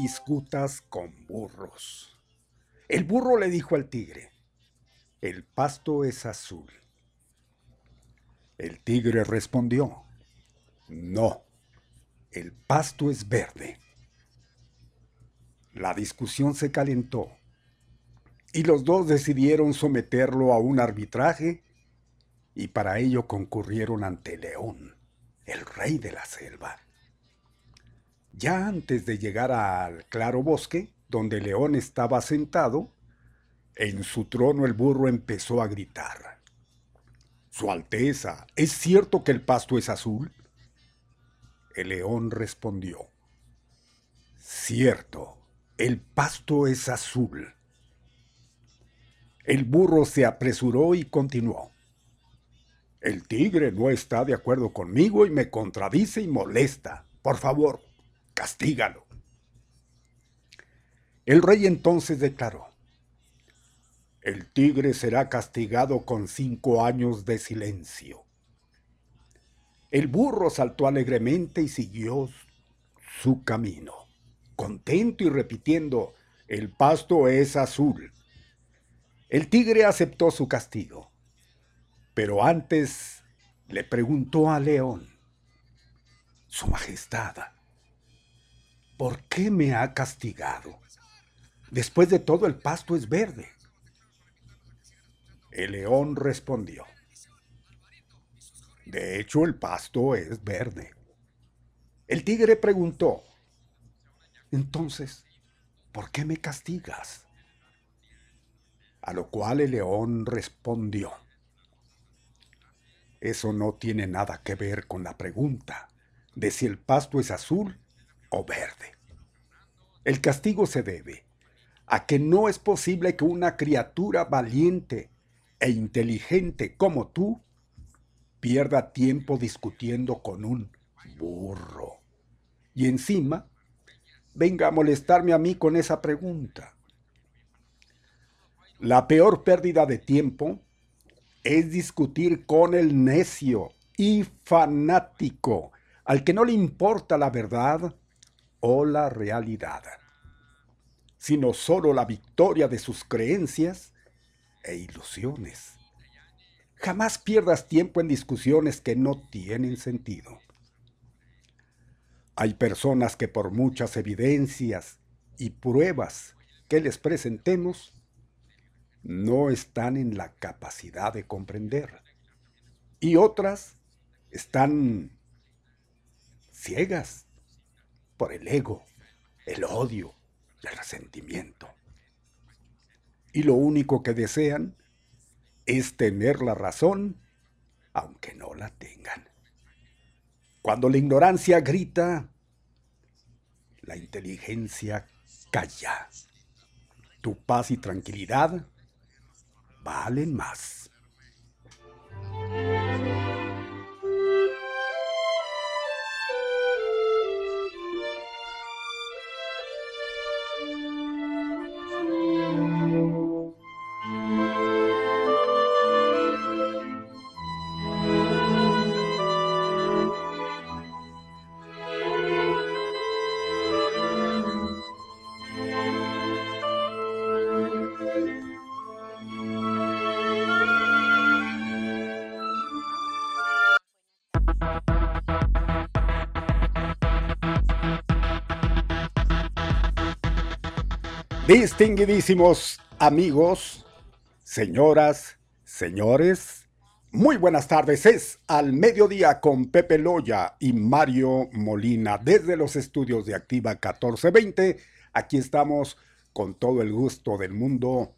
Discutas con burros. El burro le dijo al tigre, el pasto es azul. El tigre respondió, no, el pasto es verde. La discusión se calentó y los dos decidieron someterlo a un arbitraje y para ello concurrieron ante León, el rey de la selva. Ya antes de llegar al claro bosque, donde León estaba sentado, en su trono el burro empezó a gritar. Su Alteza, ¿es cierto que el pasto es azul? El león respondió. Cierto, el pasto es azul. El burro se apresuró y continuó. El tigre no está de acuerdo conmigo y me contradice y molesta. Por favor, castígalo. El rey entonces declaró, el tigre será castigado con cinco años de silencio. El burro saltó alegremente y siguió su camino, contento y repitiendo, el pasto es azul. El tigre aceptó su castigo, pero antes le preguntó a León, Su Majestad, ¿por qué me ha castigado? Después de todo el pasto es verde. El león respondió, De hecho el pasto es verde. El tigre preguntó, Entonces, ¿por qué me castigas? A lo cual el león respondió, Eso no tiene nada que ver con la pregunta de si el pasto es azul o verde. El castigo se debe a que no es posible que una criatura valiente e inteligente como tú pierda tiempo discutiendo con un burro. Y encima, venga a molestarme a mí con esa pregunta. La peor pérdida de tiempo es discutir con el necio y fanático, al que no le importa la verdad o la realidad, sino solo la victoria de sus creencias e ilusiones. Jamás pierdas tiempo en discusiones que no tienen sentido. Hay personas que por muchas evidencias y pruebas que les presentemos, no están en la capacidad de comprender. Y otras están ciegas por el ego, el odio, el resentimiento. Y lo único que desean es tener la razón, aunque no la tengan. Cuando la ignorancia grita, la inteligencia calla. Tu paz y tranquilidad valen más. Distinguidísimos amigos, señoras, señores, muy buenas tardes. Es al mediodía con Pepe Loya y Mario Molina desde los estudios de Activa 1420. Aquí estamos con todo el gusto del mundo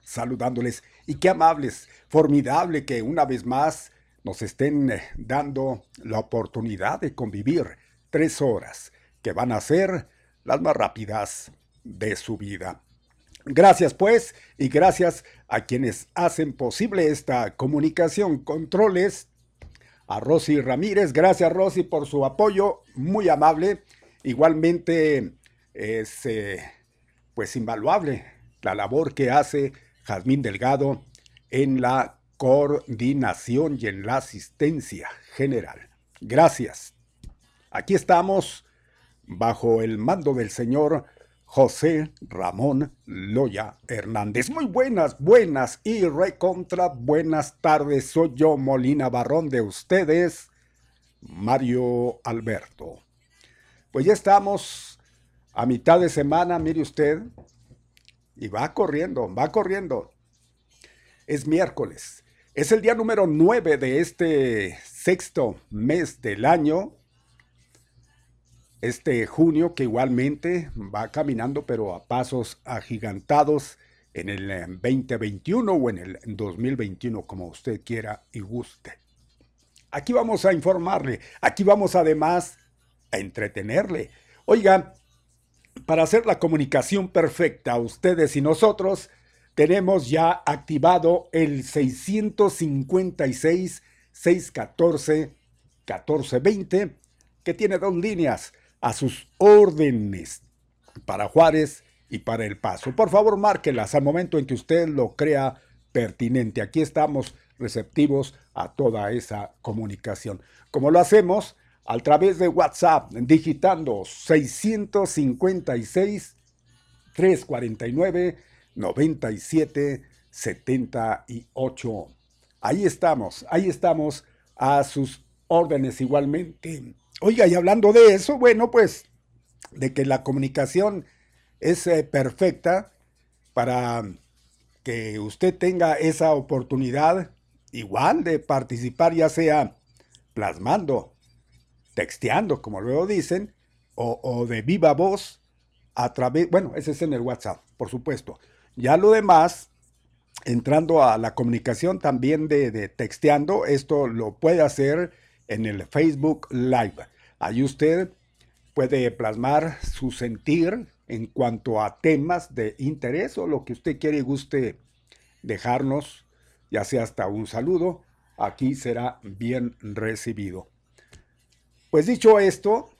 saludándoles y qué amables, formidable que una vez más nos estén eh, dando la oportunidad de convivir tres horas que van a ser las más rápidas de su vida. Gracias pues y gracias a quienes hacen posible esta comunicación. Controles a Rosy Ramírez. Gracias Rosy por su apoyo, muy amable. Igualmente es eh, pues invaluable la labor que hace Jazmín Delgado en la coordinación y en la asistencia general. Gracias. Aquí estamos bajo el mando del señor José Ramón Loya Hernández. Muy buenas, buenas y recontra buenas tardes. Soy yo, Molina Barrón, de ustedes, Mario Alberto. Pues ya estamos a mitad de semana, mire usted, Y va corriendo, va corriendo. Es miércoles. Es el día número 9 de este sexto mes del año. Este junio que igualmente va caminando pero a pasos agigantados en el 2021 o en el 2021 como usted quiera y guste. Aquí vamos a informarle, aquí vamos además a entretenerle. Oiga, para hacer la comunicación perfecta, ustedes y nosotros, tenemos ya activado el 656 614 1420, que tiene dos líneas a sus órdenes para Juárez y para El Paso. Por favor, márquelas al momento en que usted lo crea pertinente. Aquí estamos receptivos a toda esa comunicación. Como lo hacemos a través de WhatsApp, digitando 656 349 97 78. Ahí estamos, ahí estamos a sus órdenes igualmente. Oiga, y hablando de eso, bueno, pues de que la comunicación es eh, perfecta para que usted tenga esa oportunidad igual de participar, ya sea plasmando, texteando, como luego dicen, o, de viva voz a través, bueno, ese es en el WhatsApp, por supuesto. Ya lo demás, entrando a la comunicación también de, de texteando, esto lo puede hacer en el Facebook Live. Ahí usted puede plasmar su sentir en cuanto a temas de interés o lo que usted quiere y guste dejarnos ya sea hasta un saludo, aquí será bien recibido. Pues dicho esto,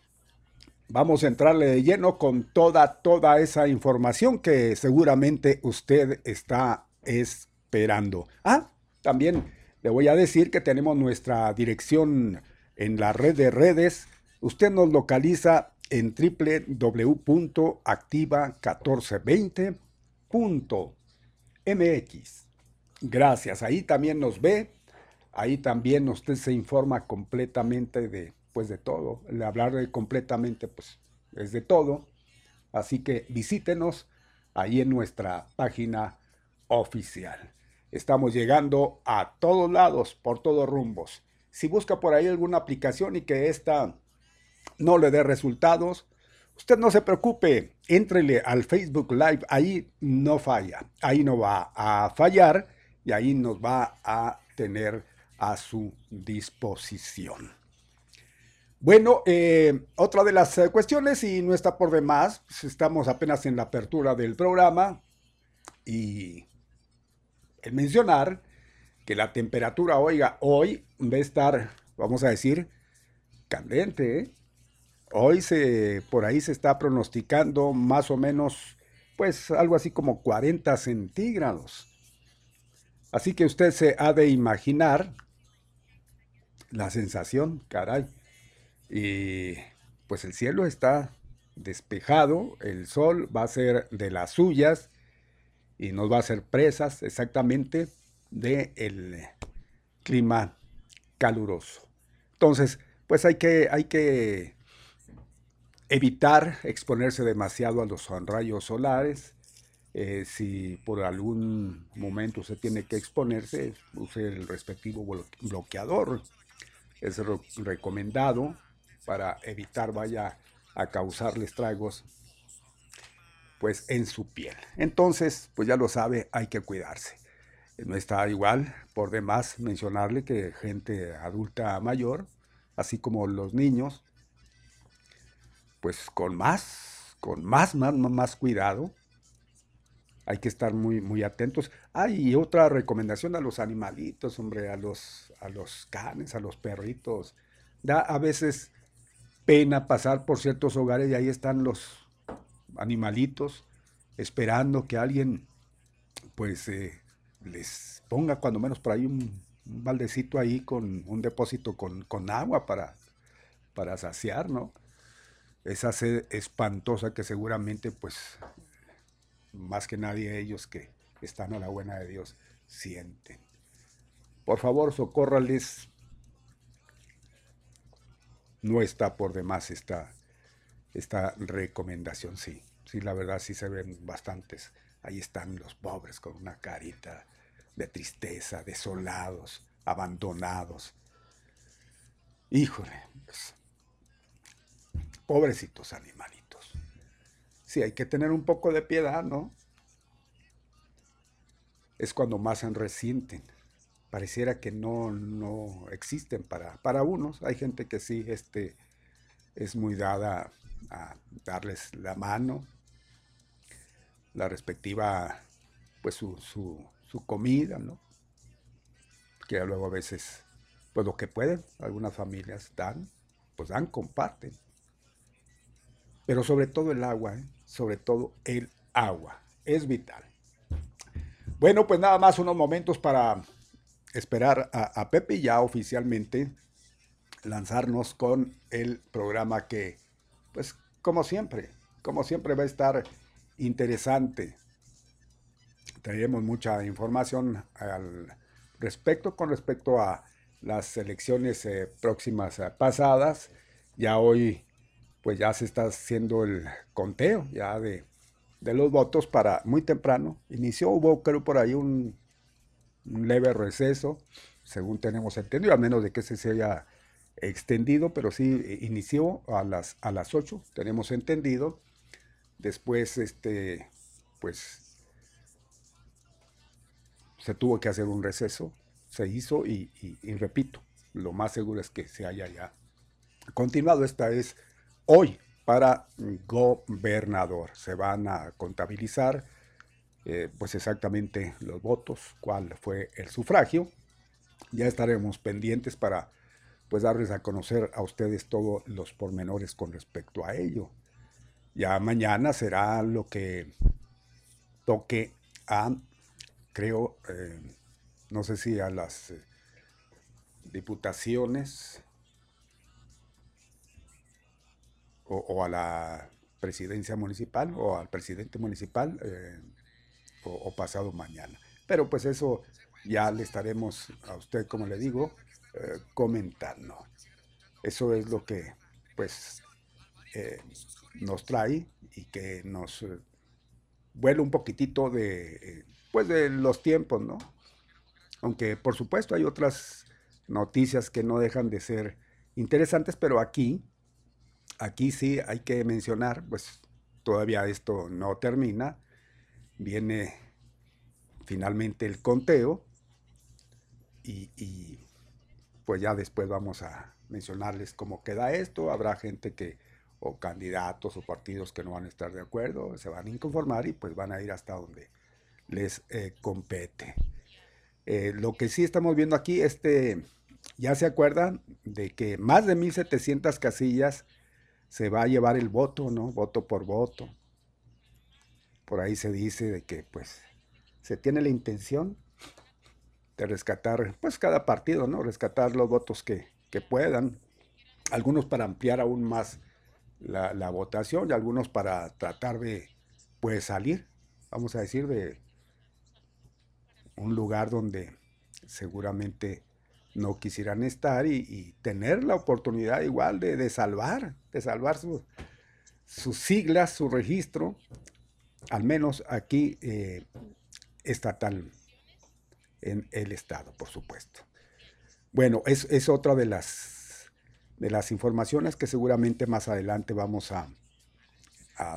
vamos a entrarle de lleno con toda, toda esa información que seguramente usted está esperando. Ah, también le voy a decir que tenemos nuestra dirección en la red de redes. Usted nos localiza en www.activa1420.mx. Gracias. Ahí también nos ve, ahí también usted se informa completamente de, pues de todo. El hablar completamente, pues es de todo. Así que visítenos ahí en nuestra página oficial. Estamos llegando a todos lados, por todos rumbos. Si busca por ahí alguna aplicación y que esta no le dé resultados, usted no se preocupe, entrele al Facebook Live, ahí no falla, ahí no va a fallar y ahí nos va a tener a su disposición. Bueno, eh, otra de las eh, cuestiones, y no está por demás, estamos apenas en la apertura del programa, y el mencionar que la temperatura, oiga, hoy va a estar, vamos a decir, candente. ¿eh? Hoy se, por ahí se está pronosticando más o menos, pues algo así como 40 centígrados. Así que usted se ha de imaginar la sensación, caray. Y pues el cielo está despejado, el sol va a ser de las suyas y nos va a hacer presas exactamente del clima caluroso. Entonces, pues hay que, hay que evitar exponerse demasiado a los rayos solares, eh, si por algún momento se tiene que exponerse, use el respectivo bloqueador. Es recomendado para evitar vaya a causarle estragos pues en su piel. Entonces, pues ya lo sabe, hay que cuidarse. No está igual, por demás, mencionarle que gente adulta mayor, así como los niños, pues con más, con más, más, más cuidado, hay que estar muy, muy atentos. Ah, y otra recomendación a los animalitos, hombre, a los, a los canes, a los perritos. Da a veces pena pasar por ciertos hogares y ahí están los animalitos esperando que alguien pues eh, les ponga cuando menos por ahí un, baldecito ahí con un depósito con, con agua para, para saciar, ¿no? Esa sed espantosa que seguramente pues más que nadie ellos que están a la buena de Dios sienten. Por favor, socórrales. No está por demás esta, esta recomendación, sí. Sí, la verdad sí se ven bastantes ahí están los pobres con una carita de tristeza, desolados, abandonados. Híjole, pues, pobrecitos animalitos. Sí, hay que tener un poco de piedad, ¿no? Es cuando más se resienten. Pareciera que no, no existen para, para unos. Hay gente que sí este, es muy dada a darles la mano, la respectiva, pues su, su, su comida, ¿no? Que luego a veces, pues lo que pueden, algunas familias dan, pues dan, comparten. Pero sobre todo el agua, ¿eh? sobre todo el agua, es vital. Bueno, pues nada más unos momentos para esperar a, a Pepe ya oficialmente lanzarnos con el programa que, pues como siempre, como siempre va a estar interesante. Traeremos mucha información al respecto con respecto a las elecciones eh, próximas eh, pasadas. Ya hoy, pues ya se está haciendo el conteo ya de, los votos para muy temprano. Inició, hubo creo por ahí un, leve receso, según tenemos entendido, a menos de que se haya extendido, pero sí eh, inició a las, a las 8, tenemos entendido. Después, este, pues, se tuvo que hacer un receso, se hizo y, repito, lo más seguro es que se haya ya continuado. Esta es hoy para gobernador. Se van a contabilizar, eh, pues exactamente los votos, cuál fue el sufragio. Ya estaremos pendientes para pues darles a conocer a ustedes todos los pormenores con respecto a ello. Ya mañana será lo que toque a, creo, eh, no sé si a las eh, diputaciones o, a la presidencia municipal o al presidente municipal eh, o, pasado mañana. Pero pues eso ya le estaremos a usted, como le digo, comentando. Eso es lo que pues nos trae y que nos eh, vuela un poquitito de, eh, pues de los tiempos, ¿no? Aunque por supuesto hay otras noticias que no dejan de ser interesantes, pero aquí, aquí sí hay que mencionar, pues todavía esto no termina, viene finalmente el conteo y pues ya después vamos a mencionarles cómo queda esto, habrá gente que o candidatos o partidos que no van a estar de acuerdo, se van a inconformar y pues van a ir hasta donde les eh, compete. Eh, lo que sí estamos viendo aquí, este, ya se acuerdan de que más de 1.700 casillas se va a llevar el voto, ¿no? Voto por voto. Por ahí se dice de que pues se tiene la intención de rescatar, pues cada partido, ¿no? Rescatar los votos que, que puedan. Algunos para ampliar aún más la, votación y algunos para tratar de pues salir, vamos a decir, de un lugar donde seguramente no quisieran estar y, tener la oportunidad igual de, salvar, de salvar sus siglas, su registro, al menos aquí eh, estatal, en el Estado, por supuesto. Bueno, es, es otra de las de las informaciones que seguramente más adelante vamos a,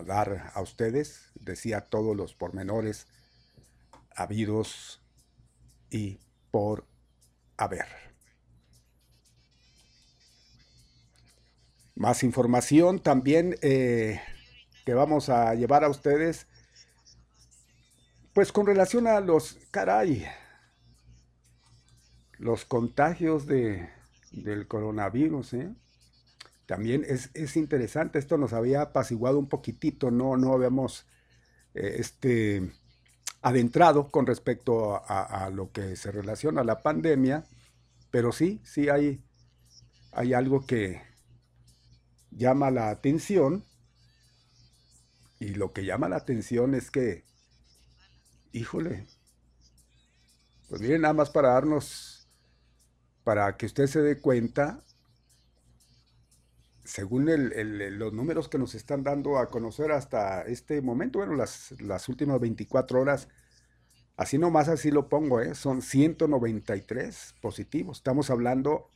dar a ustedes. Decía todos los pormenores habidos y por haber. Más información también eh, que vamos a llevar a ustedes, pues con relación a los, caray, los contagios de del coronavirus. ¿eh? También es, interesante, esto nos había apaciguado un poquitito, no, no habíamos eh, este, adentrado con respecto a, lo que se relaciona a la pandemia, pero sí, sí hay, hay algo que llama la atención y lo que llama la atención es que, híjole, pues miren, nada más para darnos para que usted se dé cuenta según los números que nos están dando a conocer hasta este momento, bueno, las, las últimas 24 horas, así nomás así lo pongo, ¿eh? son 193 positivos. Estamos hablando,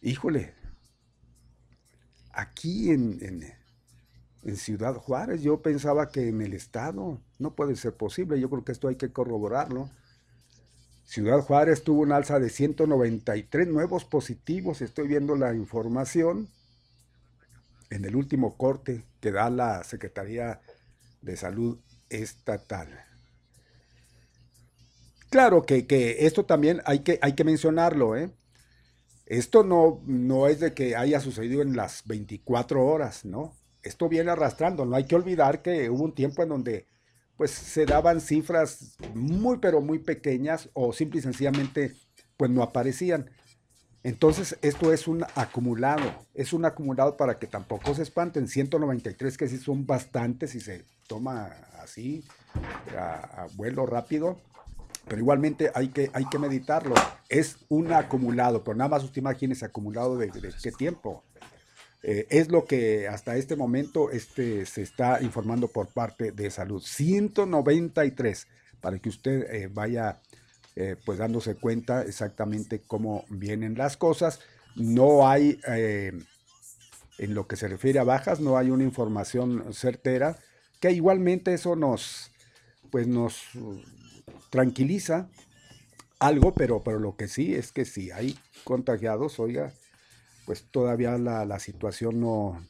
híjole, aquí en, en Ciudad Juárez, yo pensaba que en el estado no puede ser posible, yo creo que esto hay que corroborarlo. Ciudad Juárez tuvo un alza de 193 nuevos positivos, estoy viendo la información en el último corte que da la Secretaría de Salud Estatal. Claro que, esto también hay que, hay que mencionarlo, ¿eh? Esto no, no es de que haya sucedido en las 24 horas, ¿no? Esto viene arrastrando, no hay que olvidar que hubo un tiempo en donde pues se daban cifras muy pero muy pequeñas o simple y sencillamente pues no aparecían. Entonces esto es un acumulado, es un acumulado para que tampoco se espanten, 193 que sí son bastantes si se toma así a, vuelo rápido, pero igualmente hay que, hay que meditarlo, es un acumulado, pero nada más usted imagínese acumulado de, de qué tiempo, eh, es lo que hasta este momento este, se está informando por parte de salud. 193, para que usted eh, vaya eh, pues dándose cuenta exactamente cómo vienen las cosas. No hay, en lo que se refiere a bajas, no hay una información certera, que igualmente eso nos, pues nos tranquiliza algo, pero, pero lo que sí es que si hay contagiados, oiga, pues todavía la, situación no,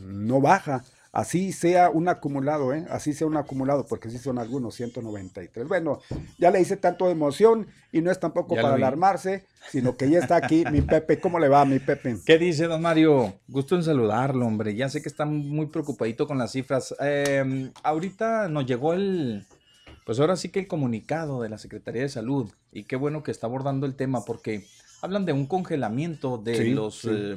no baja. Así sea un acumulado, ¿eh? Así sea un acumulado, porque sí son algunos 193. Bueno, ya le hice tanto de emoción y no es tampoco para alarmarse, sino que ya está aquí mi Pepe. ¿Cómo le va, mi Pepe? ¿Qué dice, don Mario? Gusto en saludarlo, hombre. Ya sé que está muy preocupadito con las cifras. Em, ahorita nos llegó el, pues ahora sí que el comunicado de la Secretaría de Salud. Y qué bueno que está abordando el tema, porque hablan de un congelamiento de, los, eh,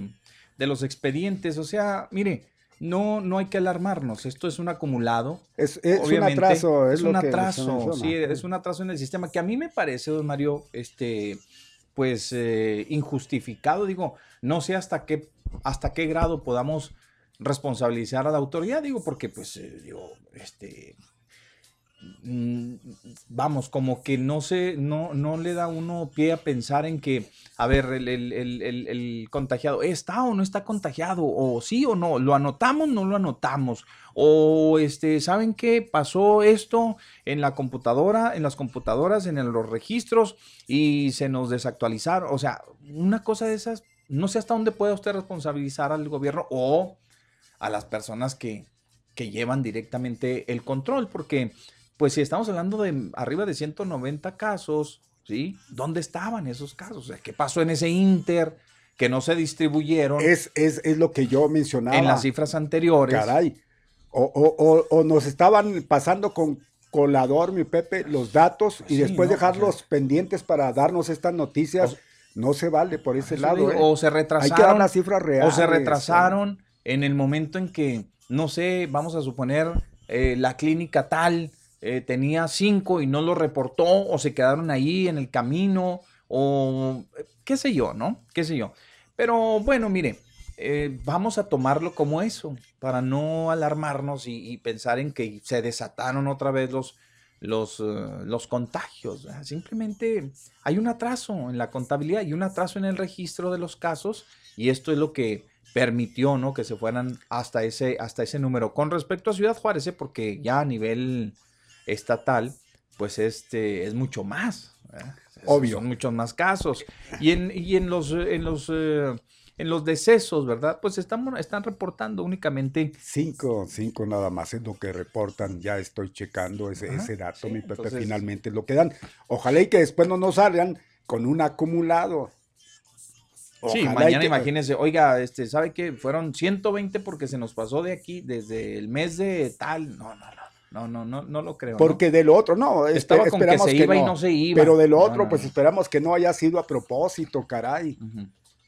de los expedientes. O sea, mire, no, no hay que alarmarnos. Esto es un acumulado. Es, un atraso. Es, un atraso, sí, es un atraso en el sistema que a mí me parece, don Mario, este, pues eh, injustificado. Digo, no sé hasta qué, hasta qué grado podamos responsabilizar a la autoridad, digo, porque pues, eh, digo, este, vamos, como que no se, no, no le da uno pie a pensar en que, a ver, el, contagiado, ¿está o no está contagiado? O sí o no, lo anotamos, no lo anotamos. O este, ¿saben qué? Pasó esto en la computadora, en las computadoras, en los registros y se nos desactualizaron. O sea, una cosa de esas, no sé hasta dónde puede usted responsabilizar al gobierno o a las personas que, que llevan directamente el control, porque pues si estamos hablando de arriba de 190 casos, ¿sí? ¿Dónde estaban esos casos? ¿qué pasó en ese inter? Que no se distribuyeron. Es, es, lo que yo mencionaba. En las cifras anteriores. Caray. O, nos estaban pasando con colador, mi Pepe, los datos y después dejarlos pendientes para darnos estas noticias. no se vale por ese lado. ¿eh? O se retrasaron. Hay que dar las cifras reales. O se retrasaron en el momento en que, no sé, vamos a suponer, eh, la clínica tal eh, tenía cinco y no lo reportó o se quedaron ahí en el camino o eh, qué sé yo, ¿no? Qué sé yo. Pero bueno, mire, eh, vamos a tomarlo como eso, para no alarmarnos y, pensar en que se desataron otra vez los, los, los contagios. Simplemente hay un atraso en la contabilidad y un atraso en el registro de los casos y esto es lo que permitió ¿no? que se fueran hasta ese, hasta ese número. Con respecto a Ciudad Juárez, porque ya a nivel estatal, pues este es mucho más. Obvio. Son muchos más casos. Y en, y en los, en los, eh, en los decesos, ¿verdad? Pues están, están reportando únicamente. Cinco, cinco nada más es lo que reportan. Ya estoy checando ese, ese dato, mi Pepe, finalmente lo que dan. Ojalá y que después no nos salgan con un acumulado. sí, mañana imagínense, oiga, este, ¿sabe qué? Fueron 120 porque se nos pasó de aquí desde el mes de tal. No, no, no. No, no, no, no lo creo. Porque de lo otro, no, Estaba esperamos que se iba y no se iba. Pero de lo otro, pues esperamos que no haya sido a propósito, caray.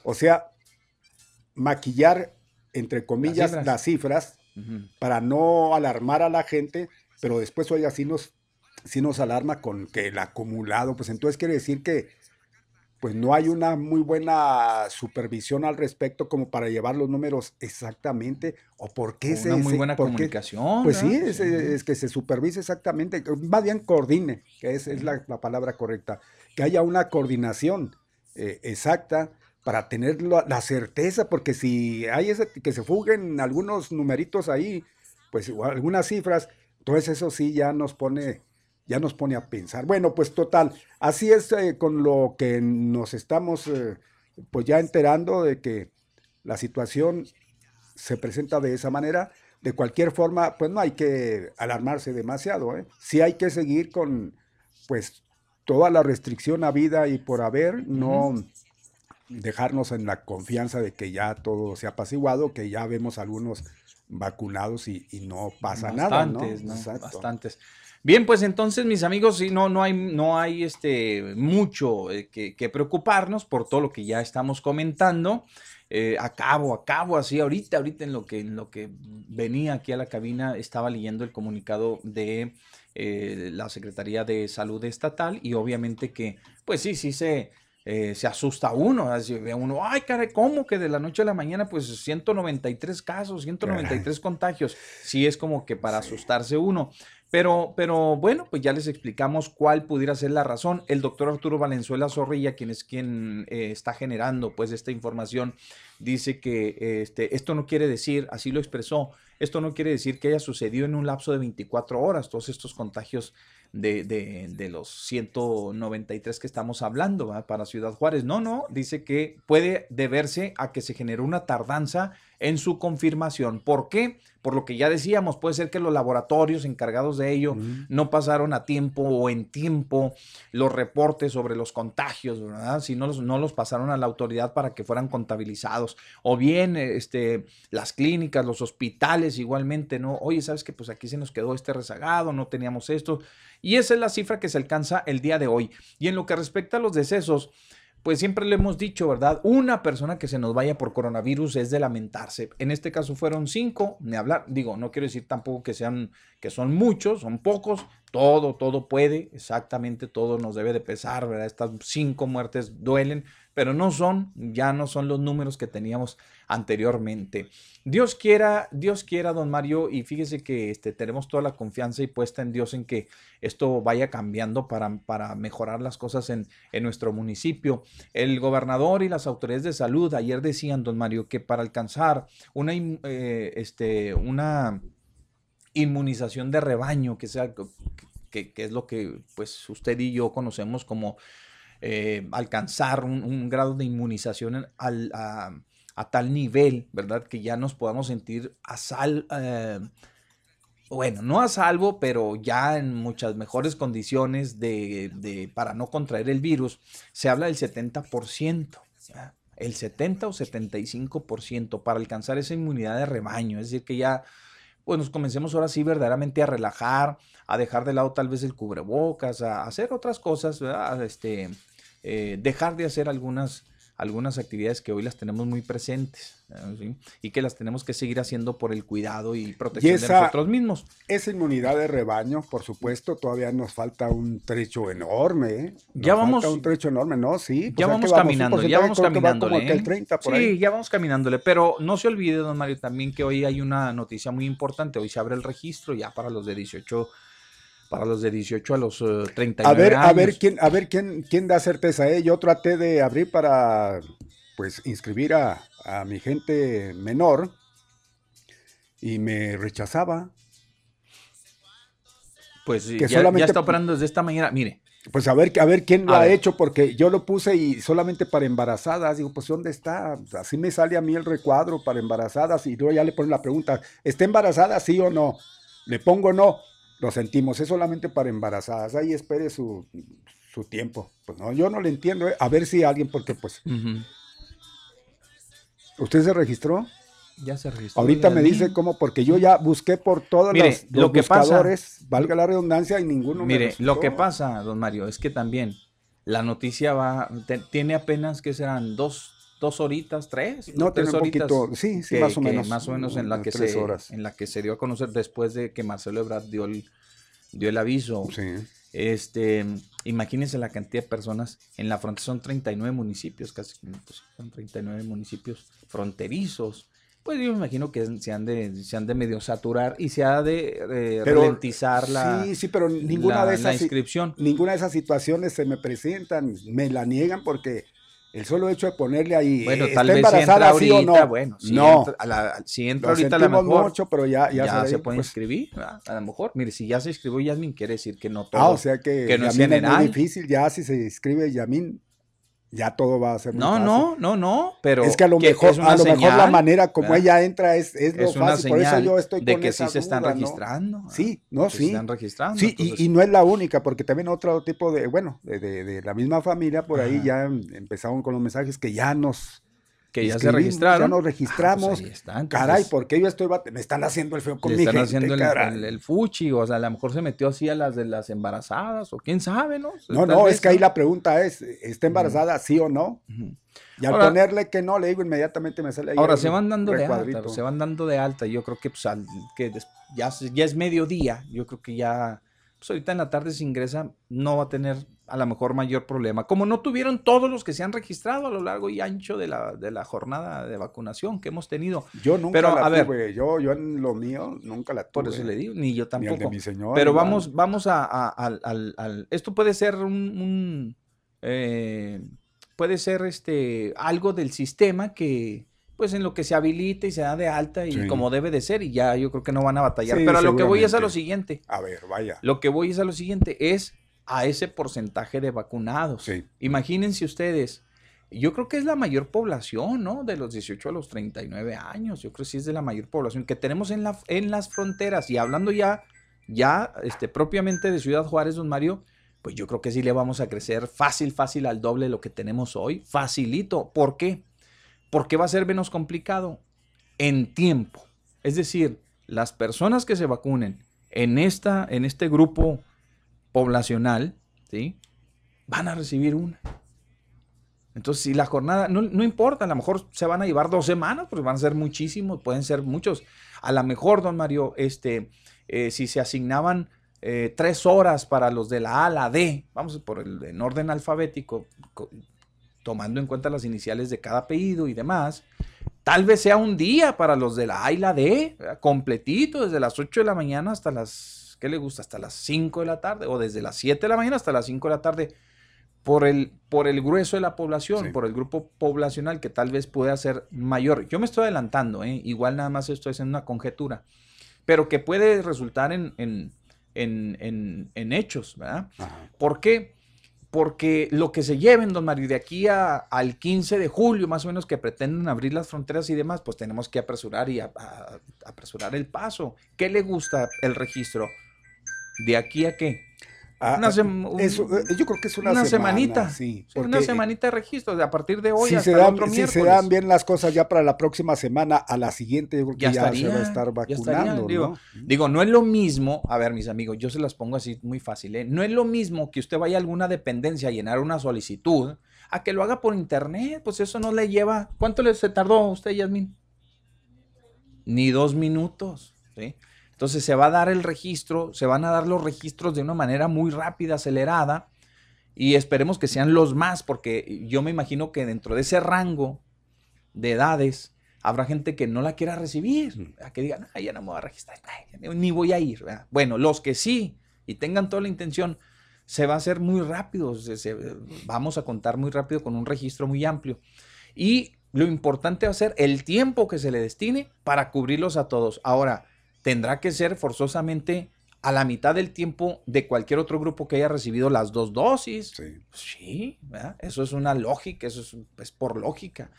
O sea, maquillar, entre comillas, las cifras, para no alarmar a la gente, pero después, oiga, sí nos, nos alarma con que el acumulado, pues entonces quiere decir que pues no hay una muy buena supervisión al respecto como para llevar los números exactamente o por qué se... Una muy buena comunicación. Pues sí, es, que se supervise exactamente, más bien coordine, que es, la, palabra correcta, que haya una coordinación eh, exacta para tener la, certeza, porque si hay ese, que se fuguen algunos numeritos ahí, pues algunas cifras, entonces eso sí ya nos pone ya nos pone a pensar. Bueno, pues total, así es eh, con lo que nos estamos eh, pues ya enterando de que la situación se presenta de esa manera. De cualquier forma, pues no hay que alarmarse demasiado. ¿eh? Sí hay que seguir con pues toda la restricción a vida y por haber, no dejarnos en la confianza de que ya todo se ha apaciguado, que ya vemos algunos vacunados y, no pasa nada. ¿no? Bastantes. Bien, pues entonces, mis amigos, sí, no, no hay, no hay este, mucho eh, que, preocuparnos por todo lo que ya estamos comentando. Eh, acabo, acabo, así ahorita, ahorita en lo que, en lo que venía aquí a la cabina, estaba leyendo el comunicado de eh, la Secretaría de Salud Estatal y obviamente que, pues sí, sí se, se asusta uno, así ve uno, ay, cara, ¿cómo que de la noche a la mañana, pues 193 casos, 193 contagios? Sí, es como que para asustarse uno. Pero, pero bueno, pues ya les explicamos cuál pudiera ser la razón. El doctor Arturo Valenzuela Zorrilla, quien es quien eh, está generando pues esta información, dice que este, esto no quiere decir, así lo expresó, esto no quiere decir que haya sucedido en un lapso de 24 horas, todos estos contagios de, de, de los 193 que estamos hablando para Ciudad Juárez. No, no, dice que puede deberse a que se generó una tardanza en su confirmación. ¿Por qué? Por lo que ya decíamos, puede ser que los laboratorios encargados de ello no pasaron a tiempo o en tiempo los reportes sobre los contagios, ¿verdad? Si no los, no los pasaron a la autoridad para que fueran contabilizados. O bien este, las clínicas, los hospitales igualmente, ¿no? Oye, ¿sabes que Pues aquí se nos quedó este rezagado, no teníamos esto. Y esa es la cifra que se alcanza el día de hoy. Y en lo que respecta a los decesos, pues siempre le hemos dicho, ¿verdad? Una persona que se nos vaya por coronavirus es de lamentarse. En este caso fueron cinco, ni hablar, digo, no quiero decir tampoco que sean, que son muchos, son pocos, todo, todo puede, exactamente todo nos debe de pesar, ¿verdad? Estas cinco muertes duelen, pero no son, ya no son los números que teníamos anteriormente. Dios quiera, Dios quiera, don Mario, y fíjese que este, tenemos toda la confianza y puesta en Dios en que esto vaya cambiando para, para mejorar las cosas en, en nuestro municipio. El gobernador y las autoridades de salud ayer decían, don Mario, que para alcanzar una, eh, este, una inmunización de rebaño, que sea que, que, es lo que pues usted y yo conocemos como eh, alcanzar un, grado de inmunización a, tal nivel, ¿verdad? Que ya nos podamos sentir a sal, eh, bueno, no a salvo, pero ya en muchas mejores condiciones de, para no contraer el virus. Se habla del 70%. El 70 o 75% para alcanzar esa inmunidad de rebaño, es decir, que ya pues nos comencemos ahora sí verdaderamente a relajar, a dejar de lado tal vez el cubrebocas, a hacer otras cosas, ¿verdad? Este, eh, dejar de hacer algunas, algunas actividades que hoy las tenemos muy presentes y que las tenemos que seguir haciendo por el cuidado y protección de nosotros mismos. Esa inmunidad de rebaño, por supuesto, todavía nos falta un trecho enorme. ¿eh? ya vamos. un trecho enorme, ¿no? Sí. Pues ya vamos caminando, ya vamos caminándole. sí, ya vamos caminándole. Pero no se olvide, don Mario, también que hoy hay una noticia muy importante. Hoy se abre el registro ya para los de 18 para los de 18 a los 39 eh, a ver, A ver quién, a ver quién, quién da certeza. ¿eh? Yo traté de abrir para pues inscribir a, mi gente menor y me rechazaba. Pues que ya, solamente, ya está operando desde esta mañana. Mire, pues a ver, a ver quién lo ha hecho, porque yo lo puse y solamente para embarazadas. Digo, pues ¿dónde está? Así me sale a mí el recuadro para embarazadas y luego ya le ponen la pregunta, ¿está embarazada sí o no? Le pongo no lo sentimos, es solamente para embarazadas, ahí espere su, tiempo. Pues no, yo no le entiendo, ¿eh? a ver si alguien, porque pues... ¿Usted se registró? Ya se registró. Ahorita me dice cómo, porque yo ya busqué por todos los, lo que buscadores, valga la redundancia, y ninguno Mire, lo que pasa, don Mario, es que también la noticia va, tiene apenas que serán dos, dos horitas, tres, no, tres horitas. Poquito, sí, sí, más o menos. Más o menos en la, que se, en la que se dio a conocer después de que Marcelo Ebrard dio el, dio el aviso. Sí. Este, Imagínense la cantidad de personas en la frontera, son 39 municipios, casi pues, son 39 municipios fronterizos. Pues yo me imagino que se han de, se han de medio saturar y se ha de ralentizar la, sí, sí, pero ninguna de esas, inscripción. Ninguna de esas situaciones se me presentan, me la niegan porque el solo hecho de ponerle ahí, bueno, tal vez si ahorita, no? Bueno, si no. Entra, a la, si entra ahorita a lo mejor, mucho, pero ya, ya, se, puede pues. inscribir, a lo mejor. Mire, si ya se inscribió Yasmin, quiere decir que no todo. Ah, o sea que, que no es, muy difícil, ya si se inscribe Yasmin, ya todo va a ser No, fácil. no, no, no, pero es que a lo mejor, a lo mejor la manera como ella entra es, es lo es fácil, por eso yo estoy de con que esa sí se están duda, registrando. ¿no? Sí, no, sí. Se están registrando. Sí, entonces... y, y, no es la única, porque también otro tipo de, bueno, de, de, de la misma familia, por ahí ya empezaron con los mensajes que ya nos que ya se registraron. Ya nos registramos. Ah, pues ahí está, entonces, Caray, porque yo estoy me están haciendo el feo con le mi están gente, haciendo el, el- el fuchi, o sea, a lo mejor se metió así a las de las embarazadas, o quién sabe, ¿no? No, no, vez, es que ahí ¿no? la pregunta es, ¿está embarazada sí o no? Y al Ahora- ponerle que no, le digo inmediatamente me sale ahí Ahora se van dando de alta, se van dando de alta. Yo creo que, pues, al- que des- ya, ya es mediodía. Yo creo que ya, pues ahorita en la tarde se ingresa, no va a tener a lo mejor mayor problema. Como no tuvieron todos los que se han registrado a lo largo y ancho de la, de la jornada de vacunación que hemos tenido. Yo nunca Pero, la a ver. tuve, yo, yo en lo mío nunca la tuve. Por eso le digo, ni yo Ni el de tampoco. mi señor. Pero igual. vamos, vamos a, a- Esto puede ser un. un, eh, puede ser este algo del sistema que. Pues en lo que se habilita y se da de alta y Sí. como debe de ser, y ya yo creo que no van a batallar. Sí, Pero a lo que voy es a lo siguiente. A ver, vaya. Lo que voy es a lo siguiente, es a ese porcentaje de vacunados. Sí. Imagínense ustedes, yo creo que es la mayor población, ¿no? De los 18 a los 39 años, yo creo que sí es de la mayor población que tenemos en, la, en las fronteras. Y hablando ya, ya este, propiamente de Ciudad Juárez, don Mario, pues yo creo que sí le vamos a crecer fácil, fácil al doble de lo que tenemos hoy. Facilito. ¿Por qué? Porque va a ser menos complicado en tiempo. Es decir, las personas que se vacunen en, esta, en este grupo poblacional, ¿sí? Van a recibir una. Entonces, si la jornada, no, importa, a lo mejor se van a llevar dos semanas, pues van a ser muchísimos, pueden ser muchos. A lo mejor, don Mario, este, eh, si se asignaban eh, tres horas para los de la A a la D, vamos por el en orden alfabético, co- tomando en cuenta las iniciales de cada apellido y demás, tal vez sea un día para los de la A y la D, ¿verdad? completito, desde las 8 de la mañana hasta las, ¿qué le gusta? Hasta las 5 de la tarde, o desde las 7 de la mañana hasta las 5 de la tarde, por el, por el grueso de la población, Sí. por el grupo poblacional que tal vez pueda ser mayor. Yo me estoy adelantando, ¿eh? igual nada más estoy haciendo una conjetura, pero que puede resultar en, en, en, en- hechos, ¿verdad? Ajá. ¿Por qué? Porque lo que se lleven, don Mario, de aquí a- al 15 de julio, más o menos, que pretenden abrir las fronteras y demás, pues tenemos que apresurar y a- apresurar el paso. ¿Qué le gusta el registro? ¿De aquí a qué? Ah, Una ah, eh, yo creo que es una, una semana, semanita. Sí, una porque semanita de registro, de a partir de hoy si hasta se, el dan, otro si miércoles. se dan bien las cosas ya para la próxima semana, a la siguiente yo creo que Ya ya, estaría, se va a estar estaría, vacunando, digo, ¿no? Digo, no es lo mismo, a ver, mis amigos, yo se las pongo así muy fácil, ¿eh? No es lo mismo que usted vaya a alguna dependencia a llenar una solicitud a que lo haga por internet, pues eso no le lleva. ¿Cuánto le se tardó a usted, Yasmin? Ni dos minutos, ¿sí? Entonces se va a dar el registro, se van a dar los registros de una manera muy rápida, acelerada, y esperemos que sean los más, porque yo me imagino que dentro de ese rango de edades habrá gente que no la quiera recibir, a que digan, "Ay, ya no me voy a registrar, ni voy a ir. ¿verdad? Bueno, los que sí y tengan toda la intención, se va a hacer muy rápido, se- se- vamos a contar muy rápido con un registro muy amplio. Y lo importante va a ser el tiempo que se le destine para cubrirlos a todos. Ahora, tendrá que ser forzosamente a la mitad del tiempo de cualquier otro grupo que haya recibido las dos dosis. Sí. Sí, ¿verdad? eso es una lógica, eso es, es por lógica.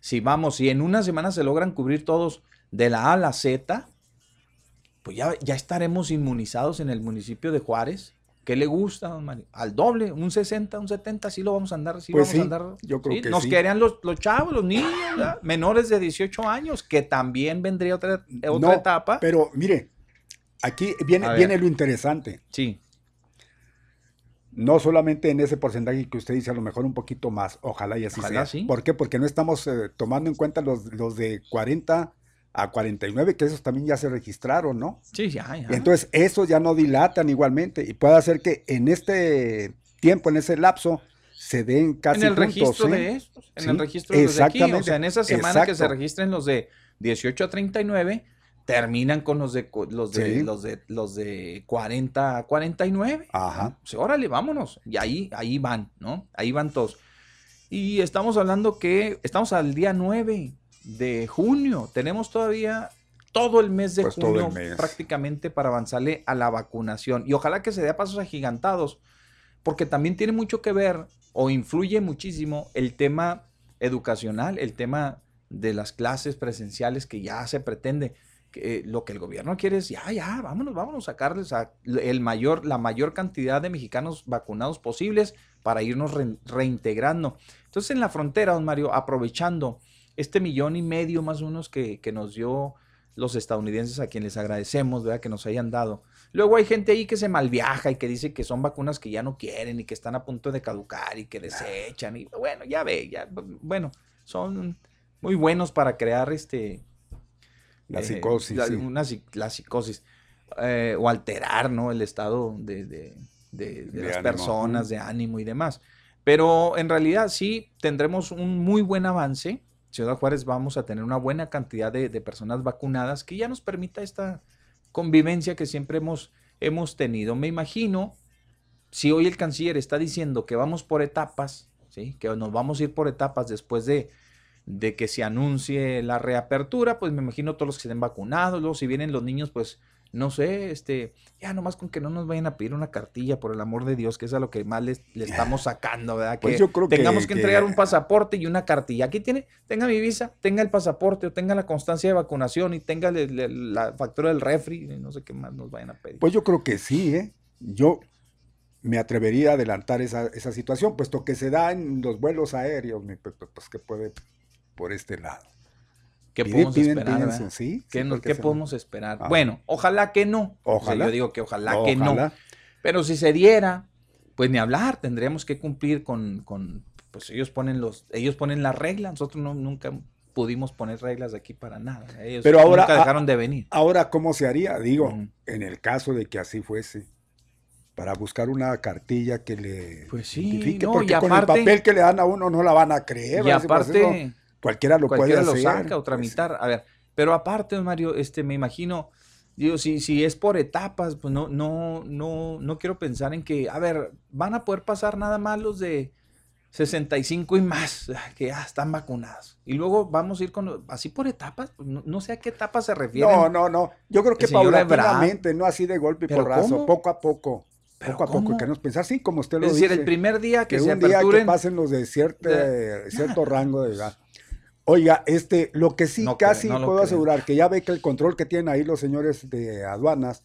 Si vamos, si en una semana se logran cubrir todos de la A a la Z, pues ya, ya estaremos inmunizados en el municipio de Juárez. ¿Qué le gusta, don Mario? Al doble, un 60, un 70, sí lo vamos a andar, sí Pues vamos sí, a andar. yo creo sí, que Nos sí. quedarían los, los chavos, los niños, ¿verdad? menores de 18 años, que también vendría otra, otra No, etapa. Pero mire, aquí viene, viene lo interesante. Sí, No solamente en ese porcentaje que usted dice, a lo mejor un poquito más, ojalá y así Ojalá sea. sí. ¿Por qué? Porque no estamos eh, tomando en cuenta los, los de 40 a 49, que esos también ya se registraron, ¿no? sí, ya, ya. Entonces, esos ya no dilatan igualmente y puede hacer que en este tiempo, en ese lapso, se den casi En el registro de estos, en el registro de los de aquí, o sea, en esa semana que se registren los de 18 a 39, terminan con los de los de los de los de 40 a 49. Ajá. O sea, órale, vámonos. Y ahí ahí van, ¿no? Ahí van todos. Y estamos hablando que estamos al día 9 de junio. Tenemos todavía todo el mes de pues junio prácticamente para avanzarle a la vacunación. Y ojalá que se dé a pasos agigantados, porque también tiene mucho que ver o influye muchísimo el tema educacional, el tema de las clases presenciales que ya se pretende. Que, lo que el gobierno quiere es, ya, ya, vámonos, vámonos a sacarles a el mayor, la mayor cantidad de mexicanos vacunados posibles para irnos reintegrando. Entonces en la frontera, don Mario, aprovechando este millón y medio más o menos que, que nos dio los estadounidenses a quienes les agradecemos, ¿verdad? Que nos hayan dado. Luego hay gente ahí que se malviaja y que dice que son vacunas que ya no quieren y que están a punto de caducar y que desechan. Y bueno, ya ve, ya, bueno, son muy buenos para crear este... La eh, psicosis. La, una, la psicosis. Eh, o alterar, ¿no? El estado de, de, de, las personas, de ánimo y demás. Pero en realidad sí tendremos un muy buen avance Ciudad Juárez vamos a tener una buena cantidad de, personas vacunadas que ya nos permita esta convivencia que siempre hemos, hemos tenido. Me imagino, si hoy el canciller está diciendo que vamos por etapas, ¿sí? que nos vamos a ir por etapas después de, de que se anuncie la reapertura, pues me imagino todos los que estén vacunados, luego si vienen los niños, pues no sé, este, ya nomás con que no nos vayan a pedir una cartilla, por el amor de Dios, que es a lo que más le, estamos sacando, ¿verdad? Pues que yo creo tengamos que, entregar un pasaporte y una cartilla. Aquí tiene, tenga mi visa, tenga el pasaporte o tenga la constancia de vacunación y tenga la factura del refri, no sé qué más nos vayan a pedir. Pues yo creo que sí, ¿eh? Yo me atrevería a adelantar esa, esa situación, puesto que se da en los vuelos aéreos, pues, pues que puede por este lado. ¿Qué podemos esperar? ¿Qué, podemos esperar? Bueno, ojalá que no. Ojalá. yo digo que ojalá, que no. Pero si se diera, pues ni hablar, tendríamos que cumplir con, con pues ellos ponen los, ellos ponen las reglas, nosotros no, nunca pudimos poner reglas aquí para nada. Ellos Pero ahora, nunca dejaron de venir. Ahora, ¿cómo se haría? Digo, en el caso de que así fuese, para buscar una cartilla que le pues sí, identifique, porque con el papel que le dan a uno no la van a creer. Y aparte, Cualquiera lo puede hacer. lo saca o tramitar. A ver, pero aparte, Mario, este, me imagino, digo, si, si es por etapas, pues no, no, no, no quiero pensar en que, a ver, van a poder pasar nada más los de 65 y más, que ya están vacunados. Y luego vamos a ir con, así por etapas, pues no, sé a qué etapas se refieren. No, no, no. Yo creo que paulatinamente, no así de golpe y porrazo, poco a poco. poco a poco, que nos pensar, sí, como usted lo dice. Es decir, el primer día que, se un día que pasen los de cierto, cierto rango de edad. Oiga, este, lo que sí casi puedo asegurar, que ya ve que el control que tienen ahí los señores de aduanas,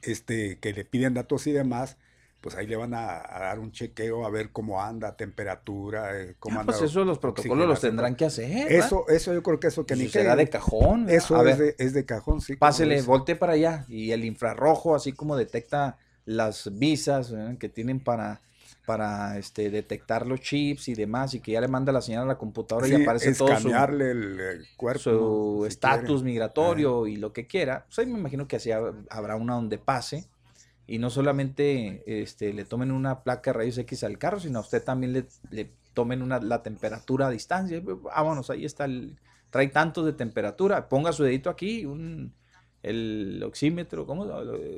este, que le piden datos y demás, pues ahí le van a, dar un chequeo a ver cómo anda, temperatura, eh, cómo anda. Pues eso los protocolos los tendrán que hacer. Eso, eso yo creo que eso que ni será de cajón. Eso es, de, es, de, cajón, sí. Pásele, volte para allá y el infrarrojo, así como detecta las visas que tienen para para este, detectar los chips y demás y que ya le manda la señal a la computadora y aparece todo su, el, cuerpo, su estatus migratorio y lo que quiera. Pues ahí me imagino que así habrá una donde pase y no solamente este, le tomen una placa de rayos X al carro, sino a usted también le, le tomen una, la temperatura a distancia. Vámonos, ahí está el, trae tantos de temperatura, ponga su dedito aquí, un, el oxímetro, ¿cómo?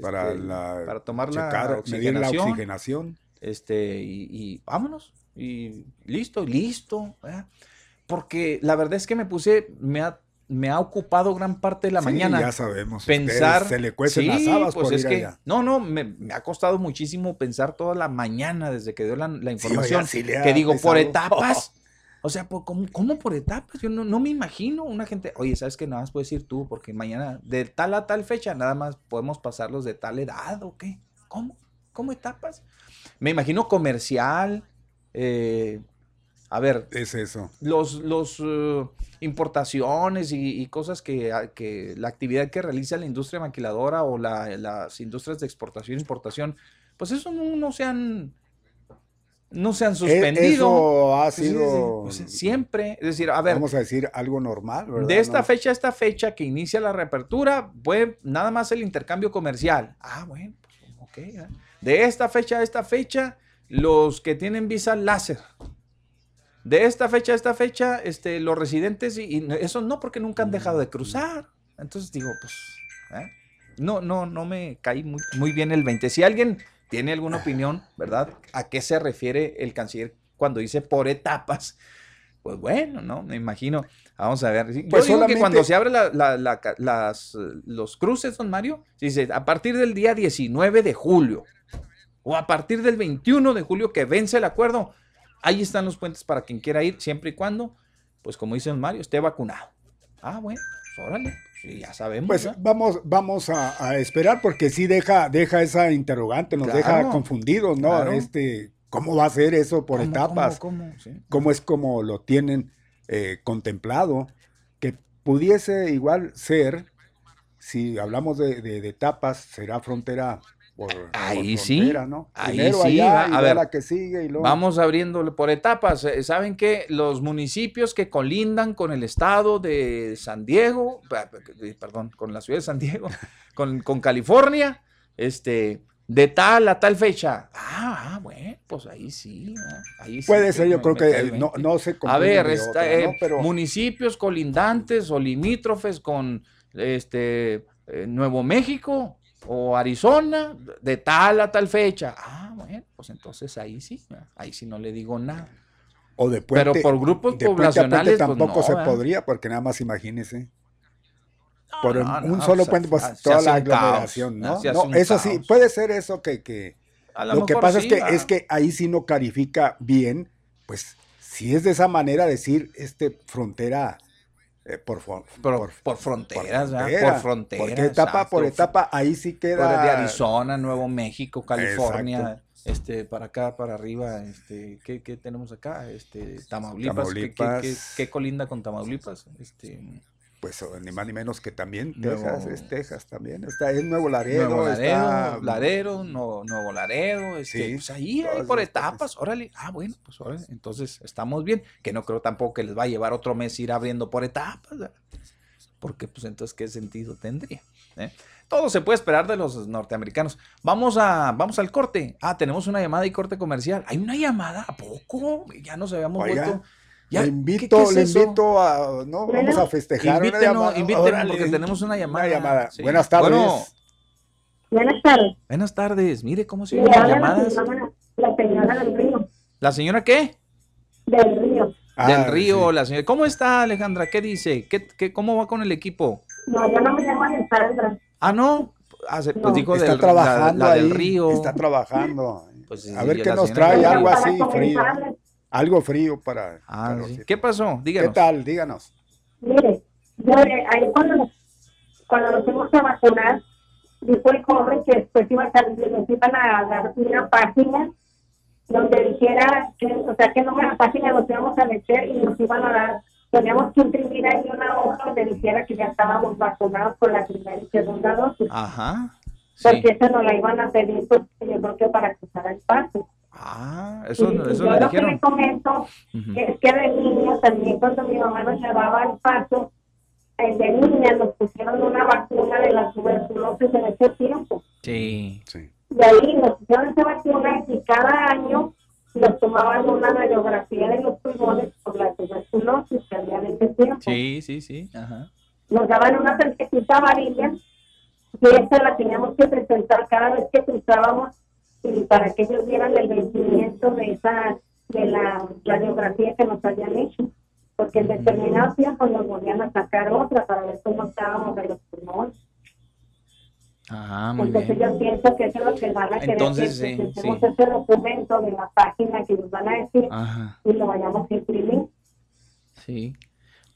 para, este, la, para tomar la oxigenación. la oxigenación este, y, vámonos, y listo, listo. Porque la verdad es que me puse, me ha, me ha ocupado gran parte de la mañana. Ya sabemos. Pensar. Se le cuecen las habas pues es que, No, no, me, ha costado muchísimo pensar toda la mañana desde que dio la, información. que digo, por etapas. O sea, ¿cómo, ¿cómo, por etapas? Yo no, no, me imagino una gente, oye, ¿sabes qué? Nada más puedes ir tú, porque mañana, de tal a tal fecha, nada más podemos pasarlos de tal edad, ¿o qué? ¿Cómo? ¿Cómo etapas? Me imagino comercial. Eh, a ver. Es eso. Los, los eh, importaciones y, cosas que, que, la actividad que realiza la industria maquiladora o las industrias de exportación e importación, pues eso no, se han no se han e, suspendido. Eso ha sido pues, siempre, es decir, a ver, vamos a decir algo normal, ¿verdad? De esta fecha a esta fecha que inicia la reapertura, puede nada más el intercambio comercial. Ah, bueno, pues, ok. De esta fecha a esta fecha, los que tienen visa láser, de esta fecha a esta fecha, este, los residentes, y, y eso no, porque nunca han dejado de cruzar. Entonces digo, pues, ¿eh? no, no, no me caí muy, muy bien el 20. Si alguien tiene alguna opinión, ¿verdad? ¿A qué se refiere el canciller cuando dice por etapas? Pues bueno, ¿no? Me imagino. Vamos a ver. Yo Pues digo que cuando se abren las, los cruces, don Mario, dice a partir del día 19 de julio o a partir del 21 de julio que vence el acuerdo, ahí están los puentes para quien quiera ir, siempre y cuando, pues como dice Mario, esté vacunado. Ah, bueno, pues órale, sí, ya sabemos. Pues vamos, vamos a, a esperar porque sí deja, deja esa interrogante, nos deja confundidos, ¿no? claro. Este, ¿cómo va a ser eso por ¿Cómo, etapas? cómo, cómo? Sí. ¿Cómo es como lo tienen eh, contemplado? Que pudiese igual ser, si hablamos de, de- de etapas, será frontera por, por Ahí sí, frontera, ¿no? ahí Primero sí, allá va- y a luego ver, la que sigue y luego... Vamos abriéndole por etapas. Eh, ¿Saben que Los municipios que colindan con el estado de San Diego, eh, perdón, con la ciudad de San Diego, con, con California, este, de tal a tal fecha. Ah, ah, bueno, pues ahí sí. ¿no? Ahí sí Puede ser, yo creo que el no, 20. no se A ver, otra, eh, ¿no? Pero municipios colindantes o limítrofes con este eh, Nuevo México o Arizona de tal a tal fecha. Ah, bueno, pues entonces ahí sí, ahí sí no le digo nada. o de pero puente, por grupos de puente a puente poblacionales, pues, tampoco no, se podría, porque nada más imagínese. No, por no, un solo puente, pues se toda la caos, aglomeración, ¿no? No, eso sí, puede ser eso que, que lo, que pasa sí, es que va. es que ahí sí no clarifica bien, pues si es de esa manera decir este frontera eh, por, fron- por, por fronteras, por fronteras. porque etapa por etapa ahí sí Por queda de Arizona, Nuevo México, California, Exacto. este, para acá, para arriba, este, ¿qué, qué tenemos acá? Este, Tamaulipas, ¿qué- qué- Tamaulipas. qué, qué colinda con Tamaulipas? Este, pues ni más ni menos que también Nuevo- Texas, es Texas también, está es Nuevo Laredo, Nuevo Laredo, está Laredo, Nuevo, Nuevo Laredo, este, Sí, pues ahí, ahí por etapas, órale, ah, bueno, pues órale, entonces estamos bien, que no creo tampoco que les va a llevar otro mes ir abriendo por etapas, ¿verdad? porque pues entonces qué sentido tendría. ¿Eh? Todo se puede esperar de los norteamericanos. Vamos a, vamos al corte. Ah, tenemos una llamada y corte comercial. ¿Hay una llamada? ¿A poco? Ya nos habíamos Oiga, vuelto. Ya, le ¿qué- invito, qué es le invito a no vamos a festejar una Invítenos, llamada. invítenos, Órale, porque tenemos una llamada. Una llamada. Sí. Buenas tardes. Bueno, Buenas tardes. buenas tardes. Mire cómo se oyen las llamadas. señora, la señora del río. ¿La señora qué? Del río. Ah, Del Río, sí. la señora. ¿Cómo está, Alejandra? ¿Qué dice? ¿Qué, qué, ¿Cómo va con el equipo? No, yo no me llamo Alessandra. Ah, no. Ah, se- pues No. dijo está del, trabajando la, la ahí, del Río. está trabajando. Pues sí, a ver qué nos trae, algo así frío, algo frío para. Ah, sí. ¿Qué pasó? Díganos. ¿Qué tal? Díganos. Mire, yo, eh, ahí cuando nos, cuando nos fuimos a vacunar, dijo el joven que después iba a salir, nos iban a dar una página donde dijera, que, o sea, qué número de página nos íbamos a meter y nos iban a dar, teníamos que imprimir ahí una hoja donde dijera que ya estábamos vacunados con la primera y segunda dosis. Ajá. Sí. porque esa nos la iban a pedir, pues yo creo que para cruzar el paso. Ah, eso, y, y eso yo lo que me dijeron. comento Ujú. es que de niño también cuando mi mamá nos llevaba al paso, eh, de niña nos pusieron una vacuna de la tuberculosis en ese tiempo. Sí. Sí. Y ahí nos pusieron esa vacuna y cada año nos tomaban una radiografía de los pulmones por la tuberculosis que había en ese tiempo. Sí, sí, sí. Ajá. nos daban una tarjetita amarilla y esa la teníamos que presentar cada vez que cruzábamos y para que ellos vieran el vencimiento de esa de la radiografía que nos habían hecho porque en determinado tiempo nos volvían a sacar otra para ver cómo estábamos de los pulmones Ah, muy entonces bien. yo pienso que eso es lo que van a querer Entonces, que sí, ese documento de la página que nos van a decir Ajá. y lo vayamos a imprimir Sí.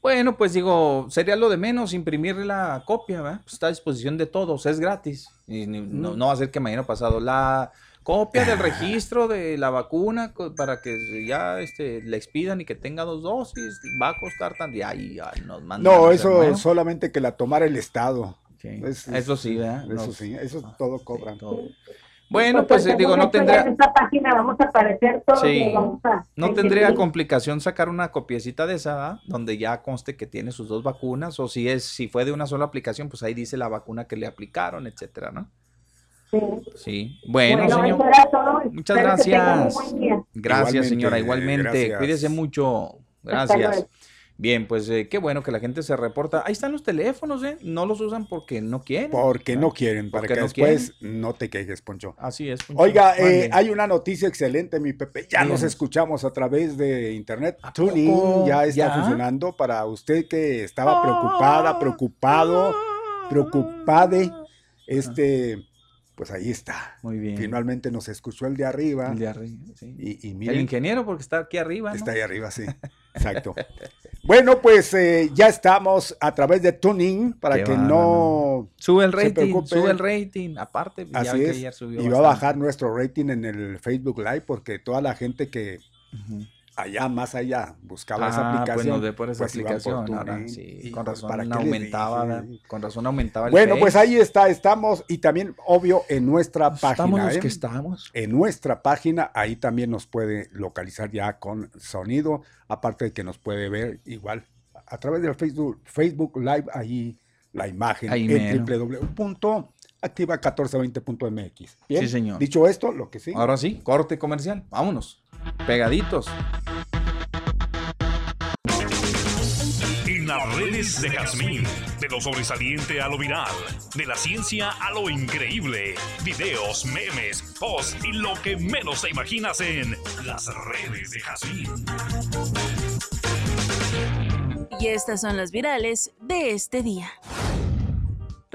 Bueno, pues digo, sería lo de menos imprimir la copia, ¿verdad? Pues está a disposición de todos, es gratis. Y no, no va a ser que mañana pasado la copia del registro de la vacuna para que ya este, la expidan y que tenga dos dosis, va a costar tan... Y ahí nos mandan No, eso solamente que la tomara el Estado. Sí. es- Eso sí, ¿verdad? Eso sí, eso ah, todo sí, cobran. todo. Bueno, Porque pues eh, digo, según no tendría... en esta página vamos a aparecer todos Sí. vamos a No tendría complicación sacar una copiecita de esa, ¿verdad? Donde ya conste que tiene sus dos vacunas, o si es, si fue de una sola aplicación, pues ahí dice la vacuna que le aplicaron, etcétera, ¿no? Sí. Bueno, señor. Muchas gracias. Gracias, señora. Igualmente. Cuídese mucho. Gracias. Bien, pues eh, qué bueno que la gente se reporta. Ahí están los teléfonos, ¿eh? No los usan porque no quieren. Porque no quieren, para que después no te quejes, Poncho. Así es, Poncho. Oiga, eh, hay una noticia excelente, mi Pepe. Ya nos escuchamos a través de internet. Tuning ya está funcionando para usted que estaba preocupada, preocupado, preocupade. Este pues ahí está. Muy bien. Finalmente nos escuchó el de arriba. El de arriba, sí. Y, el ingeniero, porque está aquí arriba. Está ahí arriba, sí. Exacto. bueno, pues eh, ya estamos a través de Tuning para que no. Sube el rating, sube el rating. Aparte, ya Así es. y va a bajar nuestro rating en el Facebook Live porque toda la gente que allá. Más allá. Buscaba esa ah, aplicación. Bueno, de por esa pues aplicación, ahora, sí, con razón para aumentaba, con razón aumentaba el Bueno, pues ahí está, estamos. Y también obvio en nuestra página. Estamos los ¿eh? que estamos. En nuestra página, ahí también nos puede localizar ya con sonido, aparte de que nos puede ver igual a través del Facebook, Facebook Live, ahí la imagen ahí en www.activa1420.mx. Sí, señor. Dicho esto, lo que sí. Ahora sí, corte comercial, vámonos. Pegaditos. En las redes de Jazmín, de lo sobresaliente a lo viral, de la ciencia a lo increíble, videos, memes, posts y lo que menos te imaginas en las redes de Jazmín. Y estas son las virales de este día.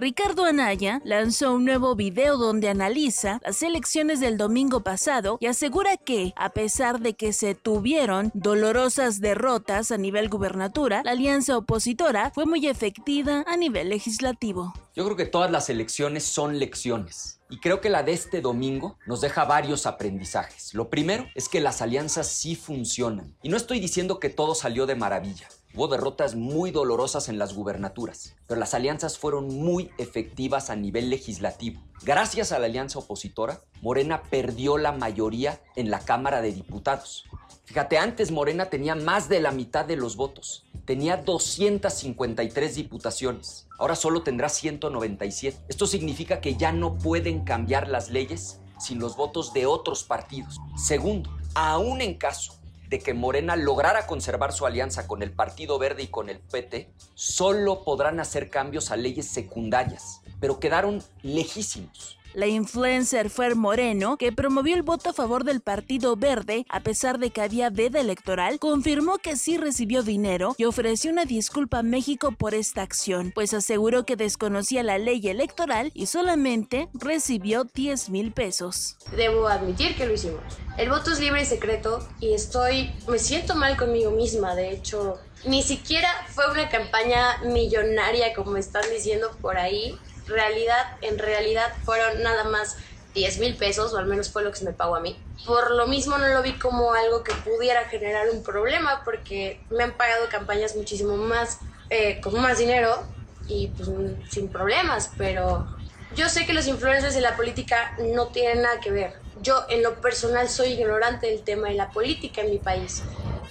Ricardo Anaya lanzó un nuevo video donde analiza las elecciones del domingo pasado y asegura que, a pesar de que se tuvieron dolorosas derrotas a nivel gubernatura, la alianza opositora fue muy efectiva a nivel legislativo. Yo creo que todas las elecciones son lecciones. Y creo que la de este domingo nos deja varios aprendizajes. Lo primero es que las alianzas sí funcionan. Y no estoy diciendo que todo salió de maravilla. Hubo derrotas muy dolorosas en las gubernaturas, pero las alianzas fueron muy efectivas a nivel legislativo. Gracias a la alianza opositora, Morena perdió la mayoría en la Cámara de Diputados. Fíjate, antes Morena tenía más de la mitad de los votos. Tenía 253 diputaciones. Ahora solo tendrá 197. Esto significa que ya no pueden cambiar las leyes sin los votos de otros partidos. Segundo, aún en caso de que Morena lograra conservar su alianza con el Partido Verde y con el PT, solo podrán hacer cambios a leyes secundarias, pero quedaron lejísimos. La influencer Fer Moreno, que promovió el voto a favor del Partido Verde a pesar de que había veda electoral, confirmó que sí recibió dinero y ofreció una disculpa a México por esta acción, pues aseguró que desconocía la ley electoral y solamente recibió 10 mil pesos. Debo admitir que lo hicimos. El voto es libre y secreto y estoy, me siento mal conmigo misma, de hecho, ni siquiera fue una campaña millonaria como están diciendo por ahí realidad, en realidad fueron nada más 10 mil pesos, o al menos fue lo que se me pagó a mí. Por lo mismo no lo vi como algo que pudiera generar un problema, porque me han pagado campañas muchísimo más, eh, con más dinero y pues sin problemas, pero yo sé que los influencers de la política no tienen nada que ver. Yo en lo personal soy ignorante del tema de la política en mi país.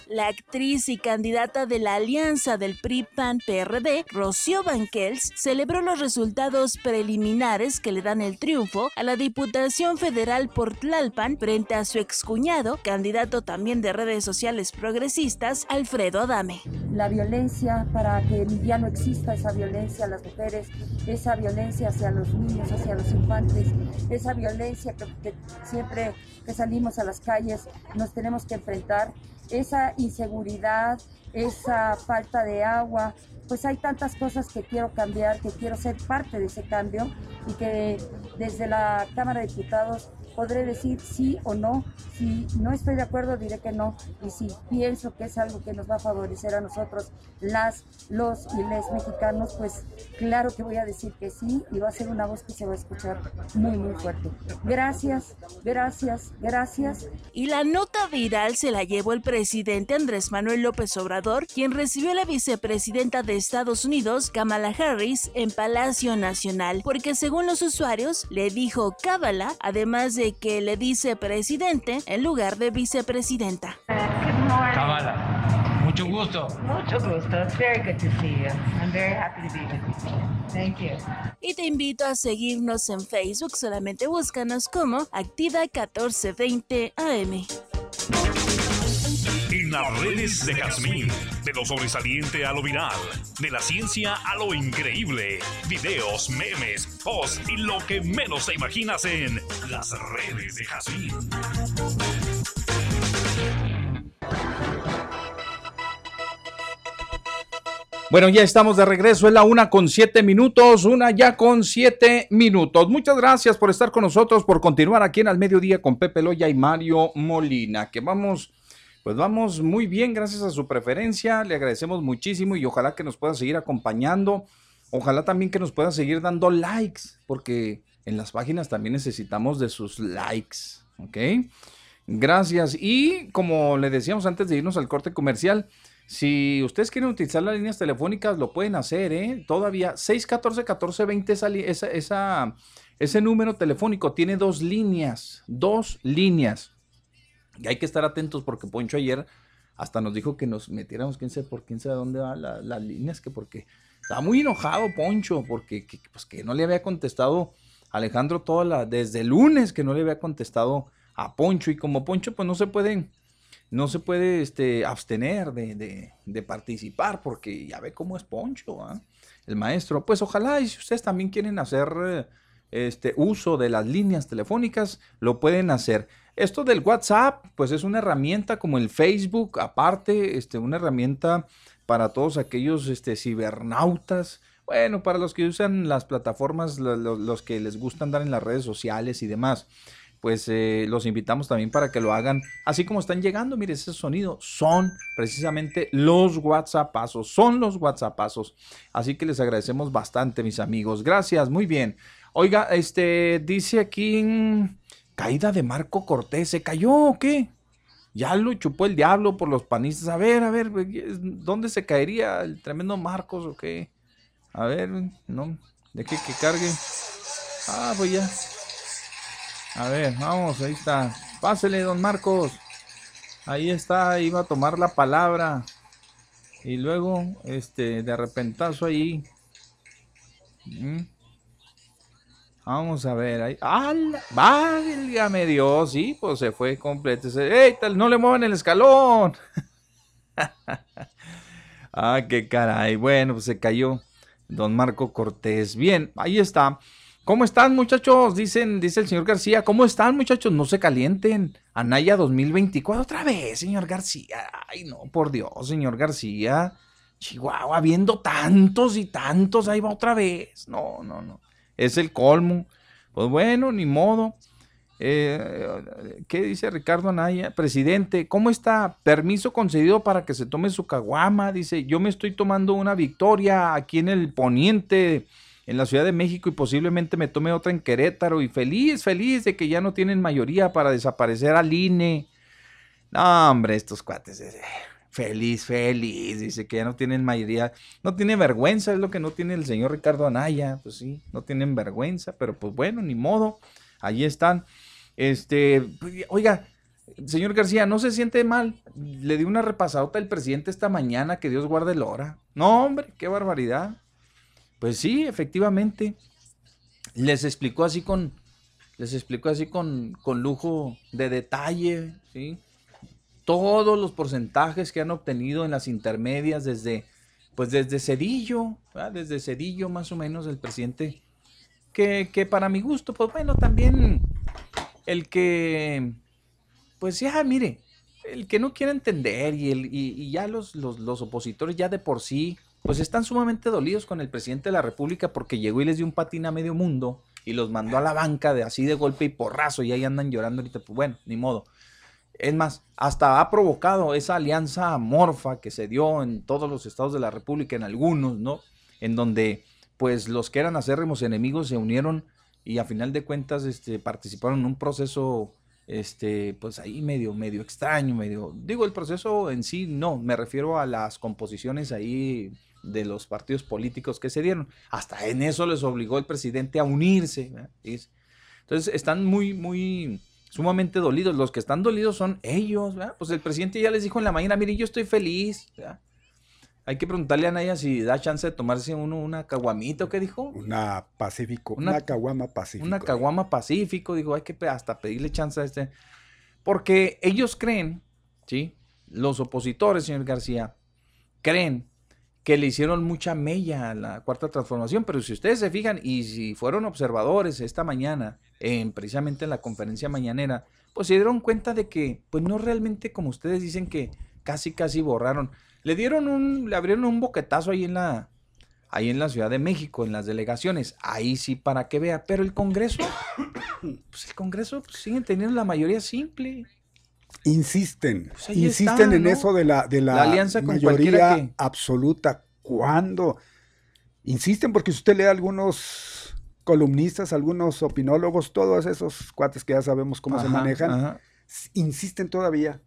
La actriz y candidata de la alianza del PRI-PAN-PRD, Rocío Banquels, celebró los resultados preliminares que le dan el triunfo a la Diputación Federal por Tlalpan frente a su excuñado, candidato también de redes sociales progresistas, Alfredo Adame. La violencia, para que ya no exista esa violencia a las mujeres, esa violencia hacia los niños, hacia los infantes, esa violencia que, que siempre que salimos a las calles nos tenemos que enfrentar. Esa inseguridad, esa falta de agua, pues hay tantas cosas que quiero cambiar, que quiero ser parte de ese cambio y que desde la Cámara de Diputados podré decir sí o no. Si no estoy de acuerdo, diré que no. Y si pienso que es algo que nos va a favorecer a nosotros, las, los y les mexicanos, pues claro que voy a decir que sí y va a ser una voz que se va a escuchar muy, muy fuerte. Gracias, gracias, gracias. Y la nota viral se la llevó el presidente Andrés Manuel López Obrador, quien recibió a la vicepresidenta de Estados Unidos, Kamala Harris, en Palacio Nacional, porque según los usuarios, le dijo Cábala, además de que le dice presidente en lugar de vicepresidenta. Mucho gusto. Mucho gusto. It's very good to see you. I'm very happy to be with you. Thank you. Y te invito a seguirnos en Facebook, solamente búscanos como Activa 1420 AM. Las redes de Jazmín, de lo sobresaliente a lo viral, de la ciencia a lo increíble, videos, memes, posts y lo que menos te imaginas en las redes de Jazmín. Bueno, ya estamos de regreso, es la una con siete minutos, una ya con siete minutos. Muchas gracias por estar con nosotros, por continuar aquí en Al Mediodía con Pepe Loya y Mario Molina, que vamos, pues vamos muy bien, gracias a su preferencia, le agradecemos muchísimo y ojalá que nos pueda seguir acompañando, ojalá también que nos pueda seguir dando likes, porque en las páginas también necesitamos de sus likes, ¿ok? Gracias. Y como le decíamos antes de irnos al corte comercial, si ustedes quieren utilizar las líneas telefónicas, lo pueden hacer, ¿eh? Todavía 614-1420, esa, esa, ese número telefónico tiene dos líneas, dos líneas. Y hay que estar atentos porque Poncho ayer hasta nos dijo que nos metiéramos, quién sabe por quién sabe dónde van las líneas, que porque estaba muy enojado Poncho, porque que, pues que no le había contestado Alejandro toda la, desde el lunes que no le había contestado a Poncho, y como Poncho pues no se pueden no se puede este, abstener de, participar porque ya ve cómo es Poncho, ¿ah? el maestro. Pues ojalá y si ustedes también quieren hacer eh, este, uso de las líneas telefónicas, lo pueden hacer. Esto del WhatsApp, pues es una herramienta como el Facebook, aparte, este, una herramienta para todos aquellos este, cibernautas. Bueno, para los que usan las plataformas, los que les gusta andar en las redes sociales y demás pues eh, los invitamos también para que lo hagan así como están llegando. Mire, ese sonido son precisamente los WhatsAppazos, son los WhatsAppazos. Así que les agradecemos bastante, mis amigos. Gracias, muy bien. Oiga, este dice aquí caída de Marco Cortés, ¿se cayó o qué? Ya lo chupó el diablo por los panistas. A ver, a ver, ¿dónde se caería el tremendo Marcos o qué? A ver, no, deje que cargue. Ah, pues ya. A ver, vamos, ahí está. Pásele, don Marcos. Ahí está, iba a tomar la palabra. Y luego, este, de repentazo ahí. Mm. Vamos a ver, ahí. ¡Hala! ¡Válgame Dios! Sí, pues se fue completo. ¡Ey, tal! ¡No le muevan el escalón! ah, qué caray. Bueno, pues se cayó don Marco Cortés. Bien, ahí está. ¿Cómo están, muchachos? Dicen, dice el señor García. ¿Cómo están, muchachos? No se calienten. Anaya 2024, otra vez, señor García. Ay, no, por Dios, señor García. Chihuahua, viendo tantos y tantos, ahí va otra vez. No, no, no. Es el colmo. Pues bueno, ni modo. Eh, ¿Qué dice Ricardo Anaya? Presidente, ¿cómo está? Permiso concedido para que se tome su caguama. Dice, yo me estoy tomando una victoria aquí en el poniente en la Ciudad de México y posiblemente me tome otra en Querétaro y feliz, feliz de que ya no tienen mayoría para desaparecer al INE. No, hombre, estos cuates, eh, feliz, feliz, dice que ya no tienen mayoría, no tiene vergüenza, es lo que no tiene el señor Ricardo Anaya, pues sí, no tienen vergüenza, pero pues bueno, ni modo, allí están. Este, pues, oiga, señor García, no se siente mal. Le di una repasadota al presidente esta mañana, que Dios guarde el hora. No, hombre, qué barbaridad. Pues sí, efectivamente. Les explicó así con, les explicó así con, con lujo de detalle, ¿sí? Todos los porcentajes que han obtenido en las intermedias desde, pues desde Cedillo, desde Cedillo más o menos el presidente, que, que, para mi gusto, pues bueno, también el que, pues ya, mire, el que no quiere entender y, el, y, ya los, los, los opositores ya de por sí pues están sumamente dolidos con el presidente de la República porque llegó y les dio un patín a medio mundo y los mandó a la banca de así de golpe y porrazo y ahí andan llorando ahorita, pues bueno, ni modo. Es más, hasta ha provocado esa alianza amorfa que se dio en todos los estados de la República, en algunos, ¿no? En donde, pues, los que eran acérrimos enemigos se unieron y a final de cuentas, este, participaron en un proceso, este, pues ahí medio, medio extraño, medio, digo, el proceso en sí, no, me refiero a las composiciones ahí de los partidos políticos que se dieron. Hasta en eso les obligó el presidente a unirse. Entonces están muy, muy, sumamente dolidos. Los que están dolidos son ellos, ¿verdad? Pues el presidente ya les dijo en la mañana, mire, yo estoy feliz, ¿verdad? Hay que preguntarle a Naya si da chance de tomarse uno una caguamita o qué dijo. Una pacífico, una, caguama pacífico. Una caguama pacífico, dijo, hay que hasta pedirle chance a este. Porque ellos creen, ¿sí? Los opositores, señor García, creen que le hicieron mucha mella a la cuarta transformación, pero si ustedes se fijan y si fueron observadores esta mañana, en, precisamente en la conferencia mañanera, pues se dieron cuenta de que, pues no realmente como ustedes dicen que casi casi borraron. Le dieron un, le abrieron un boquetazo ahí en la, ahí en la Ciudad de México, en las delegaciones. Ahí sí para que vea. Pero el Congreso, pues el Congreso pues, siguen teniendo la mayoría simple. Insisten, pues insisten en eso de la, de la, alianza con mayoría absoluta. ¿Cuándo? Insisten porque si usted lee algunos columnistas, algunos opinólogos, todos esos cuates que ya sabemos cómo se manejan, insisten todavía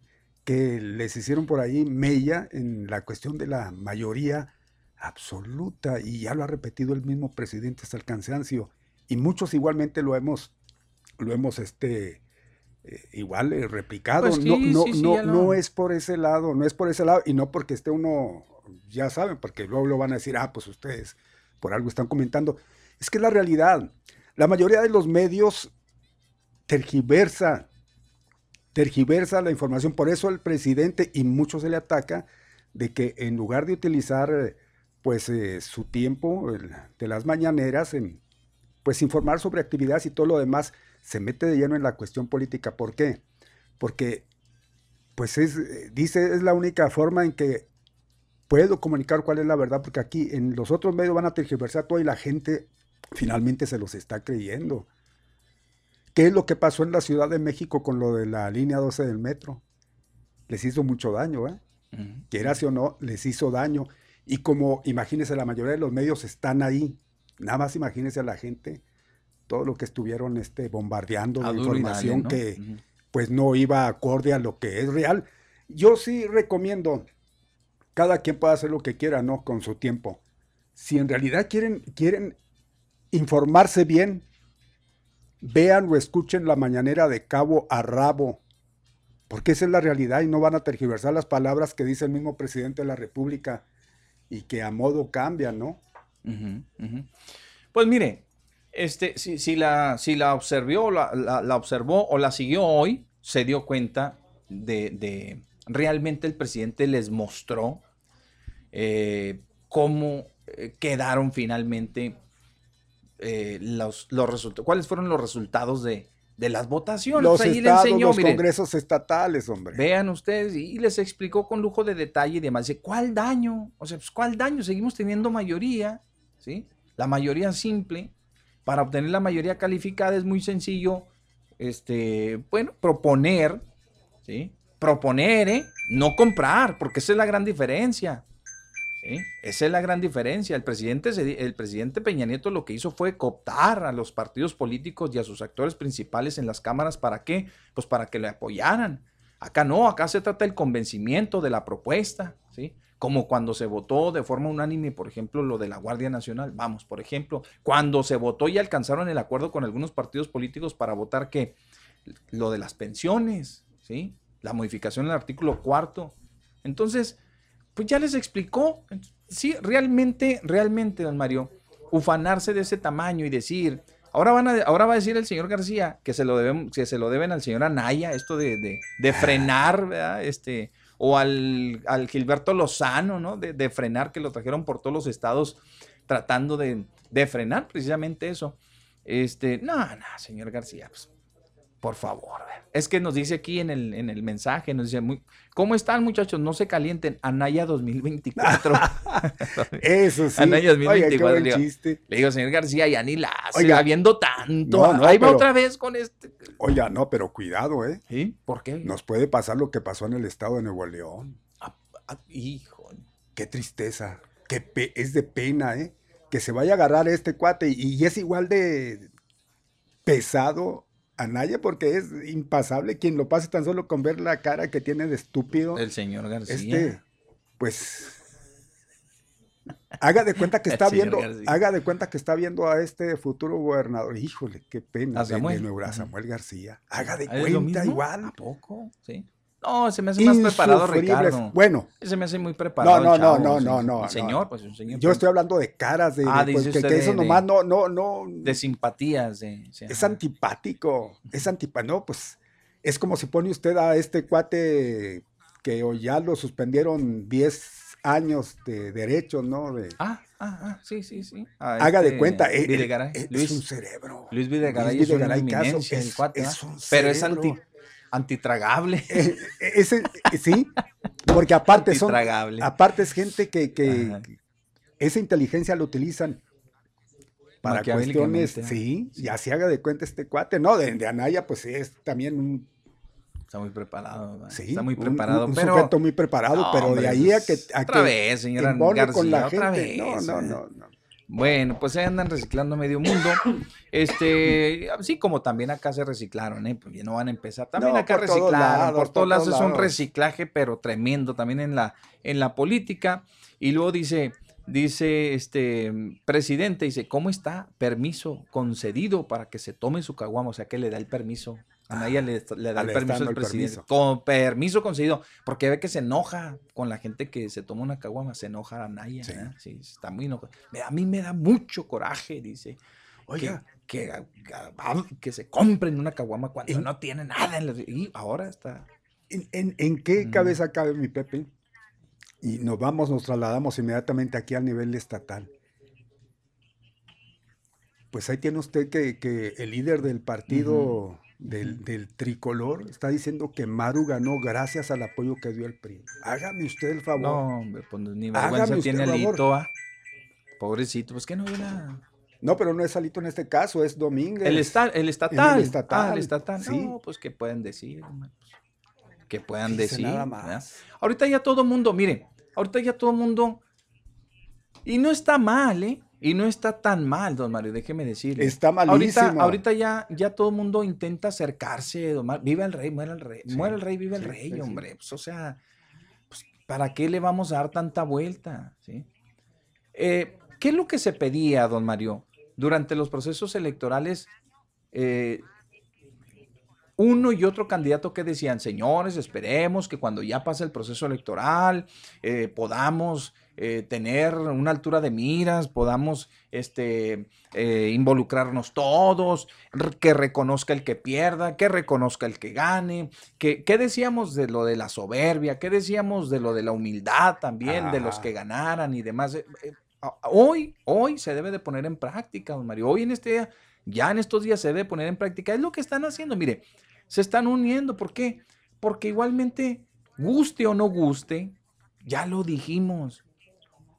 que les hicieron por ahí mella en la cuestión de la mayoría absoluta y ya lo ha repetido el mismo presidente hasta el cansancio y muchos igualmente lo hemos lo hemos este eh, igual eh, replicado. Pues no no no, no es por ese lado no es por ese lado y no porque esté uno ya saben porque luego lo van a decir ah pues ustedes por algo están comentando es que es la realidad. La mayoría de los medios tergiversa tergiversa la información. Por eso el presidente, y mucho se le ataca, de que en lugar de utilizar pues eh, su tiempo de las mañaneras en pues informar sobre actividades y todo lo demás, se mete de lleno en la cuestión política. ¿Por qué? Porque pues es, dice, es la única forma en que puedo comunicar cuál es la verdad, porque aquí en los otros medios van a tergiversar todo y la gente finalmente se los está creyendo. ¿Qué es lo que pasó en la Ciudad de México con lo de la línea 12 del metro? Les hizo mucho daño, ¿eh? Quiera o no, les hizo daño. Y como, imagínense, la mayoría de los medios están ahí. Nada más imagínense a la gente, todo lo que estuvieron este, bombardeando de información que pues no iba acorde a lo que es real. Yo sí recomiendo, cada quien puede hacer lo que quiera, ¿no? Con su tiempo. Si en realidad quieren, quieren informarse bien, vean o escuchen la mañanera de cabo a rabo, porque esa es la realidad y no van a tergiversar las palabras que dice el mismo presidente de la República y que a modo cambian, ¿no? Pues mire, este, si, si, la, si la, observó, la, la, observó o la siguió hoy, se dio cuenta de, de realmente el presidente les mostró eh, cómo eh, quedaron finalmente eh, los, los cuáles fueron los resultados de, las votaciones. Los, estados, los congresos estatales, hombre. Vean ustedes, y les explicó con lujo de detalle y demás. Dice, ¿cuál daño? O sea, pues, ¿cuál daño? Seguimos teniendo mayoría, ¿sí? La mayoría simple. Para obtener la mayoría calificada es muy sencillo, este, bueno, proponer, ¿sí? Proponer, ¿eh? No comprar, porque esa es la gran diferencia. Esa es la gran diferencia. El presidente, el presidente Peña Nieto lo que hizo fue cooptar a los partidos políticos y a sus actores principales en las cámaras. ¿Para qué? Pues para que le apoyaran. Acá no, acá se trata del convencimiento de la propuesta, ¿sí? Como cuando se votó de forma unánime, por ejemplo, lo de la Guardia Nacional. Vamos, por ejemplo, cuando se votó y alcanzaron el acuerdo con algunos partidos políticos para votar que lo de las pensiones, ¿sí? La modificación del artículo cuarto. Entonces, pues ya les explicó. Sí, realmente, realmente, don Mario, ufanarse de ese tamaño y decir, ahora, van a, ahora va a decir el señor García que se lo deben, que se lo deben al señor Anaya, esto de, de, frenar, ¿verdad? Este, o al, al, Gilberto Lozano, ¿no? De, frenar, que lo trajeron por todos los estados tratando de, de frenar precisamente eso. Este, no, no, señor García, pues por favor. Es que nos dice aquí en el, en el mensaje, nos dice, muy, ¿cómo están muchachos? No se calienten. Anaya 2024. Eso sí. Anaya 2024. le, digo, le, digo, señor García, ya ni la hace, viendo tanto. Ahí va otra vez con este. Oiga, no, pero cuidado, ¿eh? ¿Sí? ¿Por qué? Nos puede pasar lo que pasó en el estado de Nuevo León. Ah, ah, hijo. Qué tristeza. Qué es de pena, ¿eh? Que se vaya a agarrar este cuate y es igual de pesado Anaya porque es impasable. Quien lo pase tan solo con ver la cara que tiene de estúpido. El señor García. Este, pues. Haga de cuenta que está viendo, haga de cuenta que está viendo a este futuro gobernador. Híjole, qué pena. A Samuel. De, Samuel García. Haga de cuenta igual. ¿A poco? Sí. No, se me hace más preparado Ricardo. Bueno. Se me hace muy preparado. No, no, no, no, no, no. señor, pues un señor. Yo pues. estoy hablando de caras, de, ah, pues, que, eso nomás no, no, no. De simpatías. De, es antipático. Es antipático. No, pues es como si pone usted a este cuate que ya lo suspendieron 10 años de derecho, ¿no? De, ah, ah, ah, sí, sí, sí. Haga de este cuenta, eh, eh, es un cerebro. Luis Videgaray, Luis Videgaray es el cuate, es un pero es anti, antitragable. Eh, ese, sí, porque aparte son, aparte es gente que, que esa inteligencia lo utilizan para cuestiones, sí, y así haga de cuenta este cuate, no, de, de Anaya pues es también un Está muy preparado. Sí, está muy preparado. Un, pero, sujeto muy preparado, pero de ahí a que. A otra vez, señora García, con la otra gente. Vez, no, no, no, Bueno, pues ahí andan reciclando medio mundo. Este, sí, como también acá se reciclaron, ¿eh? Pues ya no van a empezar. También acá reciclaron. por todos lados es un reciclaje, pero tremendo también en la, en la política. Y luego dice, dice este presidente, dice, ¿cómo está? Permiso concedido para que se tome su caguama, o sea que le da el permiso Anaya le, le da el permiso al presidente. Con permiso concedido. Porque ve que se enoja con la gente que se toma una caguama. Se enoja a Anaya. ¿eh? Sí. está muy enojado. A mí me da mucho coraje, dice. Oiga. Que, que, se compren una caguama cuando no tiene nada. En y ahora está. ¿En, en, qué mm. cabeza cabe mi Pepe? Y nos vamos, nos trasladamos inmediatamente aquí al nivel estatal. Pues ahí tiene usted que, que el líder del partido del, tricolor está diciendo que Maru ganó gracias al apoyo que dio el PRI. Hágame usted el favor. No, hombre, pues ni vergüenza tiene Alito. ¿ah? Pobrecito, pues que no nada. No, pero no es Alito en este caso, es Domínguez. El, está, el estatal. El estatal. Ah, el estatal. Sí. No, pues que pueden decir. Pues, que puedan decir. Nada más. Ahorita ya todo mundo, mire, ahorita ya todo mundo. Y no está mal, ¿eh? Y no está tan mal, don Mario, déjeme decirle. Está malísimo. Ahorita, ahorita ya, ya todo el mundo intenta acercarse, don Mario. Viva el rey, muere el rey. muere el rey, vive el rey, hombre. Pues, o sea, pues, ¿para qué le vamos a dar tanta vuelta? ¿Sí? Eh, ¿Qué es lo que se pedía, don Mario? Durante los procesos electorales, eh, uno y otro candidato que decían, señores, esperemos que cuando ya pase el proceso electoral eh, podamos eh, tener una altura de miras, podamos este, eh, involucrarnos todos, que reconozca el que pierda, que reconozca el que gane, que, ¿qué decíamos de lo de la soberbia? ¿Qué decíamos de lo de la humildad también, de los que ganaran y demás? Hoy, hoy se debe de poner en práctica, don Mario, hoy en este ya en estos días se debe poner en práctica, es lo que están haciendo, mire, se están uniendo, ¿por qué? Porque igualmente, guste o no guste, ya lo dijimos,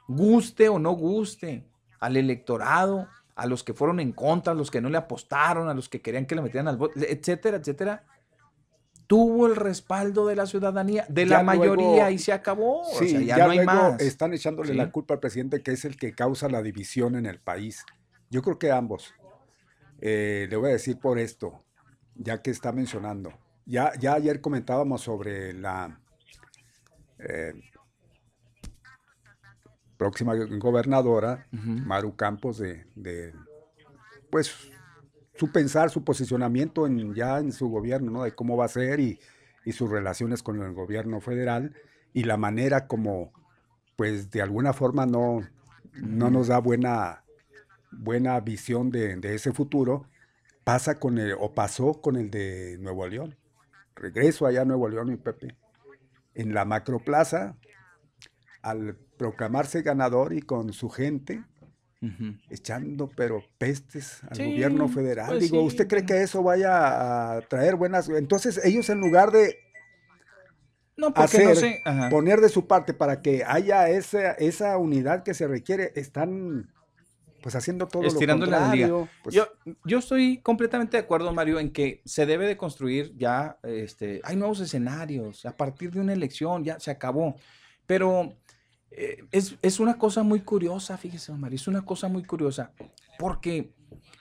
guste o no guste, al electorado, a los que fueron en contra, a los que no le apostaron, a los que querían que le metieran al voto, etcétera, etcétera, tuvo el respaldo de la ciudadanía, de la mayoría y se acabó. Sí, ya, no hay más. Están echándole la culpa al presidente que es el que causa la división en el país. Yo creo que ambos. Eh, le voy a decir por esto, ya que está mencionando. Ya, ya ayer comentábamos sobre la eh, próxima gobernadora, Maru Campos, de, pues su pensar, su posicionamiento en, ya en su gobierno, ¿no? de cómo va a ser y, sus relaciones con el gobierno federal y la manera como, pues de alguna forma no, no nos da buena, buena visión de, ese futuro, pasa con el, o pasó con el de Nuevo León. Regreso allá a Nuevo León, mi Pepe. En la macroplaza, al proclamarse ganador y con su gente, echando pero pestes al gobierno federal. Pues Digo, ¿usted cree que eso vaya a traer buenas? Entonces ellos en lugar de no, hacer, no sé. poner de su parte para que haya esa, esa unidad que se requiere, están pues haciendo todo Estirando lo contrario. Pues yo, yo estoy completamente de acuerdo, Mario, en que se debe de construir ya, este, hay nuevos escenarios, a partir de una elección ya se acabó, pero eh, es, una cosa muy curiosa, fíjese, María, es una cosa muy curiosa, porque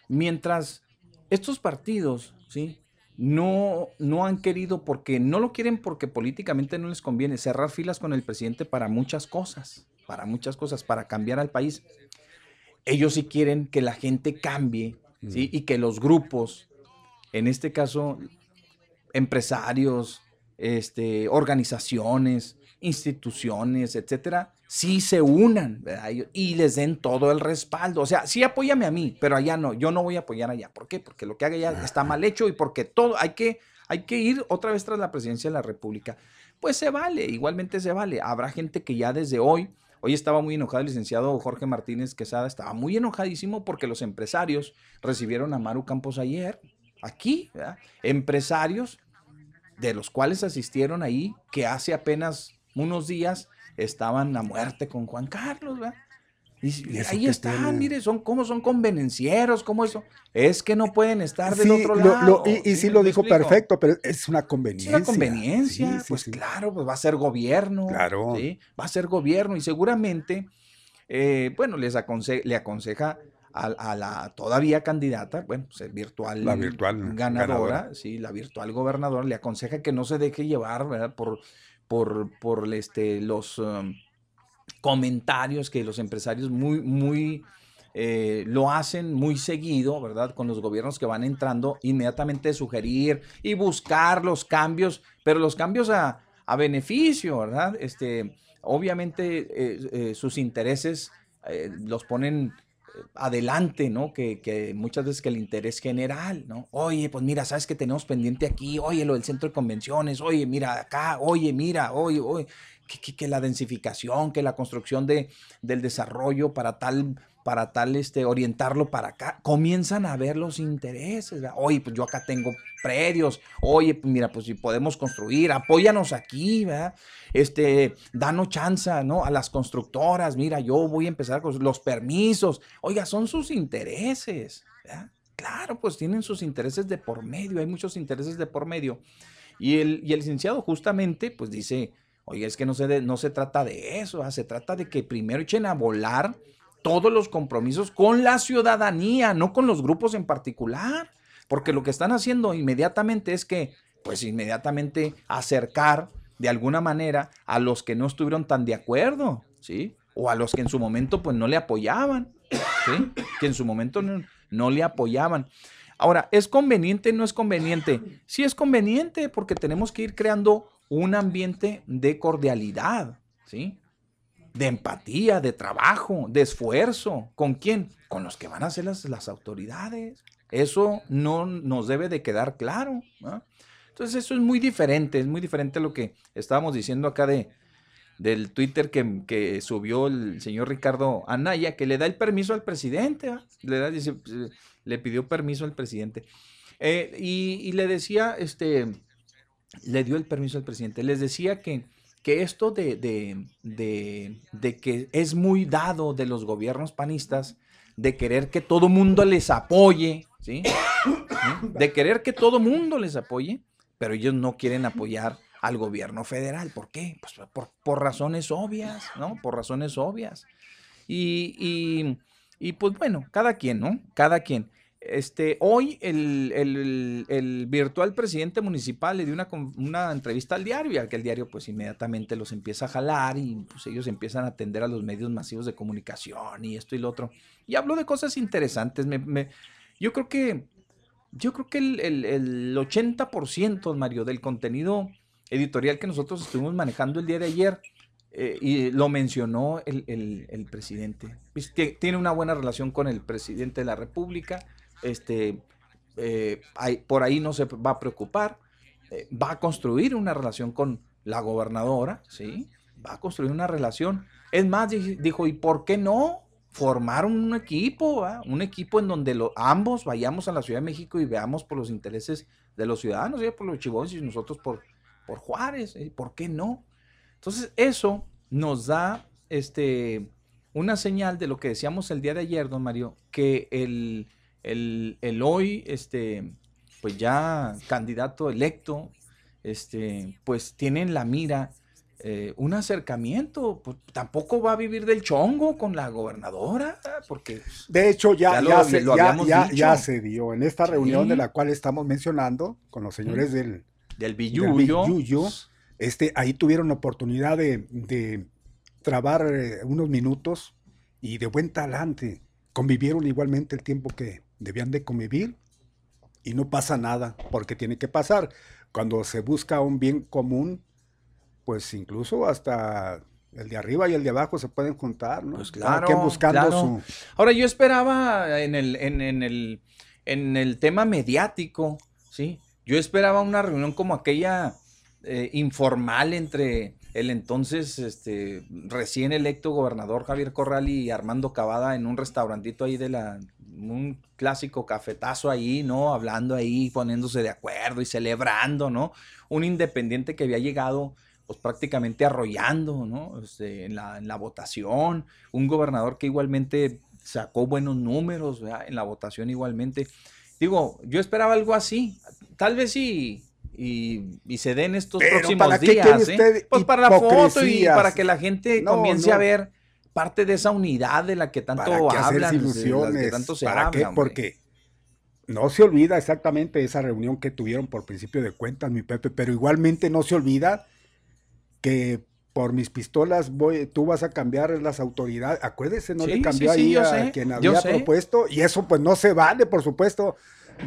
mientras estos partidos, ¿sí? No, no han querido, porque no lo quieren porque políticamente no les conviene, cerrar filas con el presidente para muchas cosas. para muchas cosas, para cambiar al país. Ellos sí quieren que la gente cambie, ¿sí? Y que los grupos, en este caso, empresarios, este, organizaciones, instituciones, etcétera, sí se unan y les den todo el respaldo. O sea, sí apóyame a mí, pero allá no, yo no voy a apoyar allá. ¿Por qué? Porque lo que haga allá está mal hecho y porque todo, hay que, hay que ir otra vez tras la presidencia de la República. Pues se vale, igualmente se vale. Habrá gente que ya desde hoy, hoy estaba muy enojado el licenciado Jorge Martínez Quesada, estaba muy enojadísimo porque los empresarios recibieron a Maru Campos ayer, aquí, empresarios de los cuales asistieron ahí, que hace apenas unos días estaban a muerte con Juan Carlos, ¿verdad? Y, ahí están, mire, son como son convenencieros, como eso. Es que no pueden estar del otro lado. y, sí, lo dijo perfecto, pero es una conveniencia. Es una conveniencia, pues claro, pues va a ser gobierno. Claro. Va a ser gobierno y seguramente, eh, bueno, les le aconseja a, la todavía candidata, bueno, pues virtual, la virtual ganadora, sí, la virtual gobernadora, le aconseja que no se deje llevar, ¿verdad? Por, por, por este, los um, comentarios que los empresarios muy, muy eh, lo hacen muy seguido, ¿verdad? Con los gobiernos que van entrando, inmediatamente sugerir y buscar los cambios, pero los cambios a, a beneficio, ¿verdad? Este, obviamente eh, eh, sus intereses los ponen adelante, ¿no? Que, muchas veces que el interés general, ¿no? Oye, pues mira, sabes que tenemos pendiente aquí, oye, lo del centro de convenciones, oye, mira acá, oye, mira, oye, oye, que, la densificación, que la construcción de, del desarrollo para tal para tal este, orientarlo para acá, comienzan a ver los intereses. Oye, pues yo acá tengo predios, oye, pues mira, pues si podemos construir, apóyanos aquí, ¿verdad? Este, danos chance, ¿no? A las constructoras, mira, yo voy a empezar con los permisos. Oiga, son sus intereses, ¿verdad? Claro, pues tienen sus intereses de por medio, hay muchos intereses de por medio. Y el, y el licenciado justamente, pues dice, oye, es que no se, no se trata de eso, se trata de que primero echen a volar todos los compromisos con la ciudadanía, no con los grupos en particular, porque lo que están haciendo inmediatamente es que, pues inmediatamente acercar de alguna manera a los que no estuvieron tan de acuerdo, ¿sí? O a los que en su momento pues no le apoyaban, ¿sí? Que en su momento no, no le apoyaban. Ahora, ¿es conveniente? ¿No es conveniente? Sí es conveniente porque tenemos que ir creando un ambiente de cordialidad, ¿sí? de empatía, de trabajo, de esfuerzo. ¿Con quién? Con los que van a ser las, las autoridades. Eso no nos debe de quedar claro. Entonces eso es muy diferente, es muy diferente a lo que estábamos diciendo acá de, del Twitter que, subió el señor Ricardo Anaya, que le da el permiso al presidente, le, da, le pidió permiso al presidente. Eh, y, y, le decía, este, le dio el permiso al presidente, les decía que que esto de, de, que es muy dado de los gobiernos panistas de querer que todo mundo les apoye, ¿sí? De querer que todo mundo les apoye, pero ellos no quieren apoyar al gobierno federal. ¿Por qué? Pues por, razones obvias, ¿no? Por razones obvias. Y, y, y, pues bueno, cada quien, ¿no? Cada quien. Este, hoy el, virtual presidente municipal le dio una, entrevista al diario y al que el diario pues inmediatamente los empieza a jalar y pues ellos empiezan a atender a los medios masivos de comunicación y esto y lo otro. Y habló de cosas interesantes. Me, yo creo que, yo creo que el, el 80%, Mario, del contenido editorial que nosotros estuvimos manejando el día de ayer, eh, y lo mencionó el, presidente. Tiene una buena relación con el presidente de la República este, eh, por ahí no se va a preocupar, eh, va a construir una relación con la gobernadora, ¿sí? Va a construir una relación. Es más, dijo, ¿y por qué no formar un equipo? Un equipo en donde ambos vayamos a la Ciudad de México y veamos por los intereses de los ciudadanos, por los chivones y nosotros por, por Juárez, ¿eh? ¿por qué no? Entonces, eso nos da este, una señal de lo que decíamos el día de ayer, don Mario, que el, el, hoy, este, pues ya candidato electo, este, pues tiene la mira eh, un acercamiento, pues, tampoco va a vivir del chongo con la gobernadora, porque... De hecho, ya, ya, se, ya, se, dio en esta reunión de la cual estamos mencionando con los señores del, del Billuyo. este, ahí tuvieron oportunidad de, trabar eh, unos minutos y de buen talante. Convivieron igualmente el tiempo que debían de convivir y no pasa nada, porque tiene que pasar. Cuando se busca un bien común, pues incluso hasta el de arriba y el de abajo se pueden juntar, ¿no? Pues claro, buscando Ahora yo esperaba en el, en, el, en el tema mediático, ¿sí? Yo esperaba una reunión como aquella eh, informal entre el entonces este, recién electo gobernador Javier Corral y Armando Cavada en un restaurantito ahí de la, un clásico cafetazo ahí, ¿no? Hablando ahí, poniéndose de acuerdo y celebrando, ¿no? Un independiente que había llegado pues prácticamente arrollando, ¿no? Este, en, la, en, la, votación, un gobernador que igualmente sacó buenos números, ¿verdad? En la votación igualmente. Digo, yo esperaba algo así, tal vez sí y, se den estos próximos días. ¿eh? Pues para la foto y para que la gente comience a ver parte de esa unidad de la que tanto hablan, ilusiones, tanto se ¿Para qué? Porque no se olvida exactamente esa reunión que tuvieron por principio de cuentas, mi Pepe, pero igualmente no se olvida que por mis pistolas voy, tú vas a cambiar las autoridades. Acuérdese, no le cambió ahí a quien había propuesto, y eso pues no se vale, por supuesto.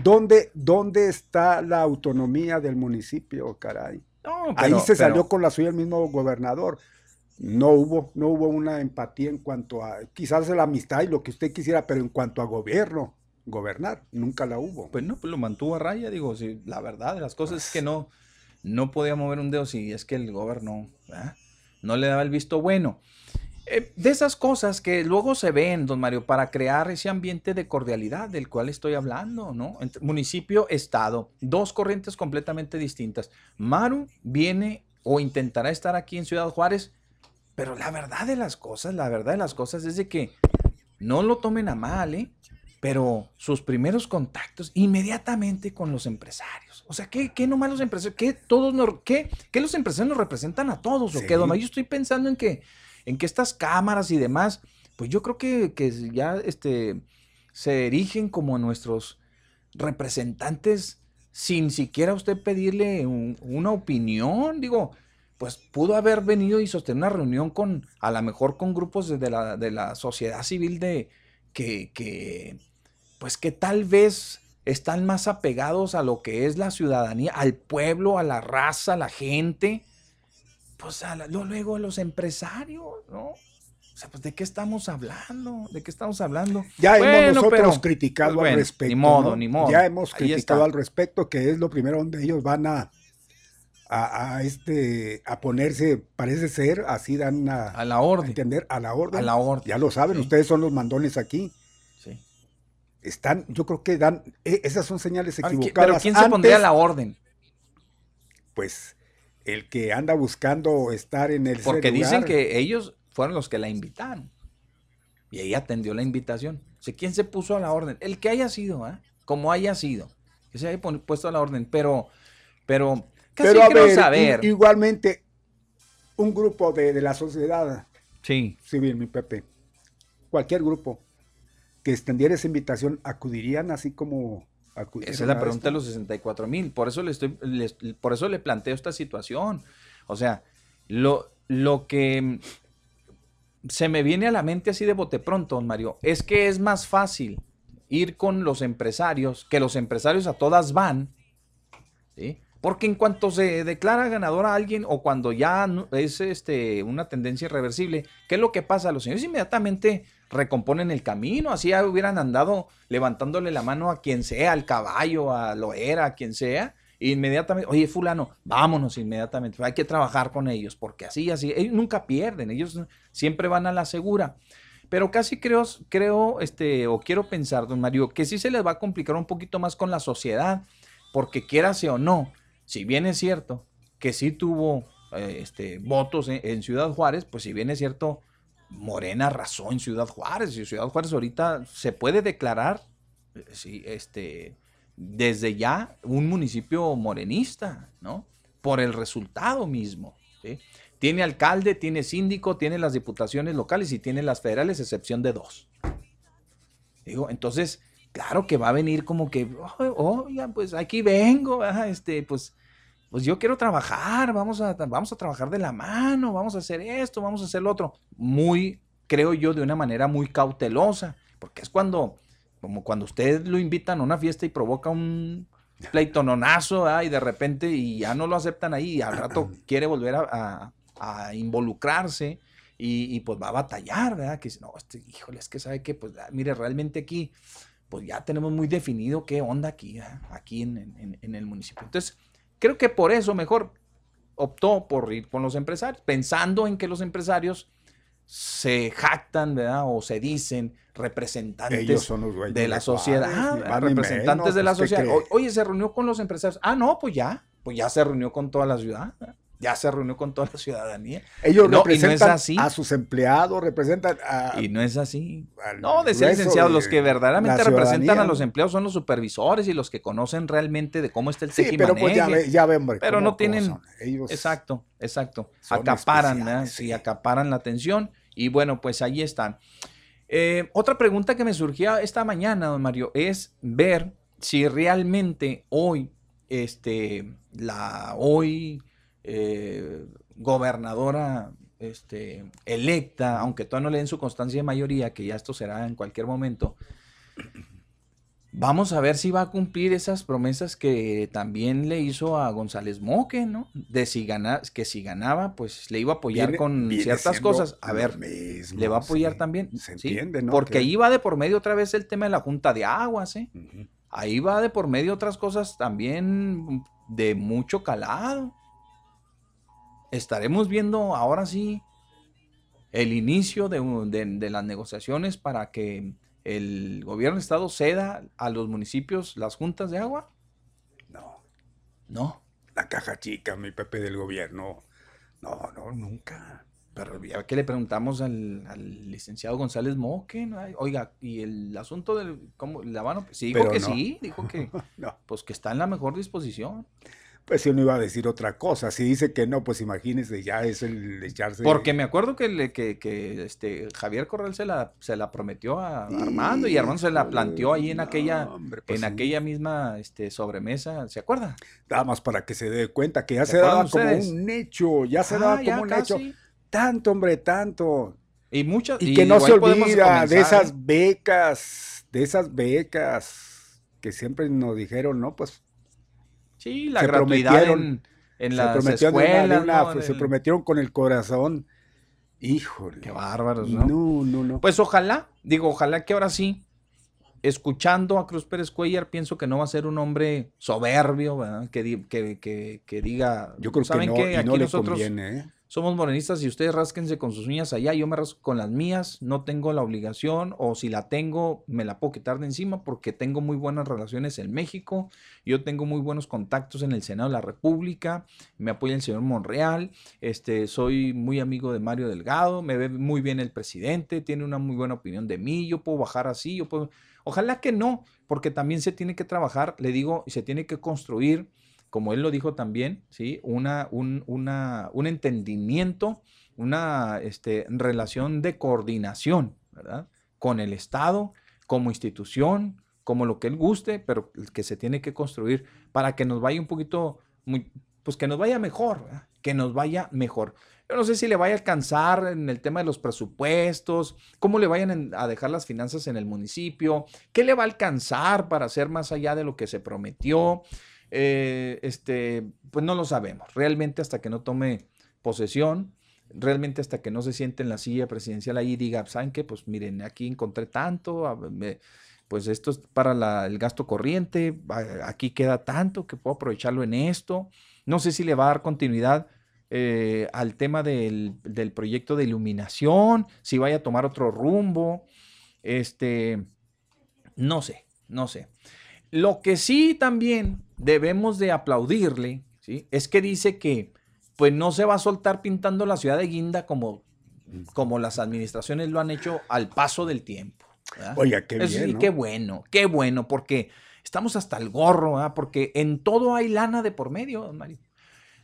¿Dónde, ¿Dónde está la autonomía del municipio, caray? Ahí se salió con la suya el mismo gobernador. No hubo, no hubo una empatía en cuanto a, quizás la amistad y lo que usted quisiera, pero en cuanto a gobierno, gobernar, nunca la hubo. Pues no, pues lo mantuvo a raya, digo, si la verdad de las cosas es que no, no podía mover un dedo si es que el gobierno no le daba el visto bueno. Eh, de esas cosas que luego se ven, don Mario, para crear ese ambiente de cordialidad del cual estoy hablando, ¿no? municipio, estado, dos corrientes completamente distintas. Maru viene o intentará estar aquí en Ciudad Juárez, pero la verdad de las cosas, la verdad de las cosas es de que no lo tomen a mal, ¿eh? Pero sus primeros contactos inmediatamente con los empresarios. O sea, ¿qué, qué nomás los empresarios? ¿Qué, todos qué, qué los empresarios nos representan a todos? ¿O qué, don Mario? Yo estoy pensando en que en que estas cámaras y demás, pues yo creo que, ya este, se erigen como nuestros representantes sin siquiera usted pedirle una opinión. Digo, pues pudo haber venido y sostener una reunión con, a lo mejor con grupos de, la, de la, sociedad civil de que, que, pues que tal vez están más apegados a lo que es la ciudadanía, al pueblo, a la raza, a la gente, pues luego los empresarios, ¿no? O sea, pues ¿de qué estamos hablando? ¿De qué estamos hablando? Ya hemos nosotros criticado pues, al respecto. Ni modo, ni modo. Ya hemos criticado al respecto, que es lo primero donde ellos van a, a, este, a ponerse, parece ser, así dan a, a la orden. entender, a la orden. A la orden. Ya lo saben, ustedes son los mandones aquí. Sí. Están, yo creo que dan, e, esas son señales equivocadas. Pero ¿quién se pondría a la orden? Pues el que anda buscando estar en el Porque dicen que ellos fueron los que la invitaron. Y ella atendió la invitación. O ¿quién se puso a la orden? El que haya sido, ¿eh? Como haya sido. Que se haya puesto a la orden. Pero, pero, casi pero saber. Igualmente, un grupo de, la sociedad sí. civil, mi Pepe, cualquier grupo que extendiera esa invitación, acudirían así como esa es la pregunta de los 64 mil. Por eso le estoy, por eso le planteo esta situación. O sea, lo, lo que se me viene a la mente así de bote pronto, Mario, es que es más fácil ir con los empresarios, que los empresarios a todas van, ¿sí? Porque en cuanto se declara ganador a alguien o cuando ya es este, una tendencia irreversible, ¿qué es lo que pasa? Los señores inmediatamente recomponen el camino, así hubieran andado levantándole la mano a quien sea, al caballo, a Loera, a quien sea, e inmediatamente, oye, fulano, vámonos inmediatamente, hay que trabajar con ellos, porque así, así, ellos nunca pierden, ellos siempre van a la segura. Pero casi creo, creo, este, o quiero pensar, don Mario, que sí se les va a complicar un poquito más con la sociedad, porque quierase o no, si bien es cierto que sí tuvo eh, este, votos en, Ciudad Juárez, pues si bien es cierto, Morena arrasó en Ciudad Juárez. Y Ciudad Juárez ahorita se puede declarar eh, sí, este, desde ya un municipio morenista, ¿no? Por el resultado mismo. Tiene alcalde, tiene síndico, tiene las diputaciones locales y tiene las federales, excepción de dos. Digo, entonces, claro que va a venir como que, oigan, pues aquí vengo, este, pues pues yo quiero trabajar, vamos a, vamos a trabajar de la mano, vamos a hacer esto, vamos a hacer lo otro. Muy, creo yo, de una manera muy cautelosa, porque es cuando, como cuando usted lo invitan a una fiesta y provoca un pleitononazo, y de repente y ya no lo aceptan ahí, y al rato quiere volver a, involucrarse y, pues va a batallar, ¿verdad? Que no, este, híjole, es que sabe que, pues, mire, realmente aquí, pues ya tenemos muy definido qué onda aquí, aquí en, en el municipio. Entonces, Creo que por eso mejor optó por ir con los empresarios, pensando en que los empresarios se jactan, ¿verdad? O se dicen representantes de la sociedad, representantes de la sociedad. Oye, se reunió con los empresarios. Ah, no, pues ya, pues ya se reunió con toda la ciudad ya se reunió con toda la ciudadanía. Ellos representan a sus empleados, representan a... Y no es así. No, de ser licenciados, los que verdaderamente representan a los empleados son los supervisores y los que conocen realmente de cómo está el sí, pero pues ya, ya ven, Pero no tienen... exacto, exacto. Acaparan, sí, acaparan la atención y bueno, pues ahí están. Eh, otra pregunta que me surgía esta mañana, don Mario, es ver si realmente hoy, este, la hoy eh, gobernadora este, electa, aunque todavía no le den su constancia de mayoría, que ya esto será en cualquier momento, vamos a ver si va a cumplir esas promesas que también le hizo a González Moque, ¿no? De si gana, que si ganaba, pues le iba a apoyar con ciertas cosas. A ver, le va a apoyar también. Se entiende, ¿no? Porque ahí va de por medio otra vez el tema de la Junta de Aguas, ¿eh? Ahí va de por medio otras cosas también de mucho calado estaremos viendo ahora sí el inicio de, las negociaciones para que el gobierno de Estado ceda a los municipios las juntas de agua? No. No. La caja chica, mi Pepe del gobierno. No, no, nunca. Pero ya que le preguntamos al, licenciado González Moque, oiga, y el asunto del cómo la mano, sí, dijo que sí, dijo que pues que está en la mejor disposición pues si uno iba a decir otra cosa. Si dice que no, pues imagínese, ya es el echarse. Porque me acuerdo que, le, que, que, este, Javier Corral se la, se la prometió a Armando y Armando se la planteó ahí en aquella, pues en aquella misma este, sobremesa. ¿Se acuerda? Nada más para que se dé cuenta que ya se, daba como un hecho, ya se daba ah, como un hecho. Tanto, hombre, tanto. Y muchas. Y, que no se olvida de esas ¿eh? becas, de esas becas que siempre nos dijeron, no, pues Sí, la gratuidad en, en las escuelas. Se prometieron con el corazón. Híjole. Qué bárbaros, ¿no? No, no, no. Pues ojalá, digo, ojalá que ahora sí, escuchando a Cruz Pérez Cuellar, pienso que no va a ser un hombre soberbio, ¿verdad? Que, que, que, diga. Yo creo que no, que aquí nosotros, conviene, ¿eh? Somos morenistas y ustedes rásquense con sus uñas allá, yo me rasco con las mías, no tengo la obligación o si la tengo me la puedo quitar de encima porque tengo muy buenas relaciones en México, yo tengo muy buenos contactos en el Senado de la República, me apoya el señor Monreal, este, soy muy amigo de Mario Delgado, me ve muy bien el presidente, tiene una muy buena opinión de mí, yo puedo bajar así, yo puedo... Ojalá que no, porque también se tiene que trabajar, le digo, y se tiene que construir como él lo dijo también, ¿sí? una, un, una, un entendimiento, una este, relación de coordinación ¿verdad? con el Estado como institución, como lo que él guste, pero que se tiene que construir para que nos vaya un poquito, muy, pues que nos vaya mejor, que nos vaya mejor. Yo no sé si le vaya a alcanzar en el tema de los presupuestos, cómo le vayan a dejar las finanzas en el municipio, qué le va a alcanzar para hacer más allá de lo que se prometió. Eh, este, pues no lo sabemos. Realmente hasta que no tome posesión, realmente hasta que no se siente en la silla presidencial ahí y diga, ¿saben qué? Pues miren, aquí encontré tanto, pues esto es para el gasto corriente, aquí queda tanto que puedo aprovecharlo en esto. No sé si le va a dar continuidad eh, al tema del, del, proyecto de iluminación, si vaya a tomar otro rumbo, este, no sé, no sé. Lo que sí también debemos de aplaudirle, ¿sí? Es que dice que pues no se va a soltar pintando la ciudad de Guinda como, como las administraciones lo han hecho al paso del tiempo. Oiga, qué bien. qué bueno, qué bueno, porque estamos hasta el gorro, ¿verdad? porque en todo hay lana de por medio, Mario.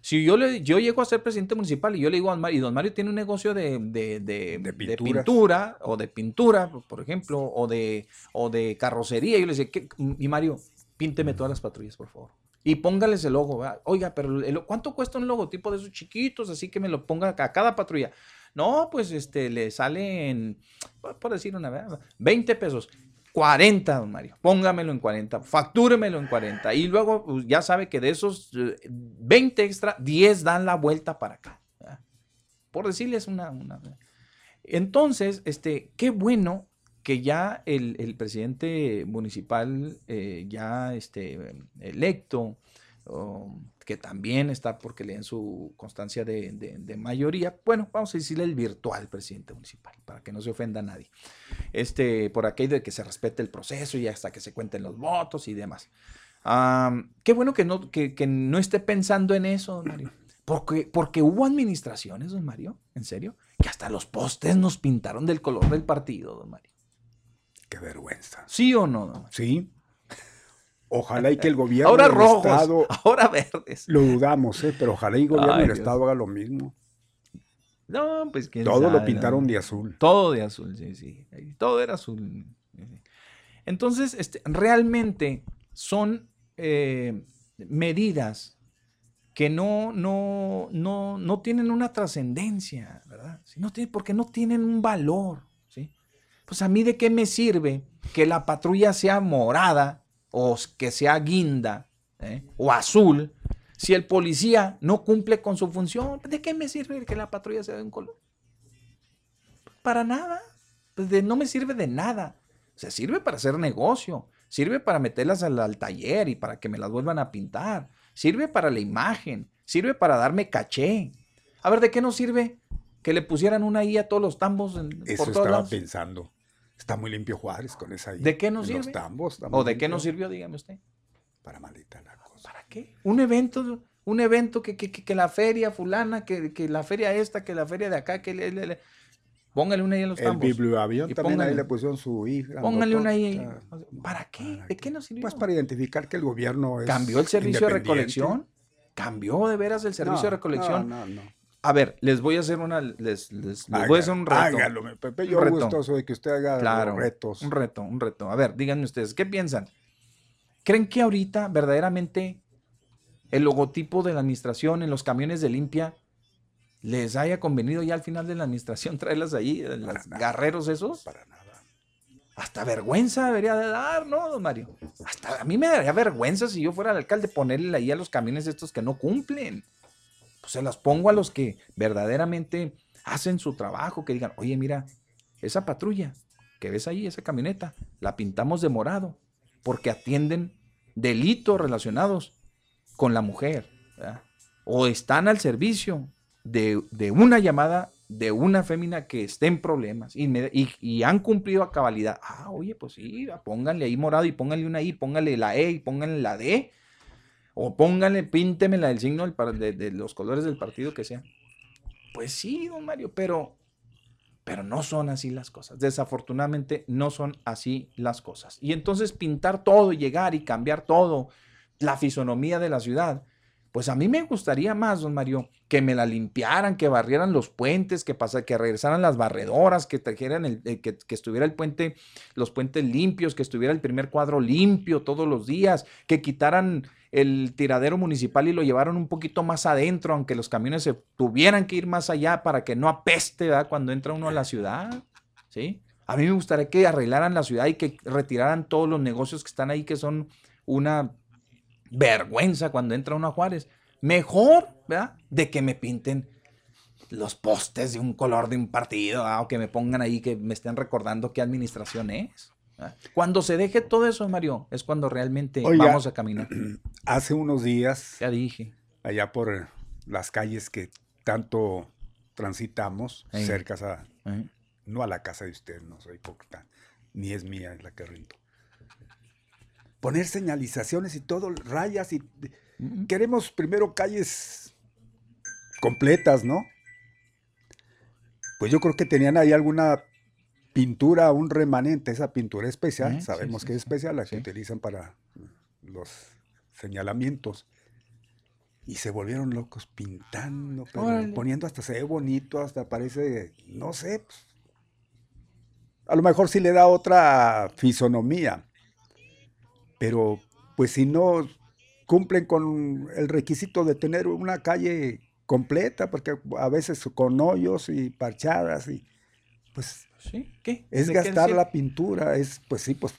Si yo, le, yo llego a ser presidente municipal y yo le digo a don Mario, y don Mario tiene un negocio de, de, pintura o de pintura, por ejemplo, o de, o de carrocería, yo le decía, y Mario, pínteme todas las patrullas, por favor. Y póngales el logo, ¿verdad? Oiga, pero el- ¿cuánto cuesta un logotipo de esos chiquitos? Así que me lo ponga a cada patrulla. No, pues este, le salen, por decir una vez, 20 pesos. 40, don Mario. Póngamelo en 40. Factúremelo en 40. Y luego pues, ya sabe que de esos eh, 20 extra, 10 dan la vuelta para acá. ¿verdad? Por decirles una, una. Entonces, este, qué bueno que ya el, el presidente municipal, eh, ya este, electo, que también está porque leen su constancia de, de- mayoría, bueno, vamos a decirle el virtual presidente municipal, para que no se ofenda a nadie. Este, por aquello de que se respete el proceso y hasta que se cuenten los votos y demás. Qué bueno que no, que, que no esté pensando en eso, don Mario. Porque, porque hubo administraciones, don Mario, en serio, que hasta los postes nos pintaron del color del partido, don Mario. Qué vergüenza. ¿Sí o no? Sí. Ojalá y que el gobierno Ahora del rojos, Estado, ahora verdes. lo dudamos, ¿eh? pero ojalá y el gobierno Ay, del Dios. Estado haga lo mismo. No, pues quién Todo sabe, lo pintaron ¿no? de azul. Todo de azul, sí, sí. Todo era azul. Entonces, este, realmente son eh, medidas que no, no, no, no tienen una trascendencia, ¿verdad? Porque no tienen un valor. Pues a mí de qué me sirve que la patrulla sea morada o que sea guinda ¿eh? o azul si el policía no cumple con su función. ¿De qué me sirve que la patrulla sea de un color? Para nada. Pues de- no me sirve de nada. O sea, sirve para hacer negocio. Sirve para meterlas al, al taller y para que me las vuelvan a pintar. Sirve para la imagen. Sirve para darme caché. A ver, ¿de qué nos sirve que le pusieran una I a todos los tambos en- Eso por todos estaba lados? pensando. Está muy limpio Juárez con esa I. ¿De qué nos En Los sirve? tambos. ¿O de qué nos sirvió, dígame usted? Para maldita la cosa. ¿Para qué? Un evento, un evento que, que, que- que la feria fulana, que, que la feria esta, que la feria de acá, que le, le- le- póngale una ahí en los El tambos. biblioavión Y también ahí póngale- le pusieron su I. Póngale una ahí. ¿Para qué? ¿De qué nos sirvió? Pues para identificar que el gobierno es ¿Cambió el servicio de recolección? ¿Cambió de veras el servicio de No, recolección? No, no, no. A ver, les voy a hacer una, les, les- les voy a hacer un reto. Hágalo, Pepe. Yo reto. gustoso de que usted haga Claro, retos. un reto, un reto. A ver, díganme ustedes, ¿qué piensan? ¿Creen que ahorita verdaderamente el logotipo de la administración en los camiones de limpia les haya convenido ya al final de la administración traerlas ahí, los nada. garreros esos? Para nada. Hasta vergüenza debería de dar, ¿no, don Mario? Hasta a mí me daría vergüenza si yo fuera el alcalde ponerle ahí a los camiones estos que no cumplen. Pues se las pongo a los que verdaderamente hacen su trabajo, que digan, oye, mira, esa patrulla que ves ahí, esa camioneta, la pintamos de morado, porque atienden delitos relacionados con la mujer, o están al servicio de, de una llamada de una fémina que esté en problemas y, me- y- y han cumplido a cabalidad. Ah, oye, pues sí, pónganle ahí morado y pónganle una I, pónganle la E y pónganle la D. O pónganle, pínteme la del signo de, de los colores del partido que sea. Pues sí, don Mario, pero, pero no son así las cosas. Desafortunadamente no son así las cosas. Y entonces pintar todo, y llegar y cambiar todo, la fisonomía de la ciudad, pues a mí me gustaría más, don Mario, que me la limpiaran, que barrieran los puentes, que, pasa, que regresaran las barredoras, que trajeran el, eh, que, que estuviera el puente, los puentes limpios, que estuviera el primer cuadro limpio todos los días, que quitaran el tiradero municipal y lo llevaron un poquito más adentro, aunque los camiones se tuvieran que ir más allá para que no apeste ¿verdad? cuando entra uno a la ciudad. ¿sí? A mí me gustaría que arreglaran la ciudad y que retiraran todos los negocios que están ahí, que son una vergüenza cuando entra uno a Juárez. Mejor, ¿verdad? De que me pinten los postes de un color de un partido, o que me pongan ahí, que me estén recordando qué administración es. Cuando se deje todo eso, Mario, es cuando realmente Oiga, vamos a caminar. Hace unos días, Ya dije. allá por las calles que tanto transitamos, Ey. cerca a, no a la casa de usted, no soy hipócrita, ni es mía, es la que rento. Poner señalizaciones y todo, rayas y... Mm, Queremos primero calles completas, ¿no? Pues yo creo que tenían ahí alguna pintura, un remanente, esa pintura especial, Eh, sí, sabemos sí, que es especial, la que utilizan para los señalamientos. Y se volvieron locos pintando, pero poniendo hasta se ve bonito, hasta parece, no sé, pues, a lo mejor sí le da otra fisonomía, pero pues si no cumplen con el requisito de tener una calle completa, porque a veces con hoyos y parchadas y pues ¿Sí? ¿Qué? es ¿De qué gastar la pintura, es pues sí, pues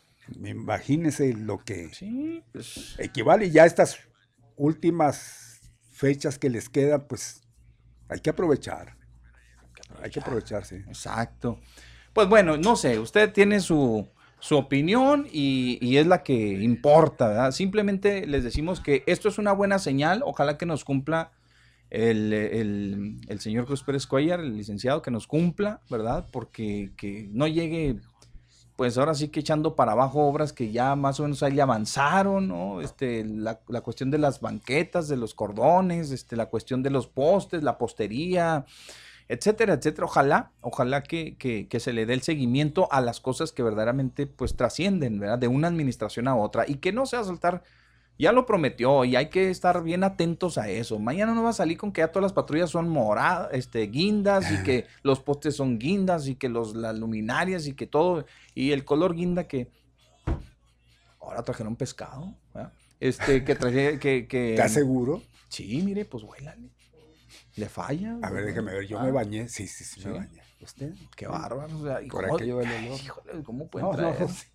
imagínese lo que Sí, pues, equivale y ya estas últimas fechas que les quedan, pues hay que aprovechar. Hay que aprovecharse. Exacto. Pues bueno, no sé, usted tiene su, su opinión y, y es la que importa, ¿verdad? Simplemente les decimos que esto es una buena señal, ojalá que nos cumpla el, el- el señor Cruz Pérez Cuellar, el licenciado, que nos cumpla, ¿verdad? Porque que no llegue, pues ahora sí que echando para abajo obras que ya más o menos ahí le avanzaron, ¿no? Este, la, la cuestión de las banquetas, de los cordones, este, la cuestión de los postes, la postería, etcétera, etcétera. Ojalá, ojalá que, que- se le dé el seguimiento a las cosas que verdaderamente pues trascienden, ¿verdad? De una administración a otra y que no sea saltar, ya lo prometió y hay que estar bien atentos a eso. Mañana no va a salir con que ya todas las patrullas son moradas, este, guindas y que los postes son guindas y que los, las luminarias y que todo, y el color guinda que ahora trajeron pescado, ¿verdad? Este, que traje, que, que... ¿Estás seguro? Sí, mire, pues huélale. Le falla. A ver, güey. déjeme ver, yo Ah. me bañé. Sí, sí, sí, ¿Sí? me bañé. ¿Usted? Qué bárbaro. O sea, ¿y Por cómo- aquello del olor. Híjole, ¿cómo pueden No, no, traer? no.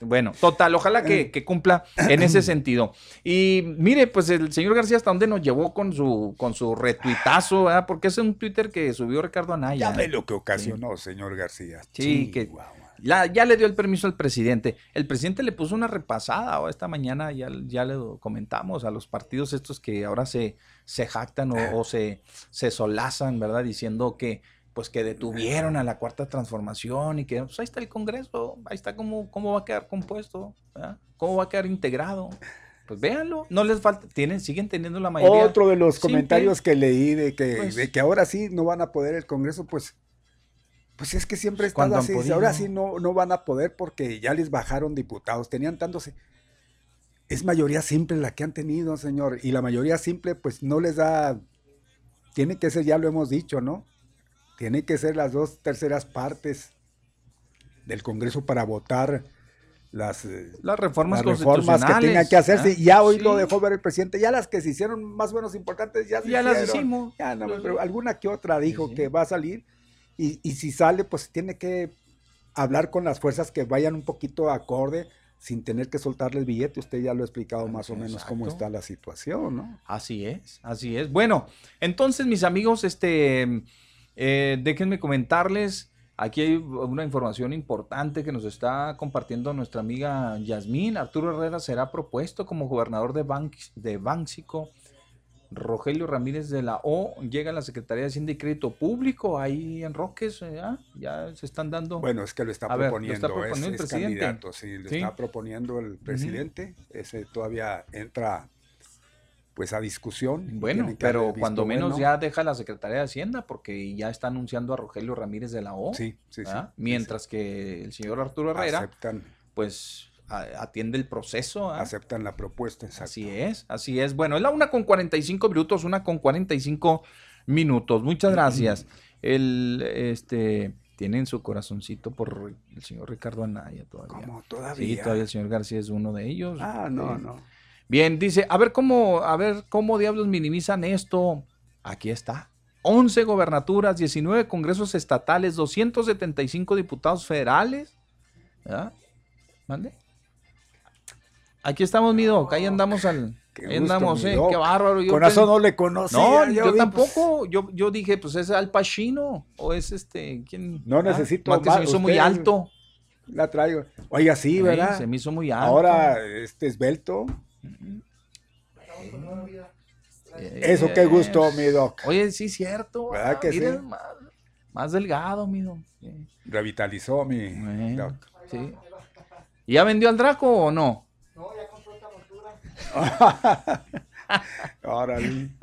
Bueno, total, ojalá que, que cumpla en ese sentido. Y mire, pues el señor García hasta dónde nos llevó con su, con su retuitazo, ¿verdad? Porque es un Twitter que subió Ricardo Anaya. Ya ve lo que ocasionó, señor García. Sí, que ya le dio el permiso al presidente. El presidente le puso una repasada o esta mañana, ya, ya le comentamos a los partidos estos que ahora se, se jactan o, o se, se solazan, ¿verdad? Diciendo que pues que detuvieron a la cuarta transformación y que pues ahí está el Congreso, ahí está cómo, cómo va a quedar compuesto, ¿verdad? cómo va a quedar integrado. Pues véanlo, no les falta, tienen, siguen teniendo la mayoría. Otro de los simple. comentarios que leí de que, Pues- de que ahora sí no van a poder el Congreso, pues, pues es que siempre han así. podido. Ahora sí no, no van a poder porque ya les bajaron diputados. Tenían tantos. Es mayoría simple la que han tenido, señor. Y la mayoría simple, pues no les da. Tiene que ser, ya lo hemos dicho, ¿no? Tiene que ser las dos terceras partes del Congreso para votar las, eh, Las reformas las reformas que tengan que hacerse. ¿ah? Ya hoy lo dejó ver el presidente. Ya las que se hicieron más o menos importantes ya se Ya las hicimos. Ya no, pero alguna que otra dijo sí. que va a salir. Y, y si sale, pues tiene que hablar con las fuerzas que vayan un poquito acorde sin tener que soltarles billete. Usted ya lo ha explicado más o menos cómo está la situación, ¿no? Así es, así es. Bueno, entonces mis amigos, este, eh, déjenme comentarles, aquí hay una información importante que nos está compartiendo nuestra amiga Yasmín. Arturo Herrera será propuesto como gobernador de, Banx- de Bánxico. Rogelio Ramírez de la O llega a la Secretaría de Hacienda y Crédito Público ahí en Roques, eh, ah, ya se están dando. Bueno, es que lo está A ver, lo proponiendo, está proponiendo el es, es presidente. candidato, sí, lo Sí. está proponiendo el presidente. Ese todavía entra pues a discusión. Bueno, pero cuando menos bueno. ya deja la Secretaría de Hacienda porque ya está anunciando a Rogelio Ramírez de la O. Sí, sí, sí, Mientras que el señor Arturo Herrera, Aceptan, pues atiende el proceso. ¿ah? aceptan la propuesta, exacto. Así es, así es. Bueno, es la una con 45 minutos, una con 45 minutos. Muchas gracias. El, este, tienen su corazoncito por el señor Ricardo Anaya todavía. ¿Cómo? Sí, Todavía. todavía el señor García es uno de ellos. Ah, no, Sí. no. Bien, dice, a ver cómo, a ver cómo diablos minimizan esto. Aquí está. 11 gobernaturas, 19 congresos estatales, 275 diputados federales. ¿Verdad? ¿Mande? Aquí estamos, mi doc, ahí andamos al. Qué ahí gusto, andamos, mi eh, qué bárbaro. Yo Con eso no le conocía. No, yo yo, vi, pues, tampoco. Yo, yo dije, pues es Al Pacino. O es este. ¿Quién? No Ah, necesito más que se me hizo muy alto. La traigo. Oiga, sí, Sí, ¿verdad? se me hizo muy alto. Ahora, este esbelto. Eso qué gusto, mi doc. Oye, sí, cierto. ¿Verdad ah, que mira, sí? Más, más delgado, mido. Sí. Revitalizó mi Bueno, doc. sí. ¿Y ya vendió al Draco o no? Órale.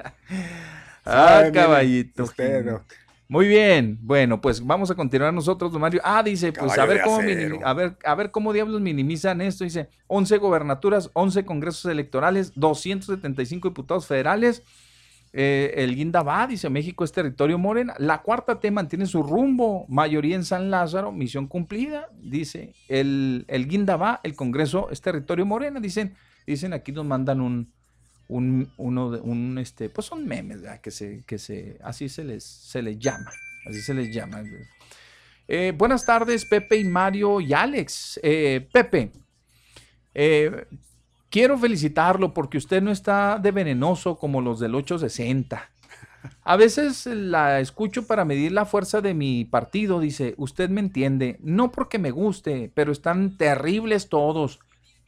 Ah, Ay, mire, caballito. Usted, doc. Muy bien. Bueno, pues vamos a continuar nosotros, don Mario. Ah, dice, pues a ver cómo a ver, a ver cómo diablos minimizan esto. Dice, 11 gobernaturas, 11 congresos electorales, 275 diputados federales. Eh, el Guinda va, dice México es territorio morena. La cuarta T mantiene su rumbo, mayoría en San Lázaro, misión cumplida. Dice el, el Guinda va, el Congreso es territorio morena. Dicen Dicen aquí nos mandan un, un, uno de, un, este, pues son memes. Que se, que se, así se les, se les llama, así se les llama. Eh, buenas tardes, Pepe y Mario y Alex. Eh, Pepe, eh, quiero felicitarlo porque usted no está de venenoso como los del 860. A veces la escucho para medir la fuerza de mi partido, dice, usted me entiende, no porque me guste, pero están terribles todos,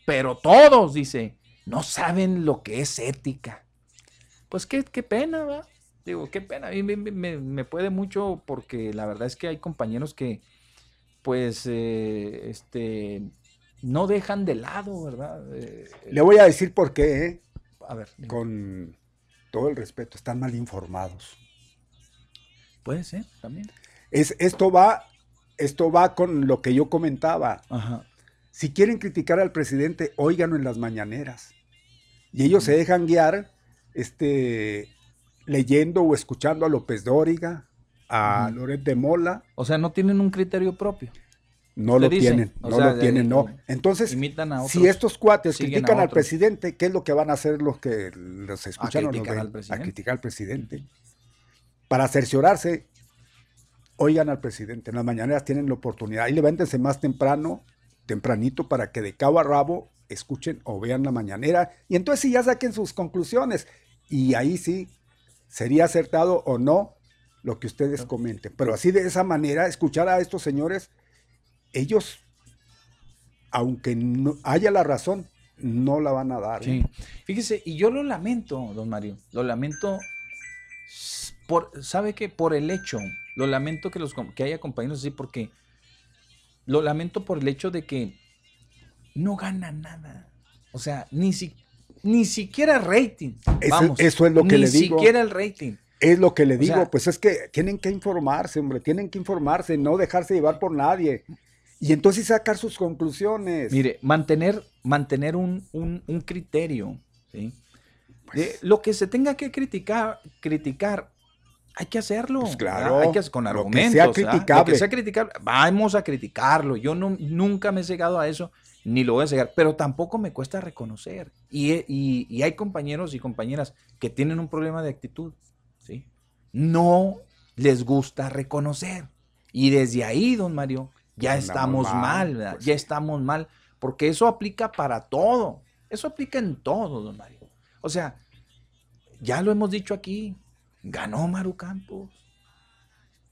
pero todos, dice, no saben lo que es ética. Pues qué, qué pena, ¿va? Digo, qué pena, a mí me, puede mucho porque la verdad es que hay compañeros que, pues, eh, este, no dejan de lado, ¿verdad? Eh, Le voy a decir por qué, ¿eh? A ver. Con todo el respeto, están mal informados. Puede ser, también. Es, esto, va, esto va con lo que yo comentaba. Si quieren criticar al presidente, óiganlo en las mañaneras. Y ellos se dejan guiar este, leyendo o escuchando a López Dóriga, a Loret de Mola. O sea, no tienen un criterio propio. No lo tienen, no lo tienen, no. Entonces, si estos cuates critican al presidente, ¿qué es lo que van a hacer los que los escuchan a criticar, al, presidente. a criticar al presidente? Para cerciorarse, oigan al presidente. En las mañaneras tienen la oportunidad. Y levántense más temprano, tempranito, para que de cabo a rabo escuchen o vean la mañanera. Y entonces sí ya saquen sus conclusiones. Y ahí sí, sería acertado o no lo que ustedes comenten. Pero así de esa manera, escuchar a estos señores ellos, aunque no haya la razón, no la van a dar. Sí. ¿eh? Fíjese, y yo lo lamento, don Mario, lo lamento, por, ¿sabe qué? Por el hecho, lo lamento que, los, que haya compañeros así, porque lo lamento por el hecho de que no gana nada. O sea, ni, si, ni siquiera rating. Vamos, eso, es lo que le digo. Ni siquiera el rating. Es lo que le digo, pues es que tienen que informarse, hombre, tienen que informarse, no dejarse llevar por nadie. Y entonces sacar sus conclusiones. Mire, mantener, mantener un, criterio. ¿sí? Pues lo que se tenga que criticar, criticar hay que hacerlo. Pues claro. Hay que, con argumentos. Lo que sea criticable. Lo que sea criticable. Vamos a criticarlo. Yo no, nunca me he cegado a eso, ni lo voy a cegar, pero tampoco me cuesta reconocer. Y, y, hay compañeros y compañeras que tienen un problema de actitud. ¿sí? No les gusta reconocer. Y desde ahí, don Mario, ya estamos mal, ¿verdad? Pues ya estamos mal, porque eso aplica para todo, eso aplica en todo, don Mario. O sea, ya lo hemos dicho aquí, ganó Maru Campos.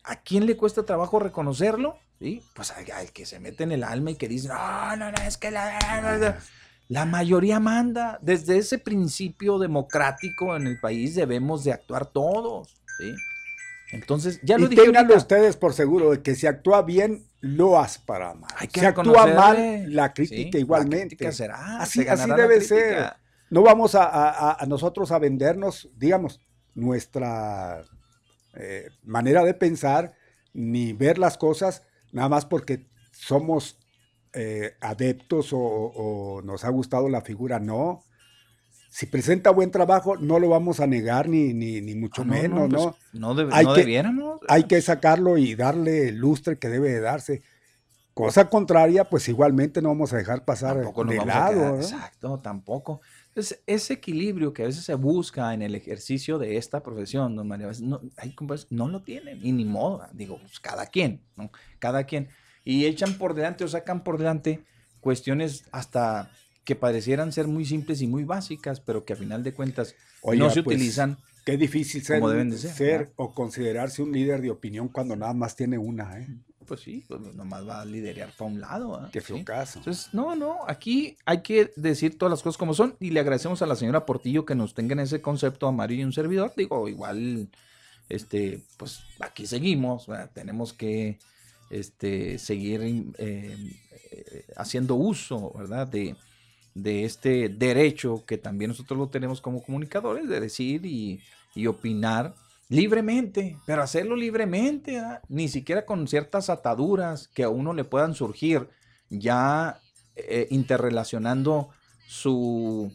¿A quién le cuesta trabajo reconocerlo? ¿Sí? Pues al, que se mete en el alma y que dice, no, no, no, es que la, la mayoría manda. Desde ese principio democrático en el país debemos de actuar todos, ¿sí? Entonces, ya lo y dije ustedes por seguro de que si actúa bien, lo para mal. si actúa mal, la crítica igualmente. así, así debe ser. No vamos a, nosotros a vendernos, digamos, nuestra eh, manera de pensar ni ver las cosas nada más porque somos eh, adeptos o, nos ha gustado la figura. No, si presenta buen trabajo, no lo vamos a negar ni, ni, ni mucho ah, menos, ¿no? no, pues, hay que, Hay que sacarlo y darle el lustre que debe de darse. Cosa contraria, pues igualmente no vamos a dejar pasar de lado. Exacto, tampoco. Entonces, ese equilibrio que a veces se busca en el ejercicio de esta profesión, don María, no, hay, no lo tienen, y ni modo, digo, pues cada quien, ¿no? Cada quien. Y echan por delante o sacan por delante cuestiones hasta que parecieran ser muy simples y muy básicas, pero que a final de cuentas no se pues, utilizan. Qué difícil ser, como deben de ser, o considerarse un líder de opinión cuando nada más tiene una, ¿eh? Pues sí, pues nomás va a liderar para un lado. ¿eh? Qué feo caso. Entonces, no, no, aquí hay que decir todas las cosas como son y le agradecemos a la señora Portillo que nos tenga en ese concepto a Mario y un servidor. Digo, igual, este, pues aquí seguimos, tenemos que este, seguir eh, eh, haciendo uso, ¿verdad? De, de este derecho que también nosotros lo tenemos como comunicadores de decir y, opinar libremente, pero hacerlo libremente, ni siquiera con ciertas ataduras que a uno le puedan surgir, ya eh, interrelacionando su,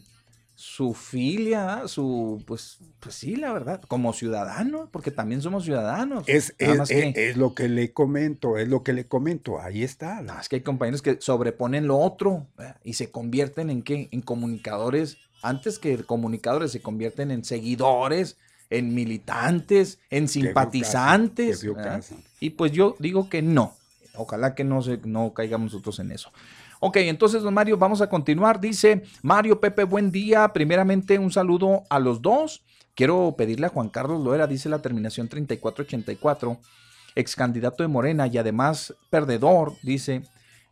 su filia, su, pues, pues sí, la verdad, como ciudadano, porque también somos ciudadanos. Es, es, lo que le comento, es lo que le comento, ahí está. No, es que hay compañeros que sobreponen lo otro y se convierten en qué, en comunicadores, antes que comunicadores, se convierten en seguidores, en militantes, en simpatizantes. Y pues yo digo que no, ojalá que no, se, no caigamos nosotros en eso. Ok, entonces, don Mario, vamos a continuar. Dice Mario Pepe, buen día. Primeramente, un saludo a los dos. Quiero pedirle a Juan Carlos Loera, dice la terminación 3484, ex candidato de Morena y además perdedor, dice,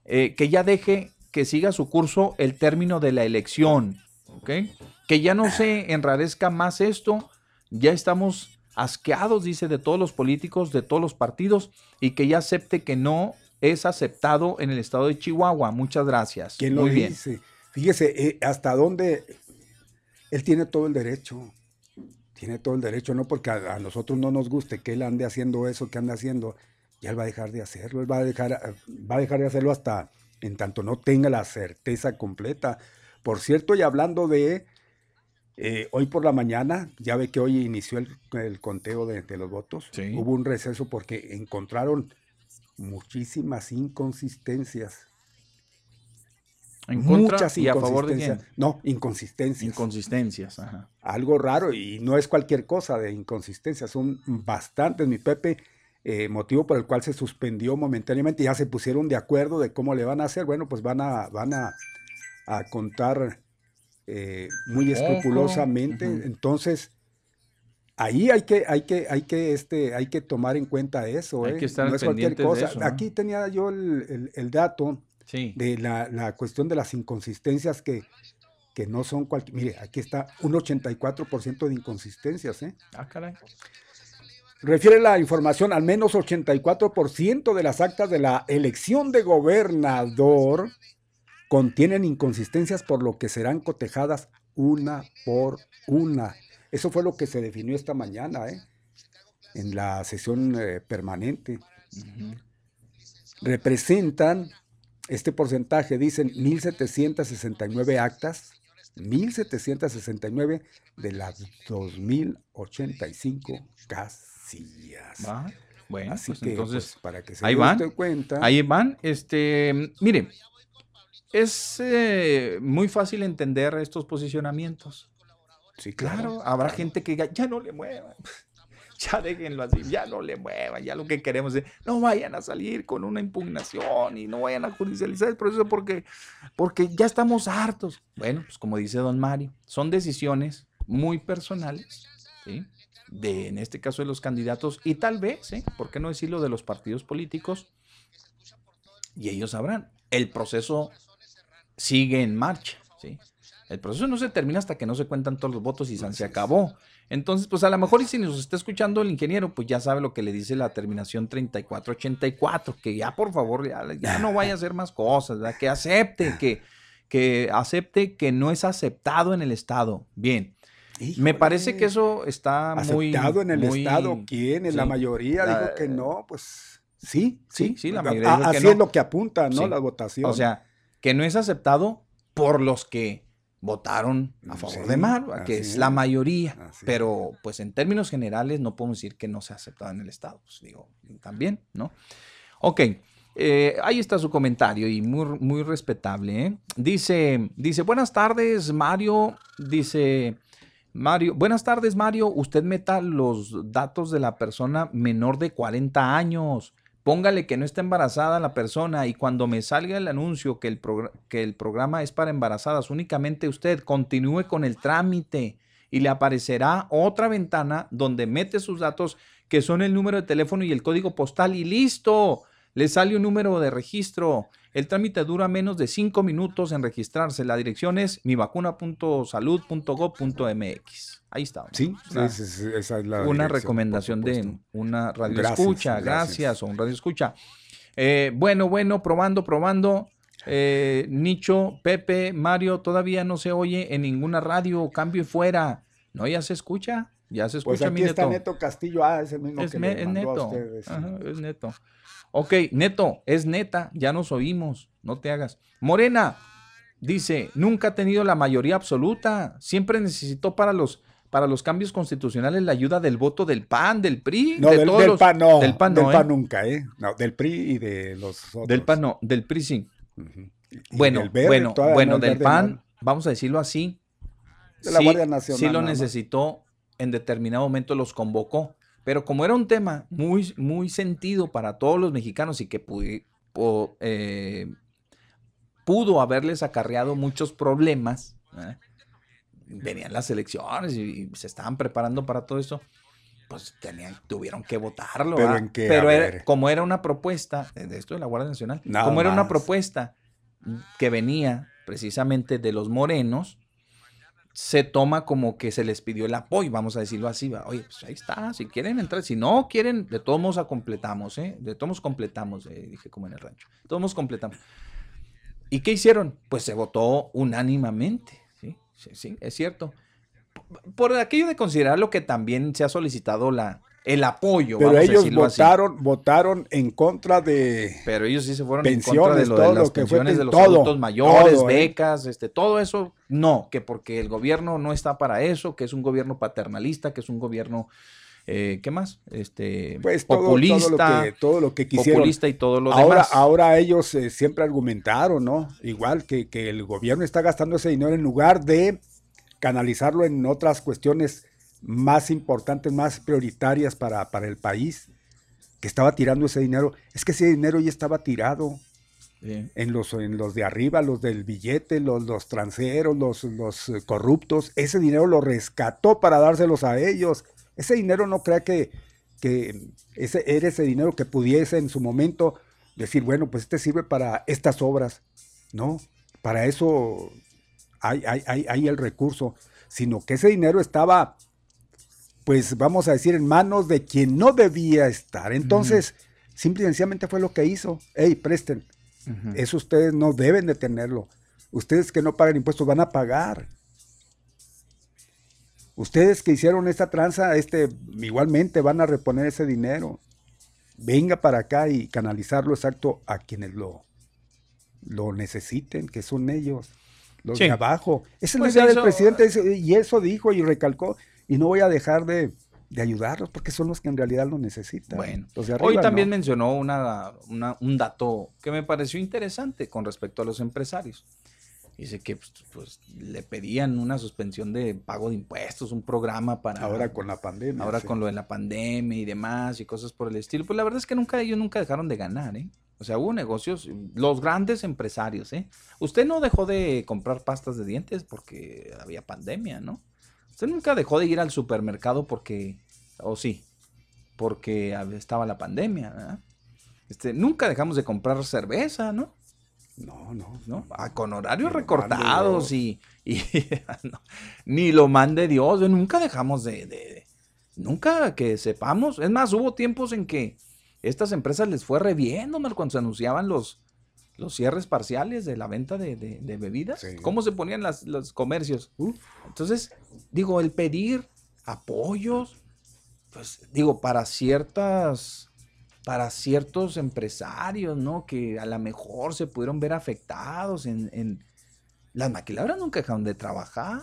eh, que ya deje que siga su curso el término de la elección. ¿ok? Que ya no se enrarezca más esto. Ya estamos asqueados, dice, de todos los políticos, de todos los partidos, y que ya acepte que no es aceptado en el estado de Chihuahua. Muchas gracias. ¿Quién lo Muy dice? Bien. Fíjese, eh, hasta dónde él tiene todo el derecho. Tiene todo el derecho, no porque a, nosotros no nos guste que él ande haciendo eso que ande haciendo, ya él va a dejar de hacerlo, él va a dejar, va a dejar de hacerlo hasta en tanto no tenga la certeza completa. Por cierto, y hablando de eh, hoy por la mañana, ya ve que hoy inició el, conteo de, los votos, hubo un receso porque encontraron muchísimas inconsistencias. En Muchas y a favor de quién? No, inconsistencias. Inconsistencias, Algo raro y no es cualquier cosa de inconsistencias, son bastantes, mi Pepe, eh, motivo por el cual se suspendió momentáneamente, ya se pusieron de acuerdo de cómo le van a hacer, bueno, pues van a, van a, contar eh, muy escrupulosamente, entonces Ahí hay que, hay que, hay que, este, hay que tomar en cuenta eso, ¿eh? no es cualquier cosa. Aquí tenía yo el, dato de la, cuestión de las inconsistencias que, que no son cualquier. Mire, aquí está un 84% de inconsistencias, ¿eh? Ah, caray. Refiere la información, al menos 84% de las actas de la elección de gobernador contienen inconsistencias por lo que serán cotejadas una por una. Eso fue lo que se definió esta mañana, ¿eh? en la sesión eh, permanente. Representan, este porcentaje, dicen 1.769 actas, 1.769 de las 2.085 casillas. Bueno, Así pues que, entonces, pues, para que se ahí van, cuenta. Ahí van. Este, mire, es eh, muy fácil entender estos posicionamientos. Sí, claro. Habrá gente que diga, ya no le muevan. Ya déjenlo así, ya no le muevan, ya lo que queremos es, no vayan a salir con una impugnación y no vayan a judicializar el proceso porque, porque ya estamos hartos. Bueno, pues como dice don Mario, son decisiones muy personales, ¿sí? de, en este caso de los candidatos y tal vez, ¿eh? ¿por qué no decirlo de los partidos políticos? Y ellos sabrán, el proceso sigue en marcha, ¿sí? El proceso no se termina hasta que no se cuentan todos los votos y se acabó. Entonces, pues a lo mejor y si nos está escuchando el ingeniero, pues ya sabe lo que le dice la terminación 3484, que ya por favor ya, no vaya a hacer más cosas, que acepte, que, que acepte que no es aceptado en el Estado. Bien. Me parece que eso está muy... ¿Aceptado en el Estado? ¿Quién? ¿En la mayoría? dijo que no, pues sí, sí. Sí, la mayoría. así es lo que apunta, ¿no? La votación. O sea, que no es aceptado por los que votaron a favor de Mar, que es, la mayoría, pero pues en términos generales no podemos decir que no se ha aceptado en el Estado, pues, digo, también, ¿no? Ok, eh, ahí está su comentario y muy, muy respetable. ¿eh? Dice, dice, buenas tardes Mario, dice Mario, buenas tardes Mario, usted meta los datos de la persona menor de 40 años. Póngale que no está embarazada la persona y cuando me salga el anuncio que el, que el programa es para embarazadas, únicamente usted continúe con el trámite y le aparecerá otra ventana donde mete sus datos que son el número de teléfono y el código postal y listo. Le sale un número de registro. El trámite dura menos de cinco minutos en registrarse. La dirección es mivacuna.salud.gov.mx. Ahí está. Sí, esa es la Una recomendación de una radio escucha, gracias. o un radio escucha. Eh, bueno, bueno, probando, probando. Eh, Nicho, Pepe, Mario, todavía no se oye en ninguna radio, cambio y fuera. No, ya se escucha, ya se pues escucha pues aquí está Neto Castillo, ah, es el mismo que le mandó Neto. es Neto. Ok, Neto, es neta, ya nos oímos, no te hagas. Morena, Dice, nunca ha tenido la mayoría absoluta, siempre necesitó para los para los cambios constitucionales la ayuda del voto del PAN, del PRI, no, de del, todos PAN no, del PAN, del PAN ¿eh? nunca, ¿eh? No, del PRI y de los otros. Del PAN no, del PRI sí. Uh -huh. Bueno, verde, bueno, bueno, no, del PAN, vamos a decirlo así. De la sí, Guardia Nacional. sí lo necesitó, en determinado momento los convocó, pero como era un tema muy, muy sentido para todos los mexicanos y que po- eh, pudo haberles acarreado muchos problemas, ¿eh? venían las elecciones y, y se estaban preparando para todo eso, pues tenían, tuvieron que votarlo. ¿Pero en qué? Pero era- como era una propuesta de esto de la Guardia Nacional, Nada como era una propuesta que venía precisamente de los morenos, se toma como que se les pidió el apoyo, vamos a decirlo así, va, oye, pues ahí está, si quieren entrar, si no quieren, de todos modos completamos, ¿eh? De todos modos completamos, dije como en el rancho, todos modos completamos. ¿Y qué hicieron? Pues se votó unánimemente, ¿sí? Sí, sí, es cierto. Por aquello de considerar lo que también se ha solicitado la, el apoyo, Pero vamos a ellos decirlo así. votaron, votaron en contra de. Pero ellos sí se fueron en contra de, lo todo de lo las fue pensiones de los todo, adultos mayores, todo, ¿eh? becas, este, todo eso, no, que porque el gobierno no está para eso, que es un gobierno paternalista, que es un gobierno, eh, ¿qué más? Este, Pues todo, populista, todo lo que, todo lo que quisieron. populista y todo lo Ahora, demás. ahora ellos eh, siempre argumentaron, ¿no? Igual que, que el gobierno está gastando ese dinero en lugar de canalizarlo en otras cuestiones más importantes, más prioritarias para, para el país, que estaba tirando ese dinero. Es que ese dinero ya estaba tirado en los, en los de arriba, los del billete, los, los transeros, los, los eh, corruptos. Ese dinero lo rescató para dárselos a ellos. Ese dinero no crea que, que ese, era ese dinero que pudiese en su momento decir, bueno, pues este sirve para estas obras. No, para eso hay, hay, hay, hay el recurso, sino que ese dinero estaba, pues vamos a decir, en manos de quien no debía estar. Entonces, simple y sencillamente fue lo que hizo. Hey, presten, eso ustedes no deben de tenerlo. Ustedes que no pagan impuestos van a pagar. Ustedes que hicieron esta tranza, este, igualmente van a reponer ese dinero. Venga para acá y canalizarlo exacto a quienes lo, lo necesiten, que son ellos, los Sí. de abajo. Esa es Pues la idea eso- del presidente y eso dijo y recalcó. Y no voy a dejar de, de ayudarlos porque son los que en realidad lo necesitan. Bueno, hoy también no. mencionó una, una- un dato que me pareció interesante con respecto a los empresarios. Dice que pues, pues, le pedían una suspensión de pago de impuestos, un programa para... Ahora con la pandemia. ahora sí. con lo de la pandemia y demás y cosas por el estilo. Pues la verdad es que nunca ellos nunca dejaron de ganar, ¿eh? O sea, hubo negocios, los grandes empresarios, ¿eh? Usted no dejó de comprar pastas de dientes porque había pandemia, ¿no? Usted nunca dejó de ir al supermercado porque, o sí, porque estaba la pandemia, ¿verdad? Este, nunca dejamos de comprar cerveza, ¿no? No, no. ¿no? Ah, con horarios recortados y, y no, ni lo mande Dios, nunca dejamos de, de- de- nunca que sepamos, es más, hubo tiempos en que estas empresas les fue re bien, Omar, cuando se anunciaban los, los cierres parciales de la venta de, de- de bebidas, Sí. cómo se ponían las- los comercios. Entonces, digo, el pedir apoyos, pues digo, para ciertas, para ciertos empresarios, ¿no? Que a lo mejor se pudieron ver afectados en, en- las maquiladoras nunca dejaron de trabajar.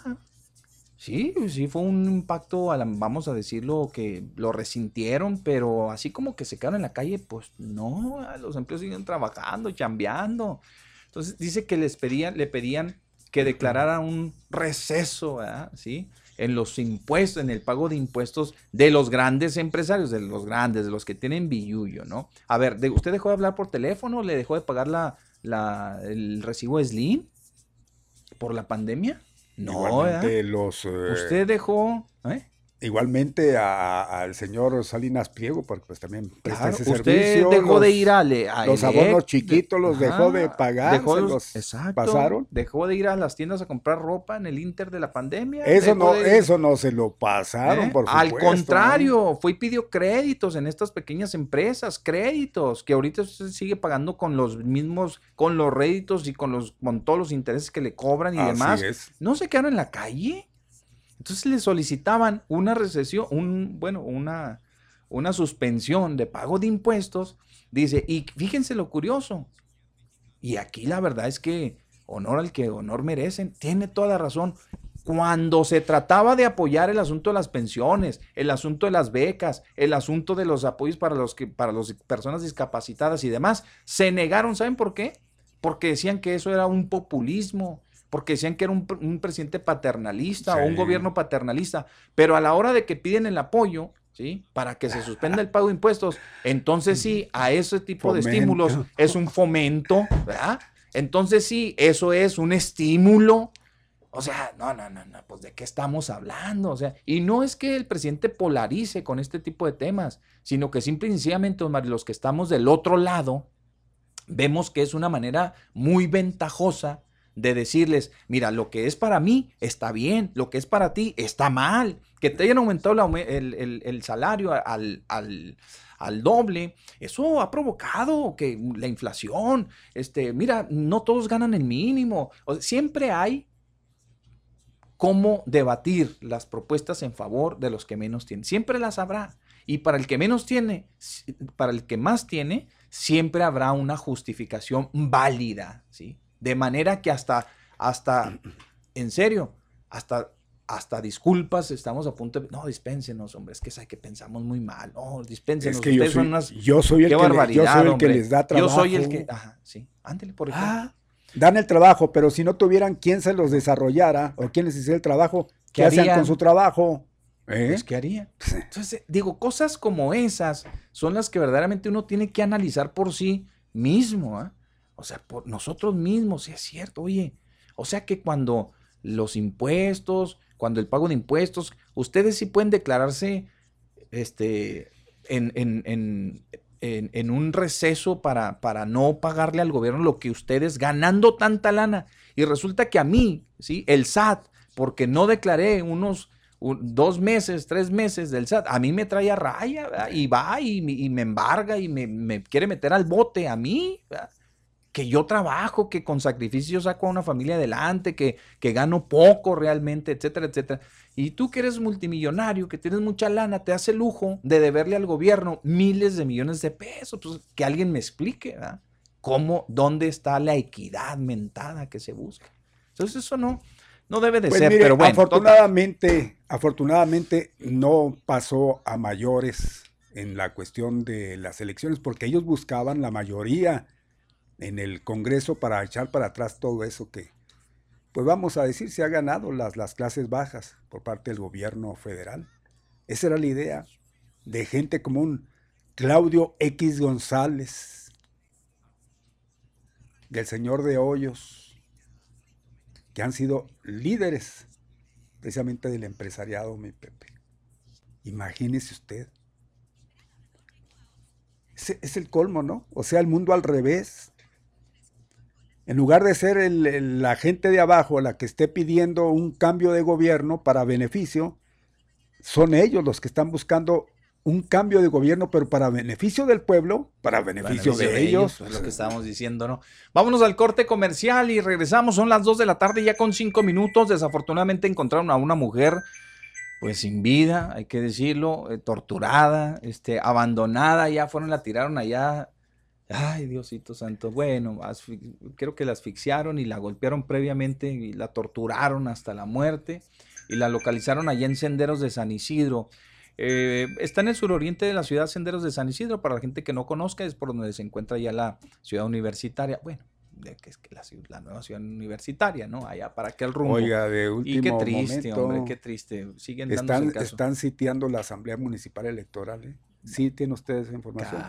Sí, sí fue un impacto, vamos a decirlo, que lo resintieron, pero así como que se quedaron en la calle, pues no, los empleos siguen trabajando, chambeando. Entonces dice que les pedían, le pedían que declarara un receso, ¿verdad? ¿sí? En los impuestos, en el pago de impuestos de los grandes empresarios, de los grandes, de los que tienen billuyo, ¿no? A ver, de- ¿usted dejó de hablar por teléfono? ¿Le dejó de pagar la, la- el recibo Slim por la pandemia? No. Igualmente los, eh, Usted dejó, ¿eh? Igualmente a- al señor Salinas Pliego, porque pues también presta Claro, ese usted servicio. dejó de los- ir a, le- a los Elec, abonos chiquitos los dejó de pagar, dejó se los- los exacto, pasaron. Dejó de ir a las tiendas a comprar ropa en el inter de la pandemia. Eso no, de- eso no se lo pasaron, ¿eh? por supuesto. Al ¿no? contrario, fue y pidió créditos en estas pequeñas empresas, créditos, que ahorita usted sigue pagando con los mismos, con los réditos y con los, con todos los intereses que le cobran y Así demás. es. No se quedaron en la calle. Entonces le solicitaban una recesión, un, bueno, una, una suspensión de pago de impuestos. Dice, y fíjense lo curioso. Y aquí la verdad es que honor al que honor merecen. Tiene toda la razón. Cuando se trataba de apoyar el asunto de las pensiones, el asunto de las becas, el asunto de los apoyos para los que para las personas discapacitadas y demás, se negaron, ¿saben por qué? Porque decían que eso era un populismo, porque decían que era un, presidente paternalista o un gobierno paternalista, pero a la hora de que piden el apoyo, ¿sí? Para que se suspenda el pago de impuestos, entonces sí, a ese tipo de estímulos es un fomento, ¿verdad? Entonces sí, eso es un estímulo o sea, no, no, no, no, pues de qué estamos hablando. O sea, y no es que el presidente polarice con este tipo de temas, sino que simple y sencillamente, los que estamos del otro lado, vemos que es una manera muy ventajosa de decirles, mira, lo que es para mí está bien, lo que es para ti está mal. Que te hayan aumentado el, salario al, al, doble, eso ha provocado que la inflación, este, mira, no todos ganan el mínimo. siempre hay cómo debatir las propuestas en favor de los que menos tienen. Siempre las habrá. Y para el que menos tiene, para el que más tiene, siempre habrá una justificación válida, ¿sí? De manera que hasta, hasta, en serio, hasta, hasta disculpas, estamos a punto de, no, dispénsenos, hombre, es que es que pensamos muy mal, no, dispénsenos, es que yo soy, yo soy el, que, yo soy el que les da trabajo. Yo soy el que, ajá, sí, ándele por ejemplo. Ah, dan el trabajo, pero si no tuvieran quien se los desarrollara o quien les hiciera el trabajo, ¿qué, hacían con su trabajo? ¿Eh? Pues, ¿qué harían? Entonces, digo, cosas como esas son las que verdaderamente uno tiene que analizar por sí mismo, ¿ah? O sea, por nosotros mismos, si es cierto, oye, o sea que cuando los impuestos, cuando el pago de impuestos, ustedes sí pueden declararse este, en, en, en, un receso para, para no pagarle al gobierno lo que ustedes ganando tanta lana. Y resulta que a mí, ¿sí? el SAT, porque no declaré unos dos meses, tres meses del SAT, a mí me trae a raya y va y, me embarga y me, quiere meter al bote a mí. Que yo trabajo, que con sacrificio saco a una familia adelante, que, que gano poco realmente, etcétera, etcétera. Y tú que eres multimillonario, que tienes mucha lana, te hace lujo de deberle al gobierno miles de millones de pesos. Pues que alguien me explique, ¿verdad? ¿Cómo, dónde está la equidad mentada que se busca? Entonces eso no, no debe de pues ser, pero bueno. Afortunadamente, afortunadamente no pasó a mayores en la cuestión de las elecciones, porque ellos buscaban la mayoría en el Congreso para echar para atrás todo eso que, pues vamos a decir, se ha ganado las, las clases bajas por parte del gobierno federal. Esa era la idea de gente como Claudio X González, del señor de Hoyos, que han sido líderes precisamente del empresariado, mi Pepe. Imagínese usted. Es, es el colmo, ¿no? O sea, el mundo al revés en lugar de ser la gente de abajo la que esté pidiendo un cambio de gobierno para beneficio, son ellos los que están buscando un cambio de gobierno, pero para beneficio del pueblo, para beneficio, de, ellos. Es lo que estábamos diciendo, ¿no? Vámonos al corte comercial y regresamos. Son las 2 de la tarde, ya con 5 minutos. Desafortunadamente encontraron a una mujer, pues sin vida, hay que decirlo, eh, torturada, este, abandonada. Ya fueron, la tiraron allá Ay, Diosito Santo. Bueno, creo que la asfixiaron y la golpearon previamente y la torturaron hasta la muerte y la localizaron allá en Senderos de San Isidro. Eh, está en el suroriente de la ciudad Senderos de San Isidro. Para la gente que no conozca, es por donde se encuentra ya la ciudad universitaria. Bueno, que es que la, nueva ciudad universitaria, ¿no? Allá para aquel rumbo. Oiga, de último Y qué triste, hombre, qué triste. Siguen están, están siteando la Asamblea Municipal Electoral, ¿eh? Sí, tienen ustedes esa información.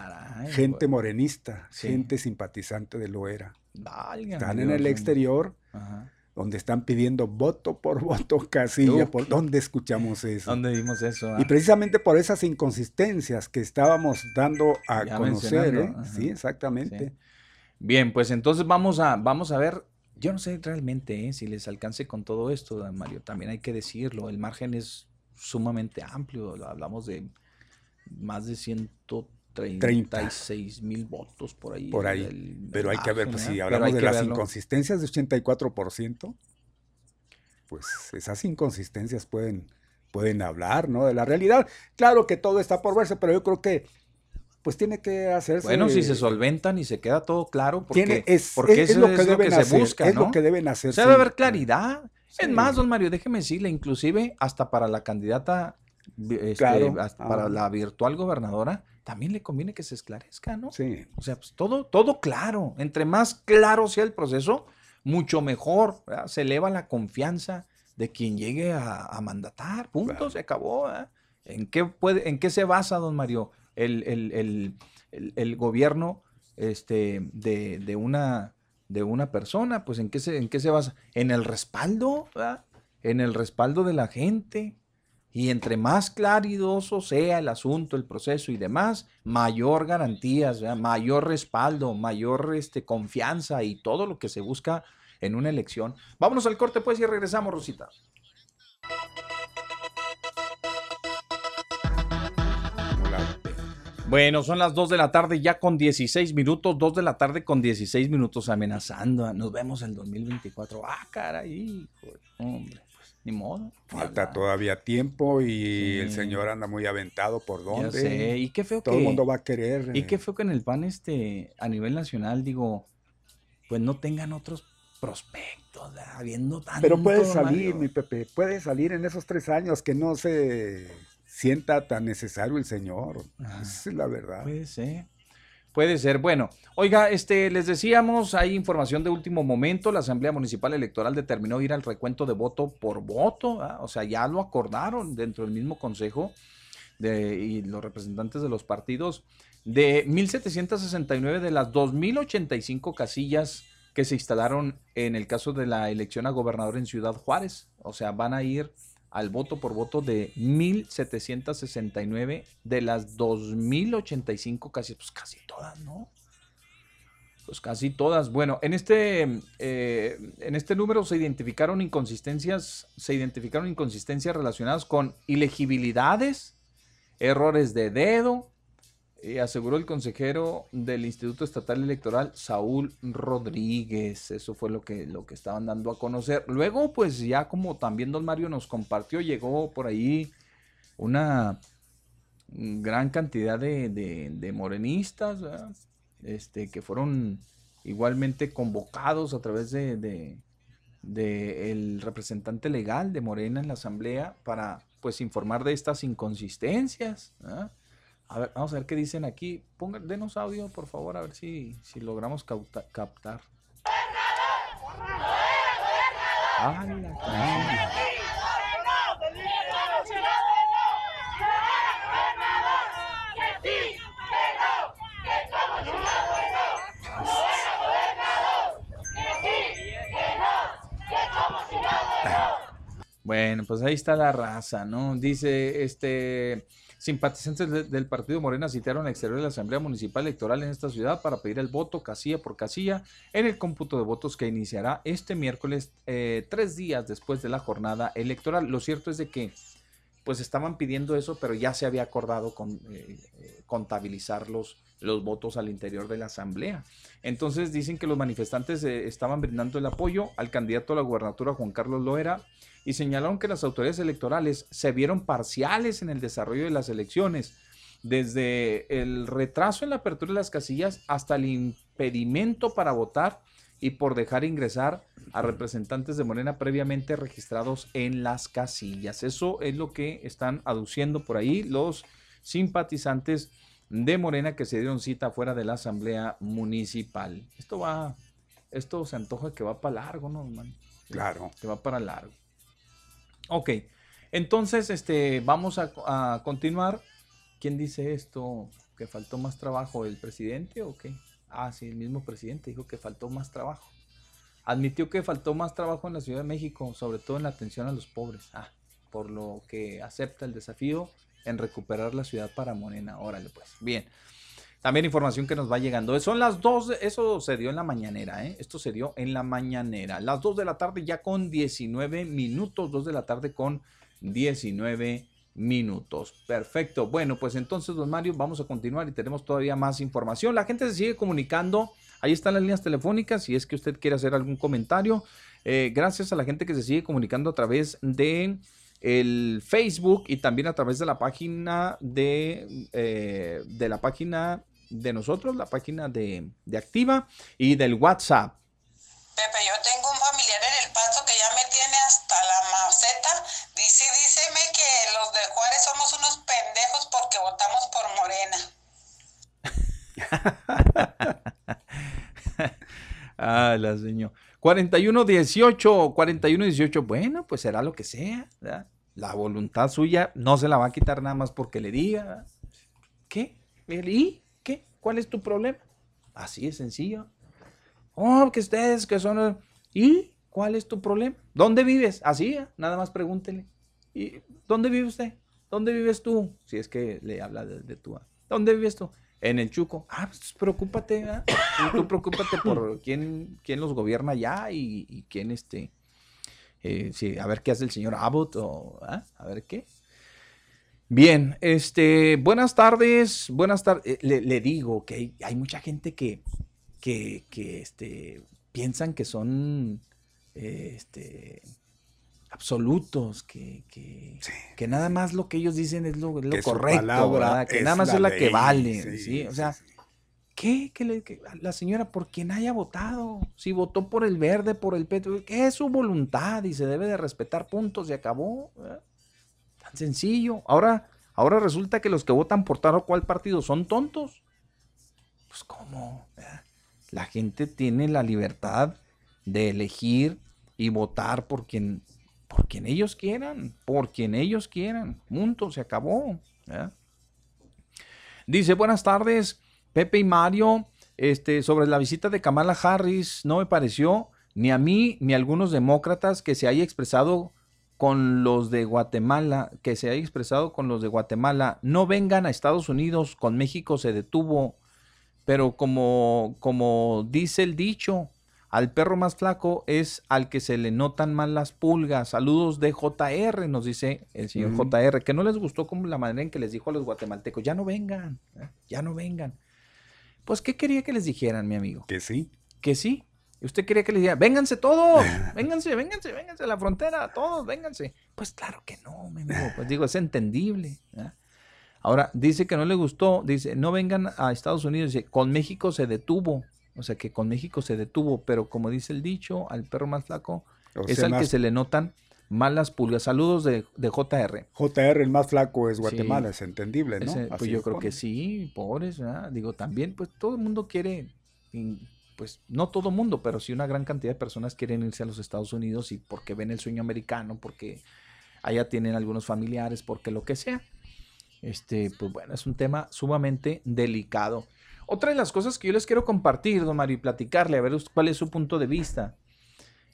gente morenista, gente simpatizante de Loera. están en el exterior, donde están pidiendo voto por voto, casilla. ¿Por dónde escuchamos eso? ¿Dónde vimos eso? Y precisamente por esas inconsistencias que estábamos dando a conocer. ¿eh? Sí, exactamente. Bien, pues entonces vamos a, vamos a ver. Yo no sé realmente ¿eh? si les alcance con todo esto, Mario. También hay que decirlo. El margen es sumamente amplio. Hablamos de más de 136 mil votos por ahí. Por ahí. Pero hay que ver, pues si hablamos de las inconsistencias de 84%, pues esas inconsistencias pueden, pueden hablar, ¿no? De la realidad. Claro que todo está por verse, pero yo creo que pues tiene que hacerse. Bueno, si se solventan y se queda todo claro, porque, es, porque es, lo que, deben se hacer, busca, es lo que deben hacer. Se debe haber claridad. Es más, don Mario, déjeme decirle, inclusive hasta para la candidata, este, para la virtual gobernadora, también le conviene que se esclarezca, ¿no? Sí. O sea, pues todo, todo claro. Entre más claro sea el proceso, mucho mejor. Se eleva la confianza de quien llegue a, mandatar. Punto, se acabó. ¿En qué, puede, ¿En qué se basa, don Mario, el, el, gobierno este, de, de, una, de una persona? Pues ¿en qué, se, ¿en qué se basa? En el respaldo, en el respaldo de la gente. Y entre más claridoso sea el asunto, el proceso y demás, mayor garantías, mayor respaldo, mayor este, confianza y todo lo que se busca en una elección. Vámonos al corte pues y regresamos, Rosita. Bueno, son las 2 de la tarde ya con 16 minutos, 2 de la tarde con 16 minutos amenazando. Nos vemos en 2024. Ah, caray, hombre, pues ni modo. Falta todavía tiempo y el señor anda muy aventado por donde. Ya sé. Y qué feo Todo el mundo va a querer. Y qué feo que en el PAN este, a nivel nacional, digo, pues no tengan otros prospectos, habiendo tanto. Pero puede salir, mi Pepe, puede salir en esos tres años que no se sienta tan necesario el Señor. Ah, Esa es la verdad. Puede ser. Puede ser. Bueno, oiga, este, les decíamos, hay información de último momento. La Asamblea Municipal Electoral determinó ir al recuento de voto por voto. ¿ah? O sea, ya lo acordaron dentro del mismo consejo de, y los representantes de los partidos. De 1.769 de las 2.085 casillas que se instalaron en el caso de la elección a gobernador en Ciudad Juárez. O sea, van a ir al voto por voto de 1.769 de las 2.085 casi, pues casi todas, ¿no? Pues casi todas. Bueno, en este, eh, en este número se identificaron inconsistencias, se identificaron inconsistencias relacionadas con ilegibilidades, errores de dedo, eh, aseguró el consejero del Instituto Estatal Electoral, Saúl Rodríguez. Eso fue lo que, lo que estaban dando a conocer. Luego, pues ya como también don Mario nos compartió, llegó por ahí una gran cantidad de, morenistas, este, que fueron igualmente convocados a través de, de, el representante legal de Morena en la asamblea para pues informar de estas inconsistencias. A ver, vamos a ver qué dicen aquí. Pongan, denos audio, por favor, a ver si, si logramos captar. Bueno, pues ahí está la raza, ¿no? Dice este Simpatizantes del partido Morena citaron al exterior de la Asamblea Municipal Electoral en esta ciudad para pedir el voto casilla por casilla en el cómputo de votos que iniciará este miércoles, eh, tres días después de la jornada electoral. Lo cierto es de que pues estaban pidiendo eso, pero ya se había acordado con, eh, eh, contabilizar los, los, votos al interior de la asamblea. Entonces dicen que los manifestantes estaban brindando el apoyo al candidato a la gubernatura Juan Carlos Loera y señalaron que las autoridades electorales se vieron parciales en el desarrollo de las elecciones, desde el retraso en la apertura de las casillas hasta el impedimento para votar y por dejar ingresar a representantes de Morena previamente registrados en las casillas. Eso es lo que están aduciendo por ahí los simpatizantes de Morena que se dieron cita fuera de la Asamblea Municipal. Esto va, esto se antoja que va para largo, ¿no, hermano? Claro. Que va para largo. Ok, entonces este, vamos a, continuar. ¿Quién dice esto? ¿Que faltó más trabajo? ¿El presidente o qué? Ah, sí, el mismo presidente dijo que faltó más trabajo. Admitió que faltó más trabajo en la Ciudad de México, sobre todo en la atención a los pobres. Ah, por lo que acepta el desafío en recuperar la ciudad para Morena. Órale, pues. Bien. También información que nos va llegando. Son las 2, eso se dio en la mañanera, ¿eh? Esto se dio en la mañanera. Las 2 de la tarde ya con 19 minutos, 2 de la tarde con 19 minutos. Perfecto. Bueno, pues entonces, don Mario, vamos a continuar y tenemos todavía más información. La gente se sigue comunicando. Ahí están las líneas telefónicas. Si es que usted quiere hacer algún comentario. Eh, gracias a la gente que se sigue comunicando a través de el Facebook y también a través de la página de, eh, de la página de nosotros, la página de, de Activa y del WhatsApp. Pepe, yo tengo un familiar en el paso que ya me tiene hasta la maceta. Dice, díceme que los de Juárez somos unos pendejos porque votamos por Morena. ah, la señor. 41-18, 41-18, bueno, pues será lo que sea. La voluntad suya no se la va a quitar nada más porque le diga. ¿Qué? ¿Y qué? ¿Cuál es tu problema? Así es sencillo. Oh, que ustedes que son... ¿Y cuál es tu problema? ¿Dónde vives? Así, nada más pregúntele. ¿Y dónde vive usted? ¿Dónde vives tú? Si es que le habla de, de tú. ¿Dónde vives tú? En el Chuco. Ah, pues preocúpate, ¿eh? tú preocúpate por quién, quién los gobierna ya y, quién este. Eh, sí, a ver qué hace el señor Abbott o ¿ah? a ver qué. Bien, este, buenas tardes, buenas tardes. Eh, le, digo que hay mucha gente que, que, que este, piensan que son este, absolutos, que, que, nada más lo que ellos dicen es lo, correcto, ¿verdad? que nada más es la que vale. Sí, O sea, ¿qué? Que, la señora, por quien haya votado, si votó por el verde, por el petro, que es su voluntad y se debe de respetar puntos y acabó. Tan sencillo. Ahora, ahora resulta que los que votan por tal o cual partido son tontos. Pues cómo. La gente tiene la libertad de elegir y votar por quien por quien ellos quieran, por quien ellos quieran. Punto, se acabó. Dice, buenas tardes, Pepe y Mario. Este, sobre la visita de Kamala Harris, no me pareció ni a mí ni a algunos demócratas que se haya expresado con los de Guatemala, que se haya expresado con los de Guatemala, no vengan a Estados Unidos, con México se detuvo, pero como, como dice el dicho, al perro más flaco es al que se le notan mal las pulgas. Saludos de JR, nos dice el señor JR, que no les gustó como la manera en que les dijo a los guatemaltecos, ya no vengan, ¿eh? ya no vengan. Pues, ¿qué quería que les dijeran, mi amigo? Que sí. Que sí. ¿Usted quería que les dijera, vénganse todos, vénganse, vénganse, vénganse a la frontera, todos, vénganse? Pues claro que no, mi amigo. Pues digo, es entendible. Ahora, dice que no le gustó, dice, no vengan a Estados Unidos, dice, con México se detuvo. O sea que con México se detuvo, pero como dice el dicho, al perro más flaco es al que se le notan malas pulgas. Saludos de, JR. JR, el más flaco es Guatemala, es entendible, ¿no? pues yo creo que sí, pobres, Digo, también, pues todo el mundo quiere, pues no todo el mundo, pero sí una gran cantidad de personas quieren irse a los Estados Unidos y porque ven el sueño americano, porque allá tienen algunos familiares, porque lo que sea. Este, pues bueno, es un tema sumamente delicado. Otra de las cosas que yo les quiero compartir, don Mario, y platicarle, a ver cuál es su punto de vista.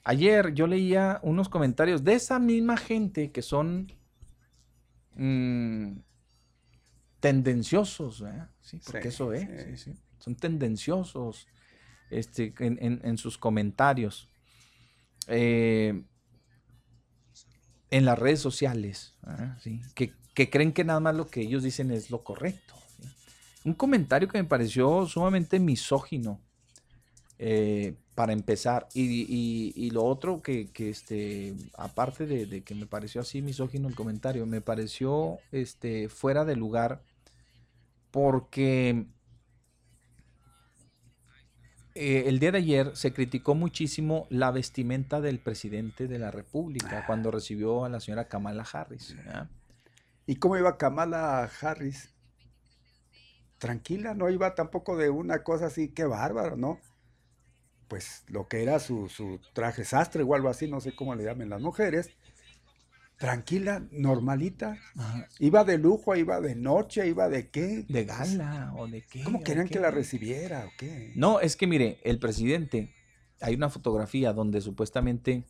Ayer yo leía unos comentarios de esa misma gente que son mm, tendenciosos, Sí, porque eso es, son tendenciosos este, en, sus comentarios. Eh, en las redes sociales, que, que creen que nada más lo que ellos dicen es lo correcto un comentario que me pareció sumamente misógino. Eh, para empezar. Y, lo otro que, este, aparte de, que me pareció así misógino el comentario, me pareció este, fuera de lugar porque eh, el día de ayer se criticó muchísimo la vestimenta del presidente de la República cuando recibió a la señora Kamala Harris. ¿Y cómo iba Kamala Harris? tranquila, no iba tampoco de una cosa así, qué bárbaro, ¿no? Pues lo que era su, traje sastre o algo así, no sé cómo le llamen las mujeres, tranquila, normalita. Iba de lujo, iba de noche, iba de qué. De gala o de qué. ¿Cómo querían que la recibiera o qué? No, es que mire, el presidente, hay una fotografía donde supuestamente,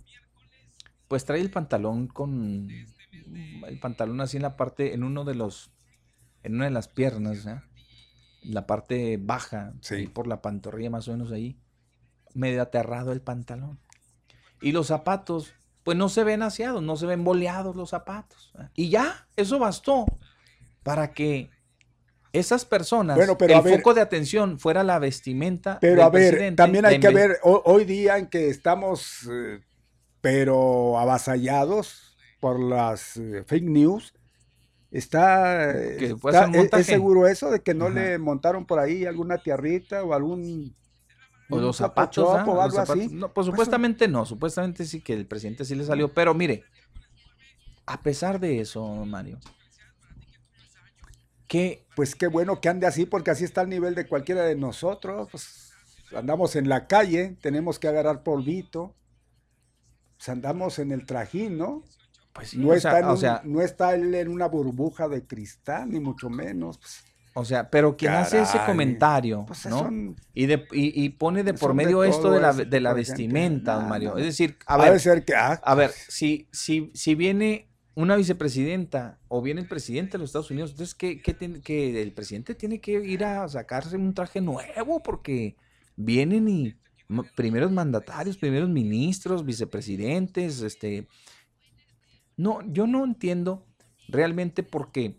pues trae el pantalón con, el pantalón así en la parte, en uno de los, en una de las piernas, ¿eh? la parte baja, por la pantorrilla más o menos ahí, medio aterrado el pantalón. Y los zapatos, pues no se ven aseados, no se ven boleados los zapatos. Y ya, eso bastó para que esas personas, el foco de atención fuera la vestimenta. Pero a ver, también hay que ver, hoy día en que estamos, eh, pero avasallados por las eh, fake news, está, es, seguro eso de que no le montaron por ahí alguna tierrita o algún o los zapatos, ¿ah? o algo así. No, pues, pues supuestamente no, supuestamente sí que el presidente sí le salió, pero mire, a pesar de eso, Mario, que pues qué bueno que ande así porque así está el nivel de cualquiera de nosotros, pues andamos en la calle, tenemos que agarrar polvito, pues andamos en el trajín, ¿no? Pues no, está o sea, no está él en una burbuja de cristal, ni mucho menos. Pues. O sea, pero quien hace ese comentario, pues ¿no? y, de, y, pone de por medio esto de la, de la vestimenta, don Mario. Es decir, a ver, ser que, ah, a ver, si, si, si viene una vicepresidenta o viene el presidente de los Estados Unidos, entonces ¿qué, qué tiene, que el presidente tiene que ir a sacarse un traje nuevo porque vienen y primeros mandatarios, primeros ministros, vicepresidentes, este no, yo no entiendo realmente por qué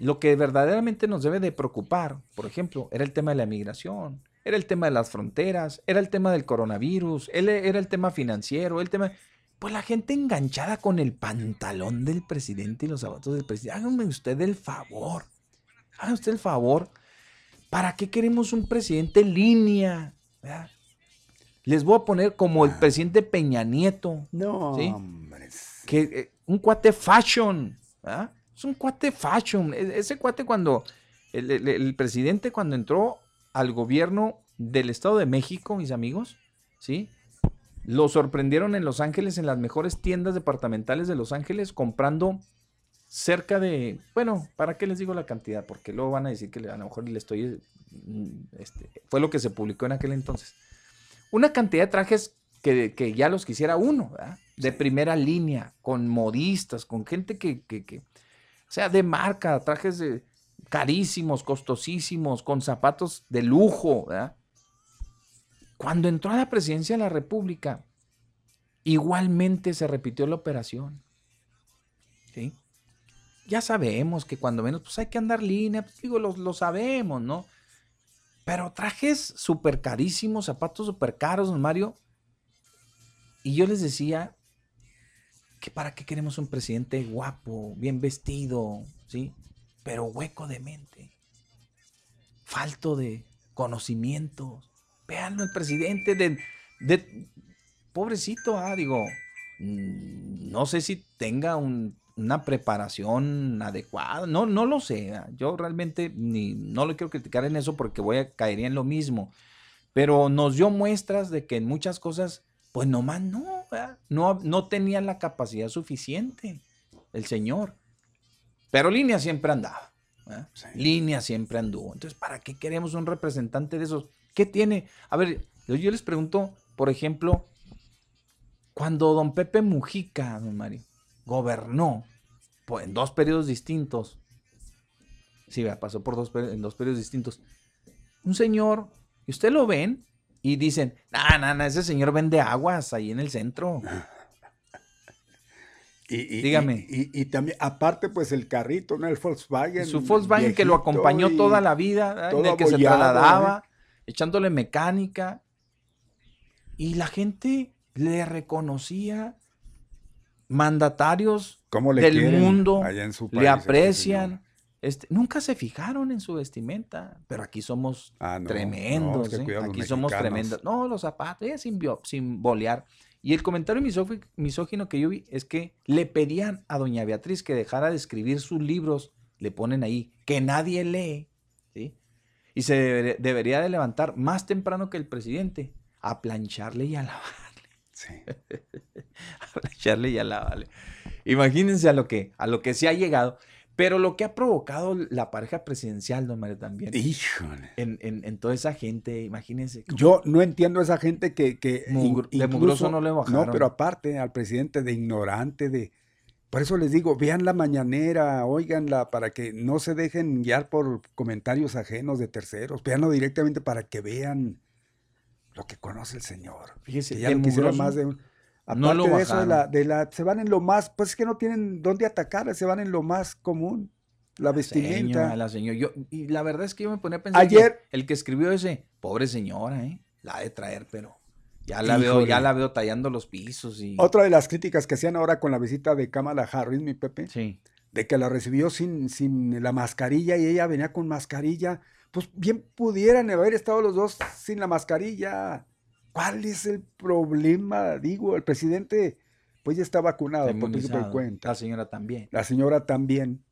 lo que verdaderamente nos debe de preocupar, por ejemplo, era el tema de la migración, era el tema de las fronteras, era el tema del coronavirus, era el tema financiero, el tema... Pues la gente enganchada con el pantalón del presidente y los zapatos del presidente. Háganme usted el favor. Háganme usted el favor. ¿Para qué queremos un presidente en línea? Les voy a poner como el ah. presidente Peña Nieto. No, hombre. Que, eh, un cuate fashion. ¿verdad? Es un cuate fashion. E, ese cuate cuando, el, presidente cuando entró al gobierno del Estado de México, mis amigos, ¿sí? Lo sorprendieron en Los Ángeles, en las mejores tiendas departamentales de Los Ángeles, comprando cerca de, bueno, ¿para qué les digo la cantidad? Porque luego van a decir que a lo mejor le estoy, mm, este, fue lo que se publicó en aquel entonces. Una cantidad de trajes que, que ya los quisiera uno, de primera línea, con modistas, con gente que, que, o sea, de marca, trajes de, carísimos, costosísimos, con zapatos de lujo. Cuando entró a la presidencia de la República, igualmente se repitió la operación. ¿Sí? Ya sabemos que cuando menos, pues hay que andar línea, pues digo, lo, lo sabemos, ¿no? Pero trajes súper carísimos, zapatos súper caros, Mario. Y yo les decía, que para qué queremos un presidente guapo, bien vestido, ¿sí? Pero hueco de mente, falto de conocimientos. Veanlo, el presidente de, de pobrecito, ah, digo, mm, no sé si tenga una preparación adecuada, no, no lo sé, ah, yo realmente ni, no lo quiero criticar en eso porque voy a caer en lo mismo, pero nos dio muestras de que en muchas cosas pues nomás no, no, no tenía la capacidad suficiente el señor. Pero línea siempre andaba. Línea siempre anduvo. Entonces, ¿para qué queremos un representante de esos? ¿Qué tiene? A ver, yo les pregunto, por ejemplo, cuando don Pepe Mujica, don Mario, gobernó pues, en dos periodos distintos, sí, pasó por dos, en dos periodos distintos, un señor, y usted lo ven, y dicen, no, no, no, ese señor vende aguas ahí en el centro. Y, Dígame. Y, también, aparte, pues el carrito, ¿no? El Volkswagen. Su Volkswagen que lo acompañó toda la vida, en el que se trasladaba, echándole mecánica. Y la gente le reconocía mandatarios del mundo, le aprecian. Este, nunca se fijaron en su vestimenta, pero aquí somos ah, tremendos, ¿eh? aquí somos tremendos. No, los zapatos, sin, sin bolear. Y el comentario misógino que yo vi es que le pedían a doña Beatriz que dejara de escribir sus libros, le ponen ahí, que nadie lee, ¿sí? Y se debería de levantar más temprano que el presidente a plancharle y a lavarle. Sí. a plancharle y a lavarle. Imagínense a lo que, a lo que se ha llegado. Pero lo que ha provocado la pareja presidencial, don Mario, también. Híjole. En, en, toda esa gente, imagínense. Yo no entiendo a esa gente que. que de mugroso no le bajaron. No, pero aparte, al presidente de ignorante, de. Por eso les digo, vean la mañanera, oiganla, para que no se dejen guiar por comentarios ajenos de terceros. Veanlo directamente para que vean lo que conoce el Señor. Fíjese, que ya no quisiera más de un no lo de eso, de la, se van en lo más, pues es que no tienen dónde atacar, se van en lo más común. La vestimenta. la señora. Yo, y la verdad es que yo me ponía a pensar Ayer, el que escribió ese, pobre señora, ¿eh? la de traer, pero Ya la veo, ya la veo tallando los pisos y. Otra de las críticas que hacían ahora con la visita de Kamala Harris, mi Pepe. Sí. De que la recibió sin, sin la mascarilla y ella venía con mascarilla. Pues bien pudieran haber estado los dos sin la mascarilla. ¿Cuál es el problema? Digo, el presidente pues ya está vacunado, por por cuenta. La señora también. La señora también.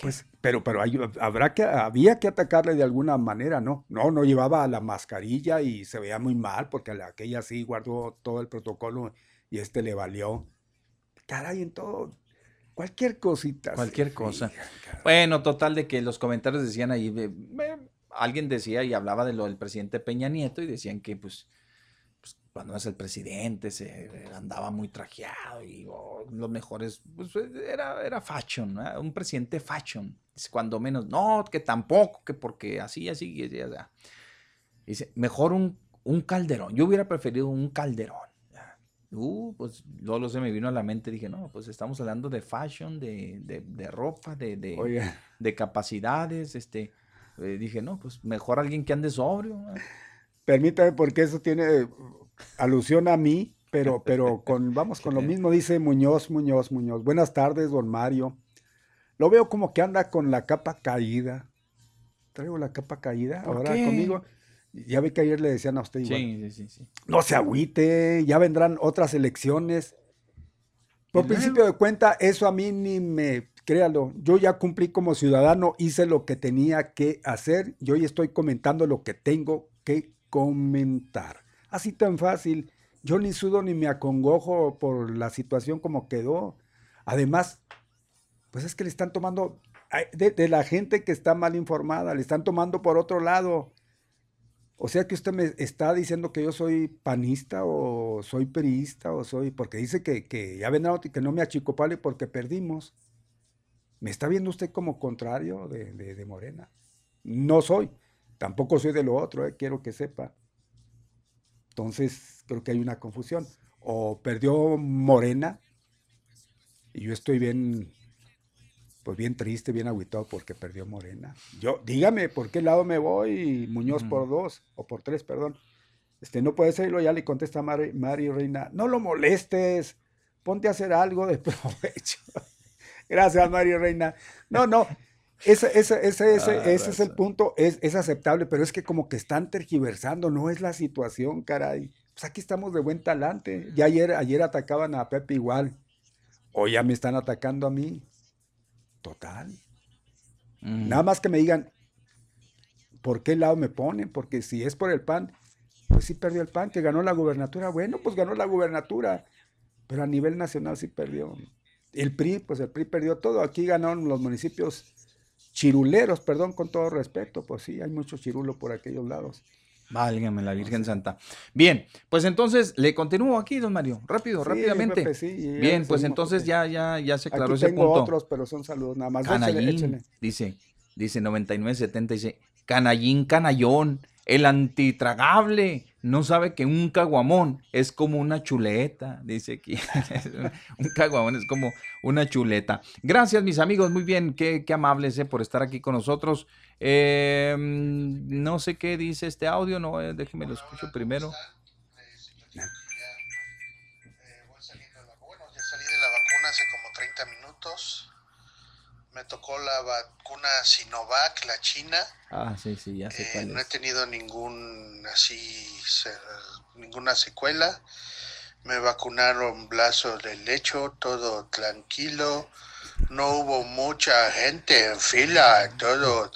Pues, pero, pero habrá que, había que atacarle de alguna manera, ¿no? No, no llevaba la mascarilla y se veía muy mal porque aquella sí guardó todo el protocolo y este le valió. Caray, en todo, cualquier cosita. Cualquier cosa. bueno, total de que los comentarios decían ahí, alguien decía y hablaba de lo del presidente Peña Nieto y decían que pues cuando es el presidente, se andaba muy trajeado y oh, los mejores, pues era, era fashion, un presidente fashion. Cuando menos, no, que tampoco, que porque así, así, y así, Dice, mejor un, un calderón. Yo hubiera preferido un calderón. Uh, pues luego se me vino a la mente, dije, no, pues estamos hablando de fashion, de, de, ropa, de, de, de, capacidades, este, eh, dije, no, pues mejor alguien que ande sobrio. Permítame, porque eso tiene alusión a mí, pero, pero con, vamos con lo mismo, dice Muñoz, Muñoz, Muñoz. Buenas tardes, don Mario. Lo veo como que anda con la capa caída. Traigo la capa caída ahora conmigo. Ya ve que ayer le decían a usted igual. Sí, sí, sí, No se agüite, ya vendrán otras elecciones. Por principio de cuenta, eso a mí ni me, créalo, yo ya cumplí como ciudadano, hice lo que tenía que hacer y hoy estoy comentando lo que tengo que comentar. Así tan fácil. Yo ni sudo ni me acongojo por la situación como quedó. Además, pues es que le están tomando, de, la gente que está mal informada, le están tomando por otro lado. O sea que usted me está diciendo que yo soy panista o soy periodista o soy, porque dice que, que ya y que no me achicopale porque perdimos. ¿Me está viendo usted como contrario de, de Morena? No soy. Tampoco soy de lo otro, eh, quiero que sepa. Entonces, creo que hay una confusión. O perdió Morena, y yo estoy bien, pues bien triste, bien agüitado porque perdió Morena. Yo, dígame, ¿por qué lado me voy? Muñoz por dos, o por tres, perdón. Este, no puede serlo, ya le contesta Mario Reina, no lo molestes, ponte a hacer algo de provecho. Gracias, Mario Reina. No, no, ese, ese, ese, ese, ah, ese es el punto, es, es, aceptable, pero es que como que están tergiversando, no es la situación, caray. Pues aquí estamos de buen talante. Ya ayer, ayer atacaban a Pepe igual. Hoy ya me están atacando a mí. Total. Mm. Nada más que me digan, ¿por qué lado me ponen? Porque si es por el PAN, pues sí perdió el PAN, que ganó la gubernatura. Bueno, pues ganó la gubernatura, pero a nivel nacional sí perdió. El PRI, pues el PRI perdió todo. Aquí ganaron los municipios chiruleros, perdón, con todo respeto, pues sí, hay muchos chirulos por aquellos lados. Válgame la Virgen Santa. Bien, pues entonces le continúo aquí, don Mario, rápido, rápidamente. Bien, pues entonces ya, ya, ya se aclaró ese tengo otros, pero son saludos nada más. Canallín, dice, dice 9970, dice, canallín, canallón, el antitragable no sabe que un caguamón es como una chuleta, dice aquí. un caguamón es como una chuleta. Gracias, mis amigos, muy bien, qué, amables eh, por estar aquí con nosotros. Em, no sé qué dice este audio, no, eh, déjeme lo escucho primero. Bueno, ya salí de la vacuna hace como 30 minutos. Me tocó la vacuna Sinovac, la china. Ah, sí, sí, ya sé eh, No he tenido ningún así ninguna secuela. Me vacunaron brazo de lecho, todo tranquilo. No hubo mucha gente en fila, todo.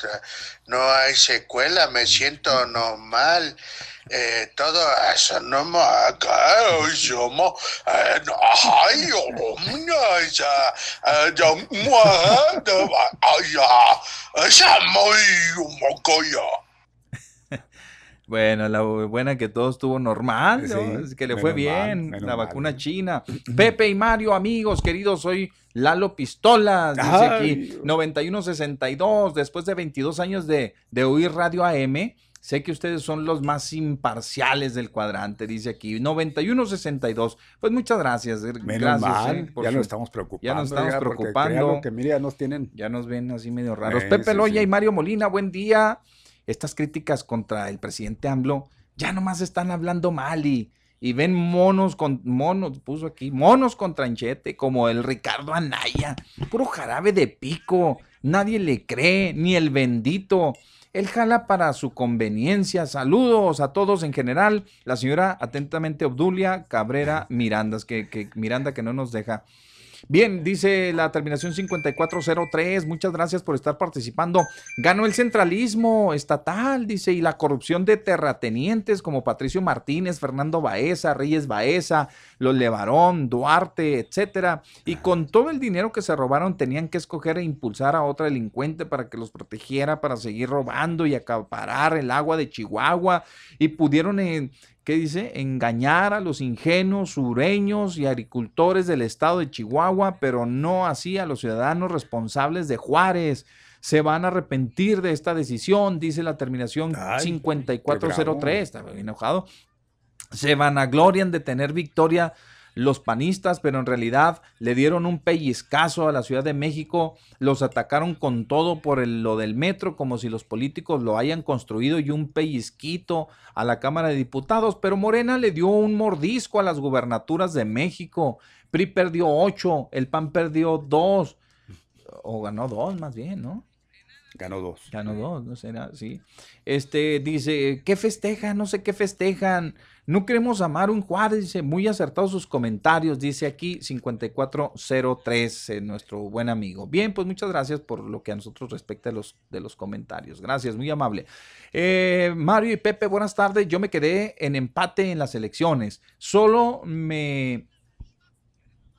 No hay secuela, me siento normal. Eh, todo eso no me haga, somos, ay, ya, ya, ya, ya, bueno, la buena que todo estuvo normal, ¿no? que le fue bien, la vacuna china. Pepe y Mario, amigos queridos, soy Lalo Pistolas, dice aquí, 9162, después de 22 años de, de oír Radio AM, sé que ustedes son los más imparciales del cuadrante, dice aquí, 9162. Pues muchas gracias, eh, gracias. Eh, ya nos estamos preocupando. Ya nos estamos preocupando. Que mire, ya nos tienen. Ya nos ven así medio raros. Pepe Loya y Mario Molina, buen día estas críticas contra el presidente AMLO Ya nomás están hablando mal y, y ven monos con monos, puso aquí, monos con tranchete, como el Ricardo Anaya, puro jarabe de pico, nadie le cree, ni el bendito. Él jala para su conveniencia. Saludos a todos en general. La señora atentamente Obdulia Cabrera Mirandas, que, que Miranda que no nos deja Bien, dice la terminación 5403, muchas gracias por estar participando. Ganó el centralismo estatal, dice, y la corrupción de terratenientes como Patricio Martínez, Fernando Baeza, Reyes Baeza, los Levarón, Duarte, etcétera. Y con todo el dinero que se robaron tenían que escoger e impulsar a otra delincuente para que los protegiera, para seguir robando y acaparar el agua de Chihuahua. Y pudieron en ¿qué dice? Engañar a los ingenuos sureños y agricultores del estado de Chihuahua, pero no así a los ciudadanos responsables de Juárez. Se van a arrepentir de esta decisión, dice la terminación 5403. Está enojado. Se van a glorian de tener victoria los panistas, pero en realidad le dieron un pellizcazo a la Ciudad de México, los atacaron con todo por lo del metro, como si los políticos lo hayan construido y un pellizquito a la Cámara de Diputados, pero Morena le dio un mordisco a las gubernaturas de México. PRI perdió ocho, el PAN perdió dos, o ganó dos más bien, ¿no? Ganó dos. Ganó dos, no será, sí. Este dice, ¿qué festejan? No sé qué festejan. No queremos amar un Juárez, dice, muy acertados sus comentarios, dice aquí 5403, eh, nuestro buen amigo. Bien, pues muchas gracias por lo que a nosotros respecta de los, de los comentarios. Gracias, muy amable. Eh, Mario y Pepe, buenas tardes. Yo me quedé en empate en las elecciones. Solo me,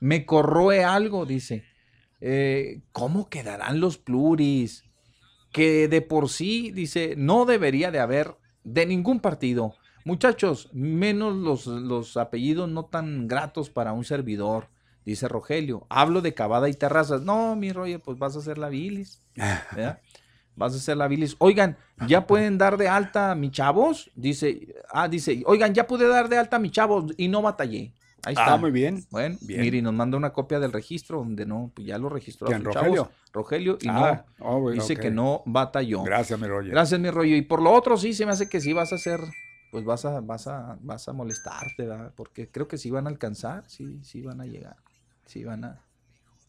me corroe algo, dice. Eh, ¿Cómo quedarán los pluris? Que de por sí, dice, no debería de haber de ningún partido Muchachos, menos los, los apellidos no tan gratos para un servidor, dice Rogelio. Hablo de cavada y terrazas. No, mi rollo, pues vas a hacer la bilis. Vas a hacer la bilis. Oigan, ¿ya pueden dar de alta a mi chavos? Dice, ah, dice, oigan, ya pude dar de alta a mi chavos y no batallé. Ahí está. Ah, muy bien. Bueno, bien. Miri nos manda una copia del registro donde no, pues ya lo registró a Rogelio? Rogelio y no, ah, oh, dice que no batalló. Gracias, mi rollo. Gracias, mi rollo. Y por lo otro sí se me hace que sí vas a hacer pues vas a, vas a, vas a molestarte, ¿verdad? Porque creo que sí van a alcanzar, sí, sí van a llegar, sí van a,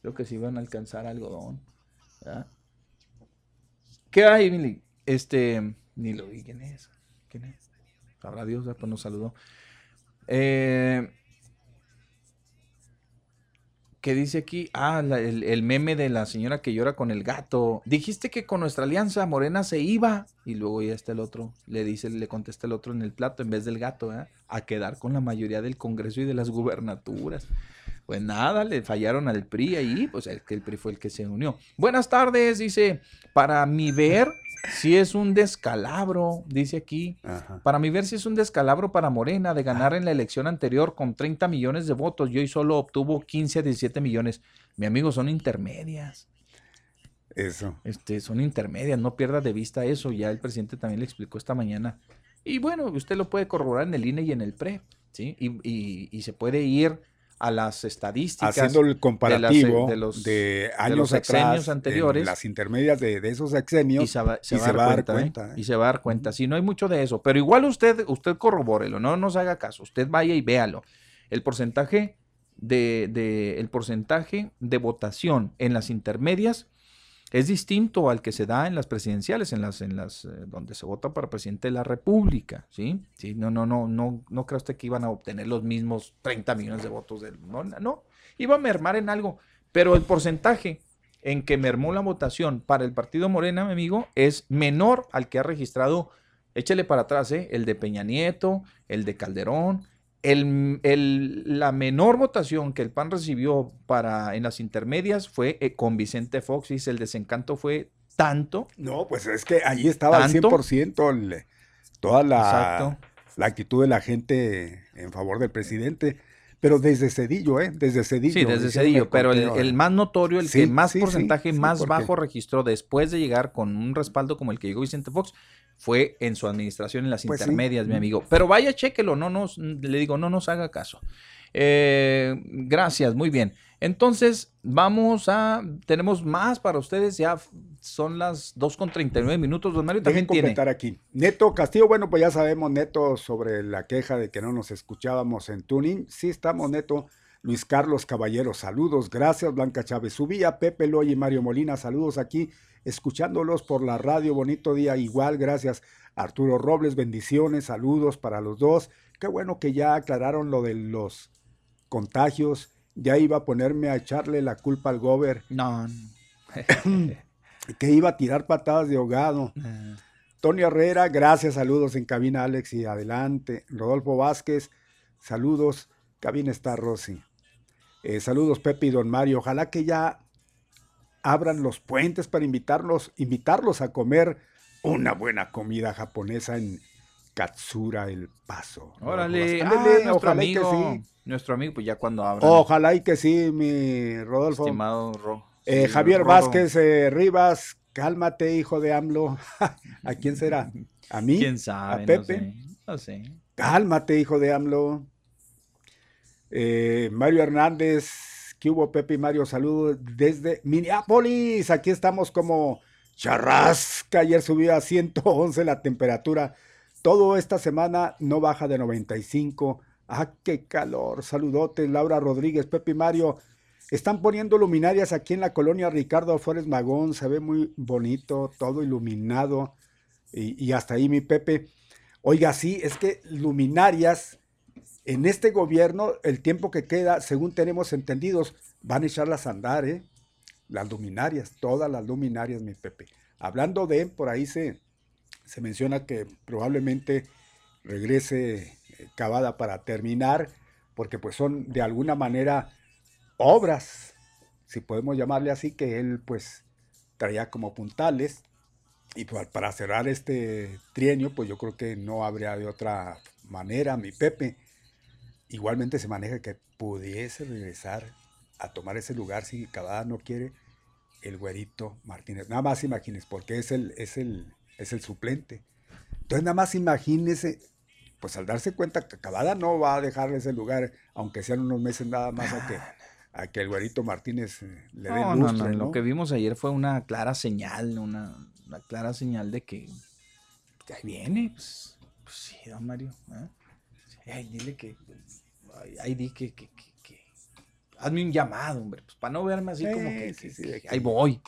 creo que sí van a alcanzar algodón, ¿verdad? ¿Qué hay, Emily? Este, ni lo vi, ¿quién es? ¿Quién es? Habrá Dios, pues nos saludó. Eh, ¿Qué dice aquí? Ah, el, meme de la señora que llora con el gato. Dijiste que con nuestra alianza Morena se iba. Y luego ya está el otro. Le dice, le contesta el otro en el plato en vez del gato, ¿eh? A quedar con la mayoría del Congreso y de las gubernaturas. Pues nada, le fallaron al PRI ahí, pues el, el PRI fue el que se unió. Buenas tardes, dice, para mi ver, si es un descalabro, dice aquí. Para mí ver si es un descalabro para Morena de ganar en la elección anterior con 30 millones de votos y hoy solo obtuvo 15 a 17 millones. Mi amigo, son intermedias. Eso. Este, son intermedias, no pierda de vista eso. Ya el presidente también le explicó esta mañana. Y bueno, usted lo puede corroborar en el INE y en el PRE, ¿sí? Y, y se puede ir a las estadísticas. Haciendo el comparativo de, los, de años atrás, anteriores. las intermedias de, esos exenios. Y se va, a, dar cuenta. ¿eh? Y se va a dar cuenta. Si no hay mucho de eso. Pero igual usted, usted corrobórelo, no nos haga caso. Usted vaya y véalo. El porcentaje de, el porcentaje de votación en las intermedias es distinto al que se da en las presidenciales, en las, en las eh, donde se vota para presidente de la República, ¿sí? Sí, no, no, no, no, no cree usted que iban a obtener los mismos 30 millones de votos del, no, no, iba a mermar en algo, pero el porcentaje en que mermó la votación para el partido Morena, mi amigo, es menor al que ha registrado, échele para atrás, ¿eh? el de Peña Nieto, el de Calderón, el, la menor votación que el PAN recibió para, en las intermedias fue eh, con Vicente Fox. y el desencanto fue tanto. No, pues es que allí estaba al 100% toda la, la, actitud de la gente en favor del presidente. Pero desde Cedillo, ¿eh? Desde Cedillo. Sí, desde Cedillo, pero el, más notorio, el que más porcentaje más bajo registró después de llegar con un respaldo como el que llegó Vicente Fox, fue en su administración en las pues intermedias, mi amigo. Pero vaya, chéquelo, no nos, le digo, no nos haga caso. Eh, gracias, muy bien. Entonces, vamos a, tenemos más para ustedes, ya son las 2 con 39 minutos, don Mario también comentar aquí. Neto Castillo, bueno, pues ya sabemos, Neto, sobre la queja de que no nos escuchábamos en Tuning. Sí estamos, Neto. Luis Carlos Caballero, saludos, gracias. Blanca Chávez Subía, Pepe Loy y Mario Molina, saludos aquí, escuchándolos por la radio. Bonito día, igual, gracias. Arturo Robles, bendiciones, saludos para los dos. Qué bueno que ya aclararon lo de los contagios ya iba a ponerme a echarle la culpa al gober. No. que iba a tirar patadas de ahogado. Tony Herrera, gracias, saludos en cabina Alex y adelante. Rodolfo Vázquez, saludos, cabina está Rosy. Eh, saludos Pepe y Don Mario, ojalá que ya abran los puentes para invitarlos, invitarlos a comer una buena comida japonesa en Katsura El Paso. Órale, ah, ojalá que sí. Nuestro amigo, pues ya cuando abra. Ojalá y que sí, mi Rodolfo. Estimado Ro. Eh, Javier Vázquez eh, Rivas, cálmate, hijo de AMLO. ¿A quién será? ¿A mí? ¿Quién sabe? ¿A Pepe? No sé. Cálmate, hijo de AMLO. Eh, Mario Hernández, ¿qué hubo, Pepe y Mario? Saludos desde Minneapolis. Aquí estamos como charrasca. Ayer subió a 111 la temperatura. Todo esta semana no baja de 95 Ah, qué calor. Saludotes, Laura Rodríguez, Pepe y Mario. Están poniendo luminarias aquí en la colonia Ricardo Flores Magón. Se ve muy bonito, todo iluminado. Y, hasta ahí, mi Pepe. Oiga, sí, es que luminarias en este gobierno, el tiempo que queda, según tenemos entendidos, van a echarlas a andar, ¿eh? Las luminarias, todas las luminarias, mi Pepe. Hablando de, por ahí se, se menciona que probablemente regrese Cavada para terminar, porque pues son de alguna manera obras, si podemos llamarle así, que él pues traía como puntales. Y pues, para cerrar este trienio, pues yo creo que no habría de otra manera, mi Pepe. Igualmente se maneja que pudiese regresar a tomar ese lugar si Cavada no quiere el güerito Martínez. Nada más imagínese, porque es el, es el, es el suplente. Entonces nada más imagínese pues al darse cuenta que Cavada no va a dejar ese lugar, aunque sean unos meses nada más a que, a que el güerito Martínez eh, le dé no, no, no, Lo que vimos ayer fue una clara señal, una, clara señal de que, ahí viene, pues, pues, sí, don Mario. ¿eh? Ay, dile que, ay, di que, que, que, hazme un llamado, hombre, pues para no verme así como que, ahí voy,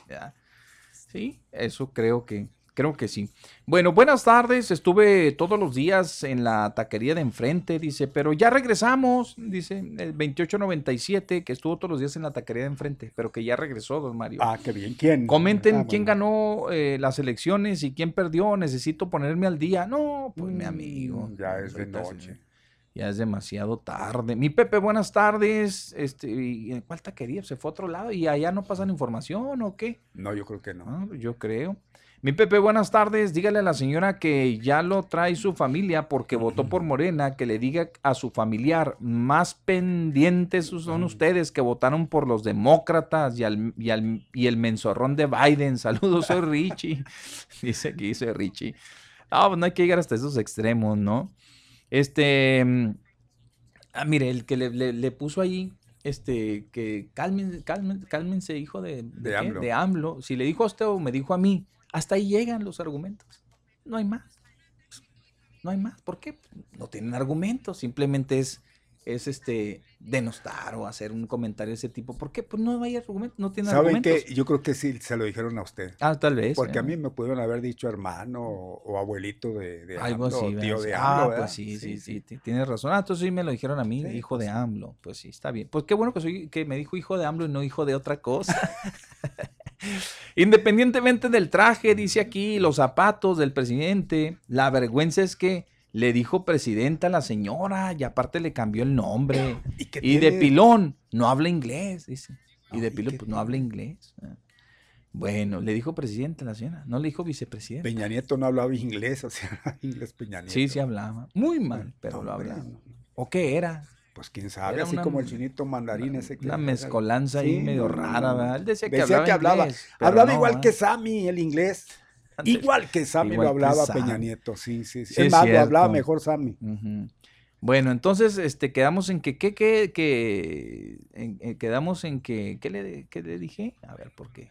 Sí, eso creo que, Creo que sí. Bueno, buenas tardes. Estuve todos los días en la taquería de enfrente, dice, pero ya regresamos, dice, el 2897, que estuvo todos los días en la taquería de enfrente, pero que ya regresó, don Mario. Ah, qué bien. ¿Quién? Comenten ah, quién ganó eh, las elecciones y quién perdió. Necesito ponerme al día. No, pues mi amigo. Mm, ya es de noche. Ya es demasiado tarde. Mi Pepe, buenas tardes. Este, ¿en cuál taquería? ¿Se fue a otro lado y allá no pasan información o qué? No, yo creo que no. Ah, yo creo. Mi Pepe, buenas tardes. Dígale a la señora que ya lo trae su familia porque votó por Morena, que le diga a su familiar, más pendientes son ustedes que votaron por los demócratas y, al, y, el menzorrón de Biden. Saludos, soy Richie. Dice aquí, dice Richie. Ah, pues no hay que llegar hasta esos extremos, ¿no? Este, mm, ah, mire, el que le, puso ahí, este, que cálmense, cálmense, hijo de, de AMLO. Si le dijo a usted o me dijo a mí, hasta ahí llegan los argumentos. No hay más. No hay más. ¿Por qué? No tienen argumentos. Simplemente es, es este denostar o hacer un comentario de ese tipo. ¿Por qué? Pues no hay argumentos, no argumentos. ¿Saben qué? Yo creo que sí se lo dijeron a usted. Ah, tal vez. Porque a ¿eh? mí me pudieron haber dicho hermano o, abuelito de, de Algo así, tío de ah, AMLO. Ah, pues sí, sí, sí, tienes razón. Ah, entonces sí me lo dijeron a mí, hijo de AMLO. Pues sí, está bien. Pues qué bueno que soy que me dijo hijo de AMLO y no hijo de otra cosa. Independientemente del traje, dice aquí, los zapatos del presidente, la vergüenza es que le dijo presidenta a la señora y aparte le cambió el nombre. Y, de pilón, no habla inglés, dice. y de pilón, pues no habla inglés. Ah. Bueno, le dijo presidente a la señora, no le dijo vicepresidente. Peña Nieto no hablaba inglés, o sea, inglés Peña Nieto. Sí, sí hablaba. Muy mal, pero lo hablaba. ¿O qué era? Pues quién sabe, así como el chinito mandarín ese que. Una mezcolanza ahí medio rara, ¿verdad? Él decía que hablaba. hablaba, igual que Sammy, el inglés. Igual que Sammy lo hablaba Peña Nieto, sí, sí. sí. Es más, lo hablaba mejor Sammy. Bueno, entonces este, quedamos en que, ¿qué, qué, qué, en, quedamos en que, ¿qué le, ¿qué le dije? A ver, ¿por qué?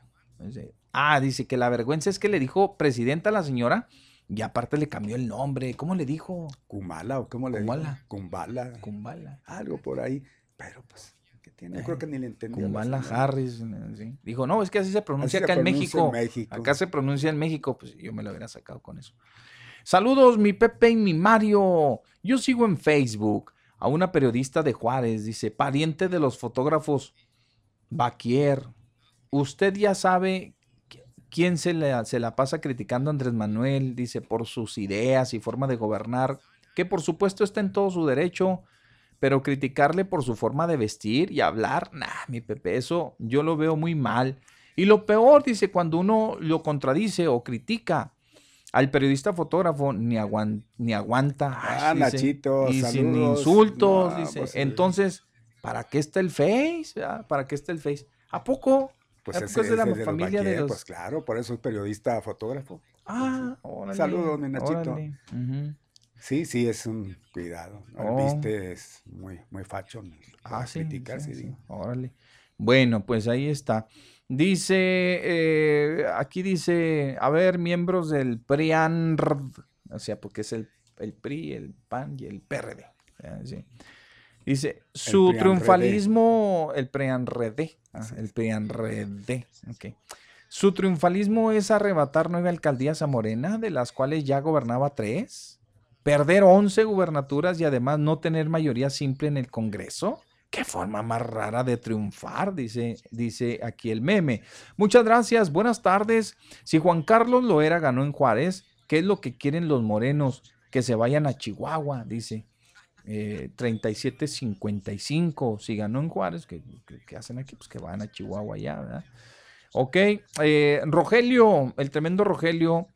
Ah, dice que la vergüenza es que le dijo presidenta a la señora y aparte le cambió el nombre. ¿Cómo le dijo? Kumala o cómo le Kumbala. dijo? Kumbala. Kumbala. Algo por ahí. Pero pues, ¿qué tiene? Yo creo que ni le entendió. Harris. ¿sí? Dijo, no, es que así se pronuncia acá en, México. Acá se pronuncia en México. Pues yo me lo hubiera sacado con eso. Saludos, mi Pepe y mi Mario. Yo sigo en Facebook a una periodista de Juárez. Dice, pariente de los fotógrafos Baquier. Usted ya sabe quién se la, se la pasa criticando a Andrés Manuel, dice, por sus ideas y forma de gobernar, que por supuesto está en todo su derecho, pero criticarle por su forma de vestir y hablar, nah, mi Pepe, eso yo lo veo muy mal. Y lo peor, dice, cuando uno lo contradice o critica al periodista fotógrafo, ni, ni aguanta. Ah, Nachito, y sin insultos, dice. Pues Entonces, ¿para qué está el Face? ¿Para qué está el Face? ¿A poco? Pues ese, es de la familia de los... Pues claro, por eso es periodista, fotógrafo. Ah, órale. Saludos, mi Nachito. Sí, sí, es un cuidado. El oh. viste es muy, muy facho. Ah, sí, criticar, sí, Órale. Bueno, pues ahí está. Dice, eh, aquí dice, a ver, miembros del PRIAN, o sea, porque es el, el PRI, el PAN y el PRD. ¿sí? Dice, su triunfalismo, el preanredé, ah, el preanredé, ok. Su triunfalismo es arrebatar nueve alcaldías a Morena, de las cuales ya gobernaba tres, perder once gubernaturas y además no tener mayoría simple en el Congreso. Qué forma más rara de triunfar, dice, dice aquí el meme. Muchas gracias, buenas tardes. Si Juan Carlos Loera ganó en Juárez, ¿qué es lo que quieren los morenos? Que se vayan a Chihuahua, dice eh, 37-55. Si ganó en Juárez, ¿qué, hacen aquí? Pues que van a Chihuahua ya, ¿verdad? Ok, eh, Rogelio, el tremendo Rogelio,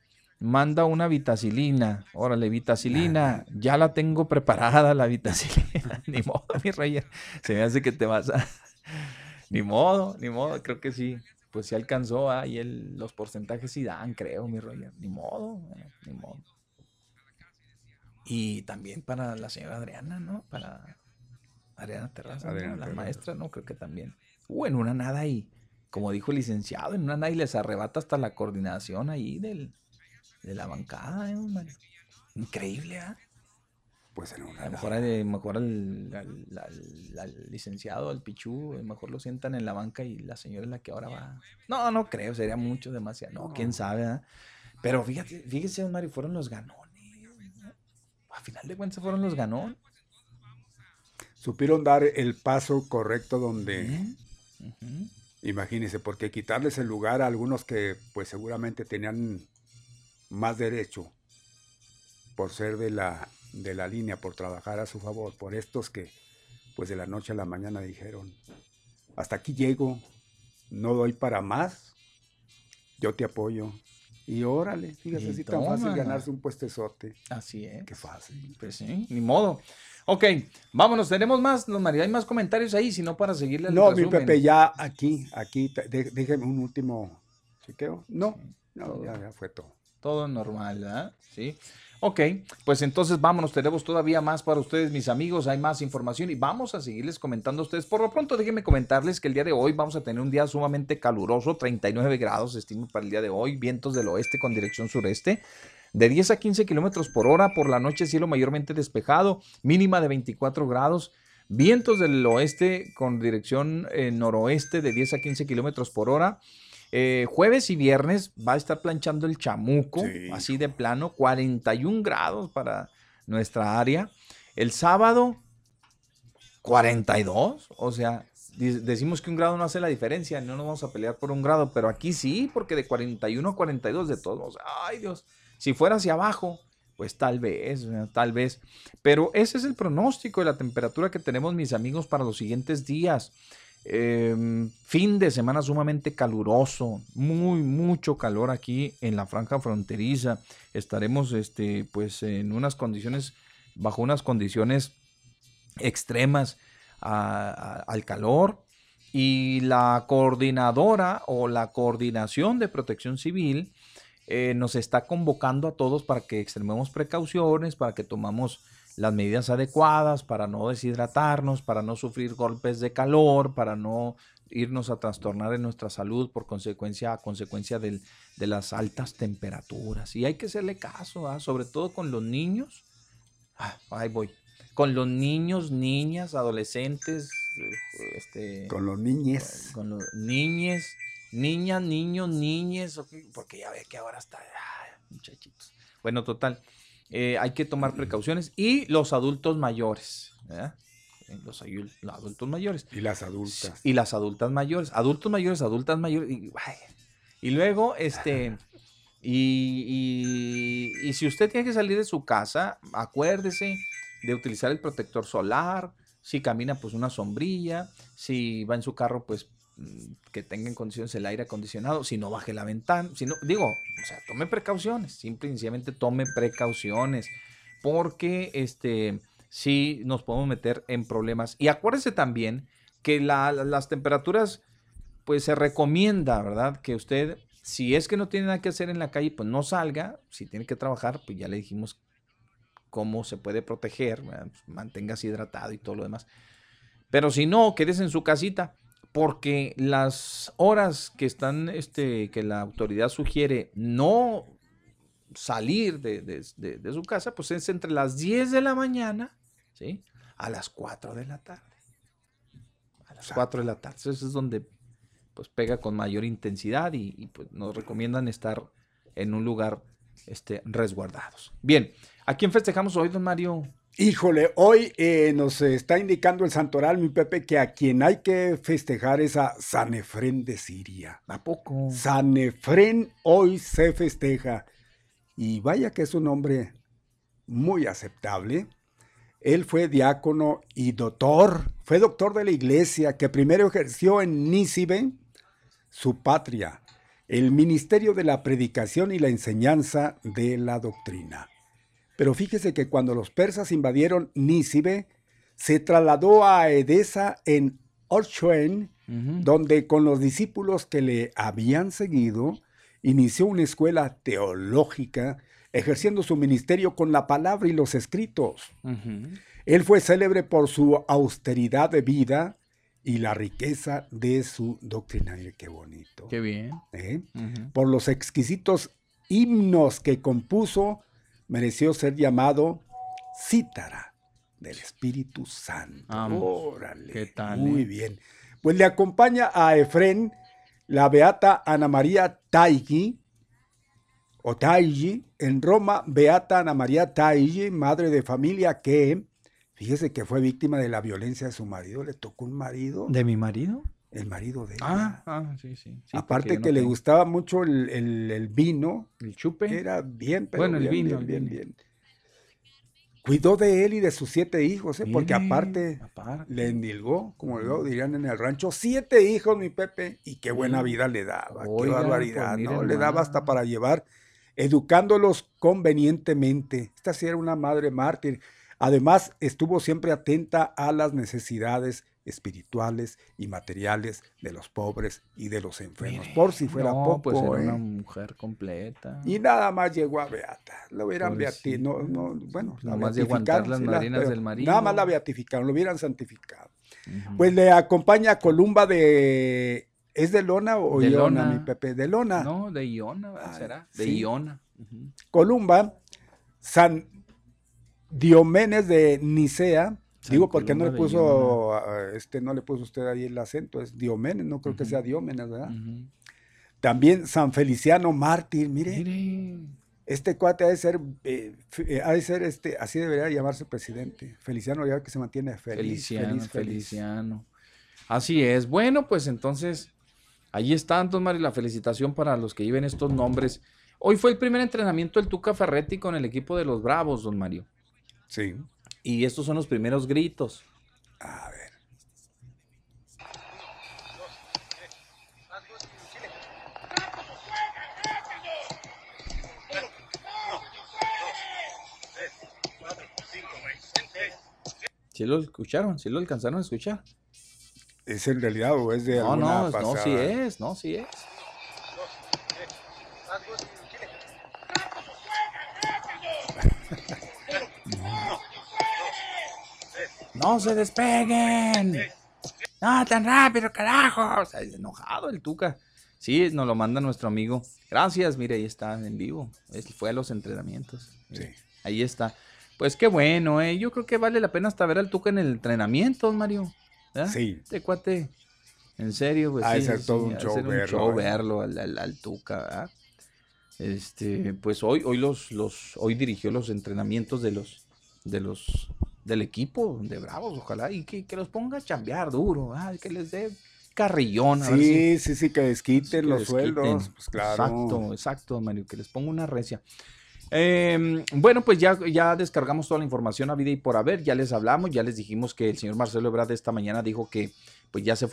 manda una vitacilina. Órale, vitacilina, ya la tengo preparada la vitacilina. ni modo, mi rey. Se me hace que te vas a... ni modo, ni modo, creo que sí. Pues sí alcanzó ahí el, los porcentajes sí dan, creo, mi rey. Ni modo, eh, ni modo. Y también para la señora Adriana, ¿no? Para Adriana Terraza, la maestra, ¿no? Creo que también. Uh, en una nada y, como dijo el licenciado, en una nada y les arrebata hasta la coordinación ahí del, de la bancada, ¿eh, Increíble, ¿ah? Pues en una A lo mejor, el, mejor el, licenciado, el pichú, mejor lo sientan en la banca y la señora es la que ahora va. No, no creo, sería mucho, demasiado. No, quién sabe, ¿ah? Pero fíjate, fíjese, Mario, fueron los ganó a final de cuentas fueron los ganó. Supieron dar el paso correcto donde, imagínense, porque quitarles el lugar a algunos que pues seguramente tenían más derecho por ser de la, de la línea, por trabajar a su favor, por estos que pues de la noche a la mañana dijeron, hasta aquí llego, no doy para más, yo te apoyo, y órale, fíjate, así tan fácil ganarse un puestezote. Así es. Qué fácil. Pues sí, ni modo. Ok, vámonos, tenemos más, los María, hay más comentarios ahí, si no para seguirle No, mi Pepe, ya aquí, aquí, déjeme un último chequeo. No, no, ya, ya fue todo. Todo normal, ¿verdad? Sí. Ok, pues entonces vámonos, tenemos todavía más para ustedes, mis amigos, hay más información y vamos a seguirles comentando a ustedes. Por lo pronto, déjenme comentarles que el día de hoy vamos a tener un día sumamente caluroso, 39 grados, estimo para el día de hoy, vientos del oeste con dirección sureste. De 10 a 15 kilómetros por hora, por la noche cielo mayormente despejado, mínima de 24 grados. Vientos del oeste con dirección eh, noroeste de 10 a 15 kilómetros por hora. Eh, jueves y viernes va a estar planchando el chamuco, así de plano, 41 grados para nuestra área. El sábado, 42, o sea, decimos que un grado no hace la diferencia, no nos vamos a pelear por un grado, pero aquí sí, porque de 41 a 42 de todos, ay Dios, si fuera hacia abajo, pues tal vez, tal vez. Pero ese es el pronóstico de la temperatura que tenemos, mis amigos, para los siguientes días. Em, fin de semana sumamente caluroso, muy, mucho calor aquí en la franja fronteriza. Estaremos, este, pues, en unas condiciones, bajo unas condiciones extremas al calor. Y la coordinadora o la coordinación de protección civil eh, nos está convocando a todos para que extrememos precauciones, para que tomamos las medidas adecuadas para no deshidratarnos, para no sufrir golpes de calor, para no irnos a trastornar en nuestra salud por consecuencia, a consecuencia de las altas temperaturas. Y hay que hacerle caso, ¿ah? sobre todo con los niños. Ah, ahí voy. Con los niños, niñas, adolescentes. Eh, este, con los niñes. Con los niñes, niñas, niños, niñes. Porque ya ve que ahora está, muchachitos. Bueno, total. Eh, hay que tomar precauciones. Y los adultos mayores. Los, adultos mayores. Y las adultas. Y las adultas mayores. Adultos mayores, adultas mayores. Y, luego, este. Y, y, si usted tiene que salir de su casa, acuérdese de utilizar el protector solar. Si camina, pues una sombrilla. Si va en su carro, pues que tenga en condiciones el aire acondicionado, si no baje la ventana, si no, digo, o sea, tome precauciones, simple y sencillamente tome precauciones, porque este, sí nos podemos meter en problemas. Y acuérdese también que las temperaturas, pues se recomienda, ¿verdad? Que usted, si es que no tiene nada que hacer en la calle, pues no salga, si tiene que trabajar, pues ya le dijimos cómo se puede proteger, pues manténgase hidratado y todo lo demás. Pero si no, quédese en su casita porque las horas que están, este, que la autoridad sugiere no salir de, su casa, pues es entre las 10 de la mañana, ¿sí? A las 4 de la tarde. A las 4 de la tarde. Eso es donde pues pega con mayor intensidad y, pues nos recomiendan estar en un lugar este, resguardados. Bien, ¿a quién festejamos hoy, don Mario? Híjole, hoy eh, nos está indicando el santoral, mi Pepe, que a quien hay que festejar es a Sanefren de Siria. ¿A poco? Sanefren hoy se festeja. Y vaya que es un hombre muy aceptable. Él fue diácono y doctor, fue doctor de la iglesia que primero ejerció en Nícibe, su patria, el ministerio de la predicación y la enseñanza de la doctrina. Pero fíjese que cuando los persas invadieron Nícibe, se trasladó a Edesa en Orchoen, donde con los discípulos que le habían seguido, inició una escuela teológica, ejerciendo su ministerio con la palabra y los escritos. Él fue célebre por su austeridad de vida y la riqueza de su doctrina. Qué bonito. Qué bien. ¿Eh? Por los exquisitos himnos que compuso mereció ser llamado cítara del Espíritu Santo. Órale. ¿Qué tal? Muy eh? bien. Pues le acompaña a Efren la beata Ana María Taigi, o Taigi, en Roma, beata Ana María Taigi, madre de familia que, fíjese que fue víctima de la violencia de su marido, le tocó un marido. ¿De mi marido? El marido de ella. Ah, ah sí, sí. Aparte que le gustaba mucho el, vino. El chupe. Era bien, pero bueno, bien, el vino, bien, bien, Cuidó de él y de sus siete hijos, ¿eh? porque aparte, le endilgó, como luego dirían en el rancho, siete hijos, mi Pepe, y qué buena vida le daba, qué barbaridad, pues ¿no? Le daba hasta para llevar, educándolos convenientemente. Esta sí era una madre mártir. Además, estuvo siempre atenta a las necesidades espirituales y materiales de los pobres y de los enfermos. por si fuera poco. Pues era una ¿eh? mujer completa. Y nada más llegó a Beata. Lo hubieran beatificado. No, bueno, nada más de aguantar las marinas del marido. Nada más la beatificaron, lo hubieran santificado. Pues le acompaña Columba de. ¿Es de Lona o de Iona, mi Pepe? De Lona. No, de Iona, será. De Iona. Columba, San Diomenes de Nicea Digo, porque no le puso, este, no le puso usted ahí el acento, es Diomenes, no creo que sea Diomenes, ¿verdad? También San Feliciano Mártir, mire, Este cuate ha de ser, eh, eh, ha de ser este, así debería llamarse presidente. Feliciano, ya que se mantiene feliz. Feliciano, Feliciano. Así es. Bueno, pues entonces, ahí está, entonces, Mari, la felicitación para los que lleven estos nombres. Hoy fue el primer entrenamiento del Tuca Ferretti con el equipo de los Bravos, don Mario. Sí. Y estos son los primeros gritos. A ver. ¿Sí lo escucharon? ¿Sí lo alcanzaron a escuchar? ¿Es en realidad o es de no, alguna No, no, sí es, no, sí es. ¡No se despeguen! ¡No, tan rápido, carajo! O sea, enojado el Tuca. Sí, nos lo manda nuestro amigo. Gracias, mire, ahí está en vivo. Fue a los entrenamientos. Sí. Ahí está. Pues qué bueno, ¿eh? Yo creo que vale la pena hasta ver al Tuca en el entrenamiento, Mario. Sí. Este cuate. En serio, pues sí. ser todo un, show, verlo, ¿eh? verlo al, al, Tuca, Este, pues hoy, hoy los, los, hoy dirigió los entrenamientos de los, de los, del equipo de Bravos, ojalá, y que, los ponga a chambear duro, que les dé carrillón. sí, sí, sí, que desquiten los sueldos, pues claro. Exacto, exacto, Mario, que les ponga una recia. Em, bueno, pues ya, ya descargamos toda la información a vida y por haber, ya les hablamos, ya les dijimos que el señor Marcelo Ebrard esta mañana dijo que pues ya se,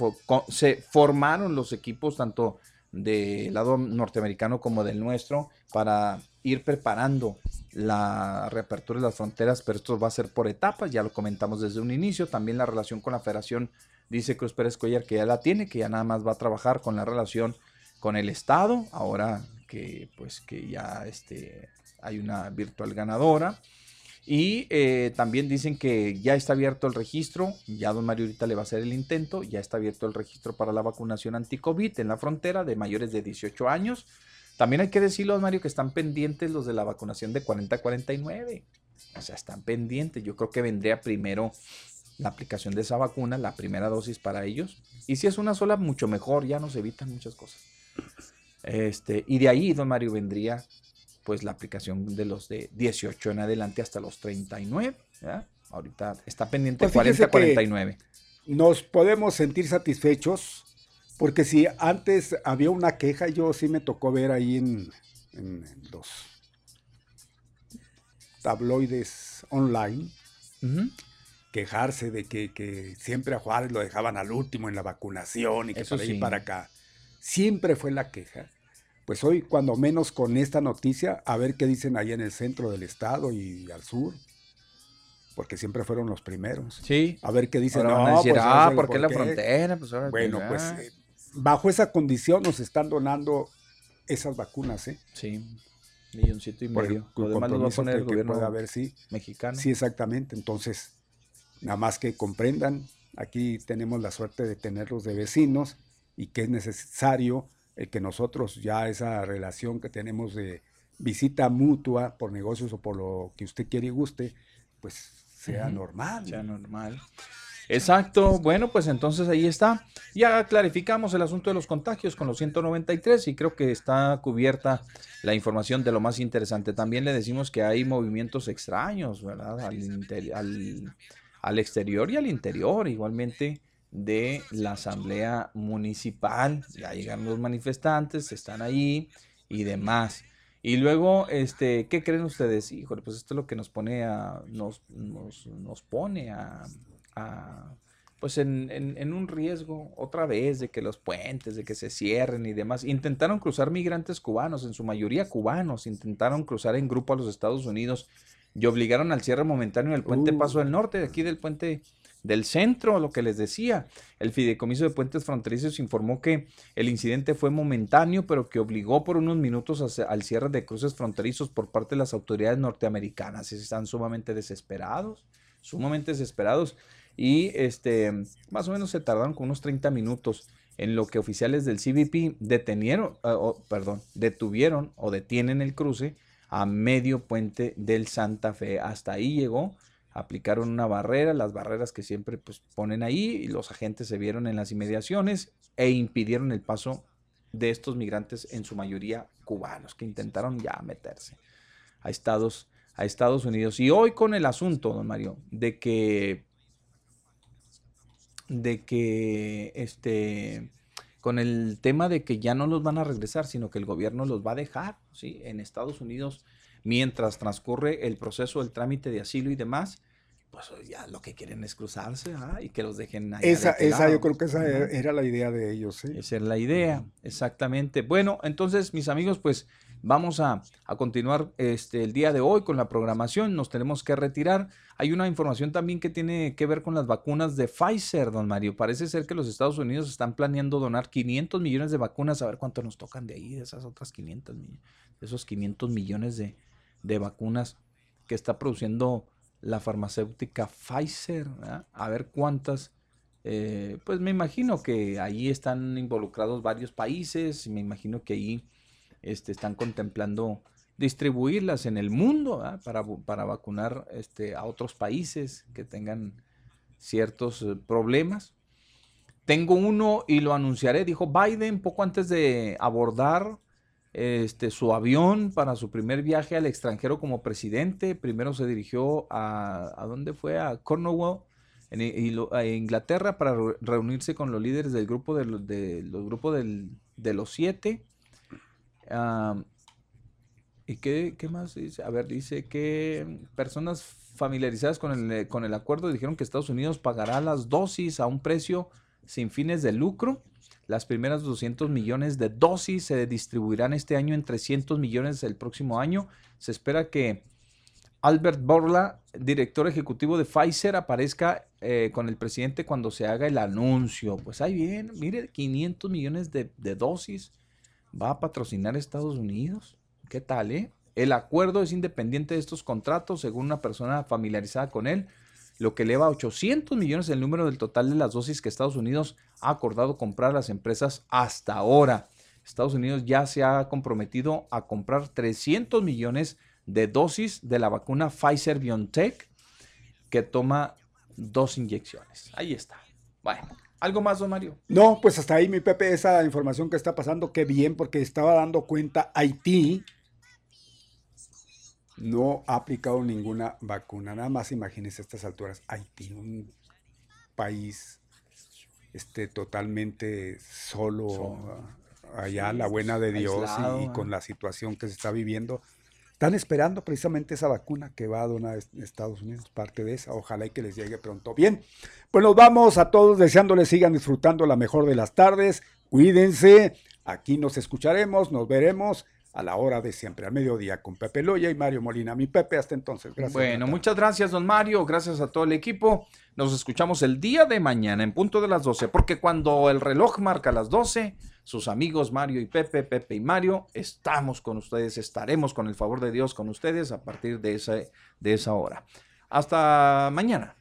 se formaron los equipos tanto del lado norteamericano como del nuestro para ir preparando la reapertura de las fronteras, pero esto va a ser por etapas, ya lo comentamos desde un inicio, también la relación con la federación, dice Cruz Pérez Cuellar que ya la tiene, que ya nada más va a trabajar con la relación con el Estado, ahora que pues que ya este, hay una virtual ganadora. Y eh, también dicen que ya está abierto el registro, ya don Mario ahorita le va a hacer el intento, ya está abierto el registro para la vacunación anti-COVID en la frontera de mayores de 18 años. También hay que decirlo, don Mario, que están pendientes los de la vacunación de 40 a 49. O sea, están pendientes. Yo creo que vendría primero la aplicación de esa vacuna, la primera dosis para ellos. Y si es una sola, mucho mejor, ya nos evitan muchas cosas. Este, y de ahí, don Mario, vendría pues la aplicación de los de 18 en adelante hasta los 39. Ahorita está pendiente 40-49. Pues nos podemos sentir satisfechos porque si antes había una queja, yo sí me tocó ver ahí en, los tabloides online, quejarse de que, siempre a Juárez lo dejaban al último en la vacunación y que para ir para acá. Siempre fue la queja pues hoy cuando menos con esta noticia, a ver qué dicen ahí en el centro del estado y al sur. Porque siempre fueron los primeros. Sí. A ver qué dicen. no, pues, ah, ¿por qué la frontera? Pues bueno, pues eh, bajo esa condición nos están donando esas vacunas, ¿eh? Sí. Milloncito y medio. Lo demás va a poner el gobierno puede haber, sí. mexicano. Sí, exactamente. Entonces, nada más que comprendan, aquí tenemos la suerte de tenerlos de vecinos y que es necesario el que nosotros ya esa relación que tenemos de visita mutua por negocios o por lo que usted quiere y guste, pues sea normal. Sea normal. Exacto, bueno, pues entonces ahí está. Ya clarificamos el asunto de los contagios con los 193 y creo que está cubierta la información de lo más interesante. También le decimos que hay movimientos extraños, ¿verdad? Al, al, al exterior y al interior igualmente de la asamblea municipal. Ya llegaron los manifestantes, están ahí y demás. Y luego, este, ¿qué creen ustedes? Híjole, pues esto es lo que nos pone a, nos, nos, nos pone a, a pues en, en, en, un riesgo otra vez de que los puentes, de que se cierren y demás. Intentaron cruzar migrantes cubanos, en su mayoría cubanos, intentaron cruzar en grupo a los Estados Unidos y obligaron al cierre momentáneo del puente uh. Paso del Norte, de aquí del puente del centro, lo que les decía. El Fideicomiso de Puentes Fronterizos informó que el incidente fue momentáneo, pero que obligó por unos minutos al cierre de cruces fronterizos por parte de las autoridades norteamericanas. Están sumamente desesperados, sumamente desesperados. Y este, más o menos se tardaron con unos 30 minutos en lo que oficiales del CBP detenieron, ah, perdón, detuvieron o detienen el cruce a medio puente del Santa Fe. Hasta ahí llegó aplicaron una barrera, las barreras que siempre pues, ponen ahí, y los agentes se vieron en las inmediaciones e impidieron el paso de estos migrantes, en su mayoría cubanos, que intentaron ya meterse a Estados, a Estados Unidos. Y hoy con el asunto, don Mario, de que, de que, este, con el tema de que ya no los van a regresar, sino que el gobierno los va a dejar, ¿sí? En Estados Unidos mientras transcurre el proceso del trámite de asilo y demás, pues ya lo que quieren es cruzarse y que los dejen ahí. Esa, esa yo creo que esa era la idea de ellos. Esa es la idea, exactamente. Bueno, entonces, mis amigos, pues vamos a, a, continuar este, el día de hoy con la programación. Nos tenemos que retirar. Hay una información también que tiene que ver con las vacunas de Pfizer, don Mario. Parece ser que los Estados Unidos están planeando donar 500 millones de vacunas. A ver cuánto nos tocan de ahí, de esas otras 500 millones, de esos 500 millones de, de vacunas que está produciendo la farmacéutica Pfizer, a ver cuántas. Eh, pues me imagino que ahí están involucrados varios países, me imagino que ahí este, están contemplando distribuirlas en el mundo para, para, vacunar este, a otros países que tengan ciertos eh, problemas. Tengo uno y lo anunciaré, dijo Biden poco antes de abordar este, su avión para su primer viaje al extranjero como presidente. Primero se dirigió a, ¿a dónde fue? A Cornwall, en, Inglaterra, para reunirse con los líderes del grupo de, de los grupos de los siete. ¿Y qué, qué, más dice? A ver, dice que personas familiarizadas con el, con el acuerdo dijeron que Estados Unidos pagará las dosis a un precio sin fines de lucro. Las primeras 200 millones de dosis se distribuirán este año en 300 millones el próximo año. Se espera que Albert Borla, director ejecutivo de Pfizer, aparezca eh, con el presidente cuando se haga el anuncio. Pues ahí bien, mire, 500 millones de, de dosis va a patrocinar Estados Unidos. ¿Qué tal, eh? El acuerdo es independiente de estos contratos, según una persona familiarizada con él lo que eleva a 800 millones el número del total de las dosis que Estados Unidos ha acordado comprar a las empresas hasta ahora. Estados Unidos ya se ha comprometido a comprar 300 millones de dosis de la vacuna Pfizer BioNTech que toma dos inyecciones. Ahí está. Bueno, ¿algo más, don Mario? No, pues hasta ahí, mi Pepe, esa información que está pasando, qué bien, porque estaba dando cuenta Haití no ha aplicado ninguna vacuna. Nada más imagínense a estas alturas, Haití, un país este, totalmente solo, allá, la buena de Dios y, con la situación que se está viviendo. Están esperando precisamente esa vacuna que va a donar Estados Unidos, parte de esa. Ojalá y que les llegue pronto. Bien, pues nos vamos a todos deseándoles sigan disfrutando la mejor de las tardes. Cuídense, aquí nos escucharemos, nos veremos a la hora de siempre, al mediodía, con Pepe Loya y Mario Molina. Mi Pepe, hasta entonces. Gracias. Bueno, muchas gracias, don Mario. Gracias a todo el equipo. Nos escuchamos el día de mañana en punto de las 12, porque cuando el reloj marca las 12, sus amigos Mario y Pepe, Pepe y Mario, estamos con ustedes, estaremos con el favor de Dios con ustedes a partir de esa, de esa hora. Hasta mañana.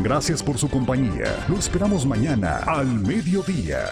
Gracias por su compañía. Lo esperamos mañana al mediodía.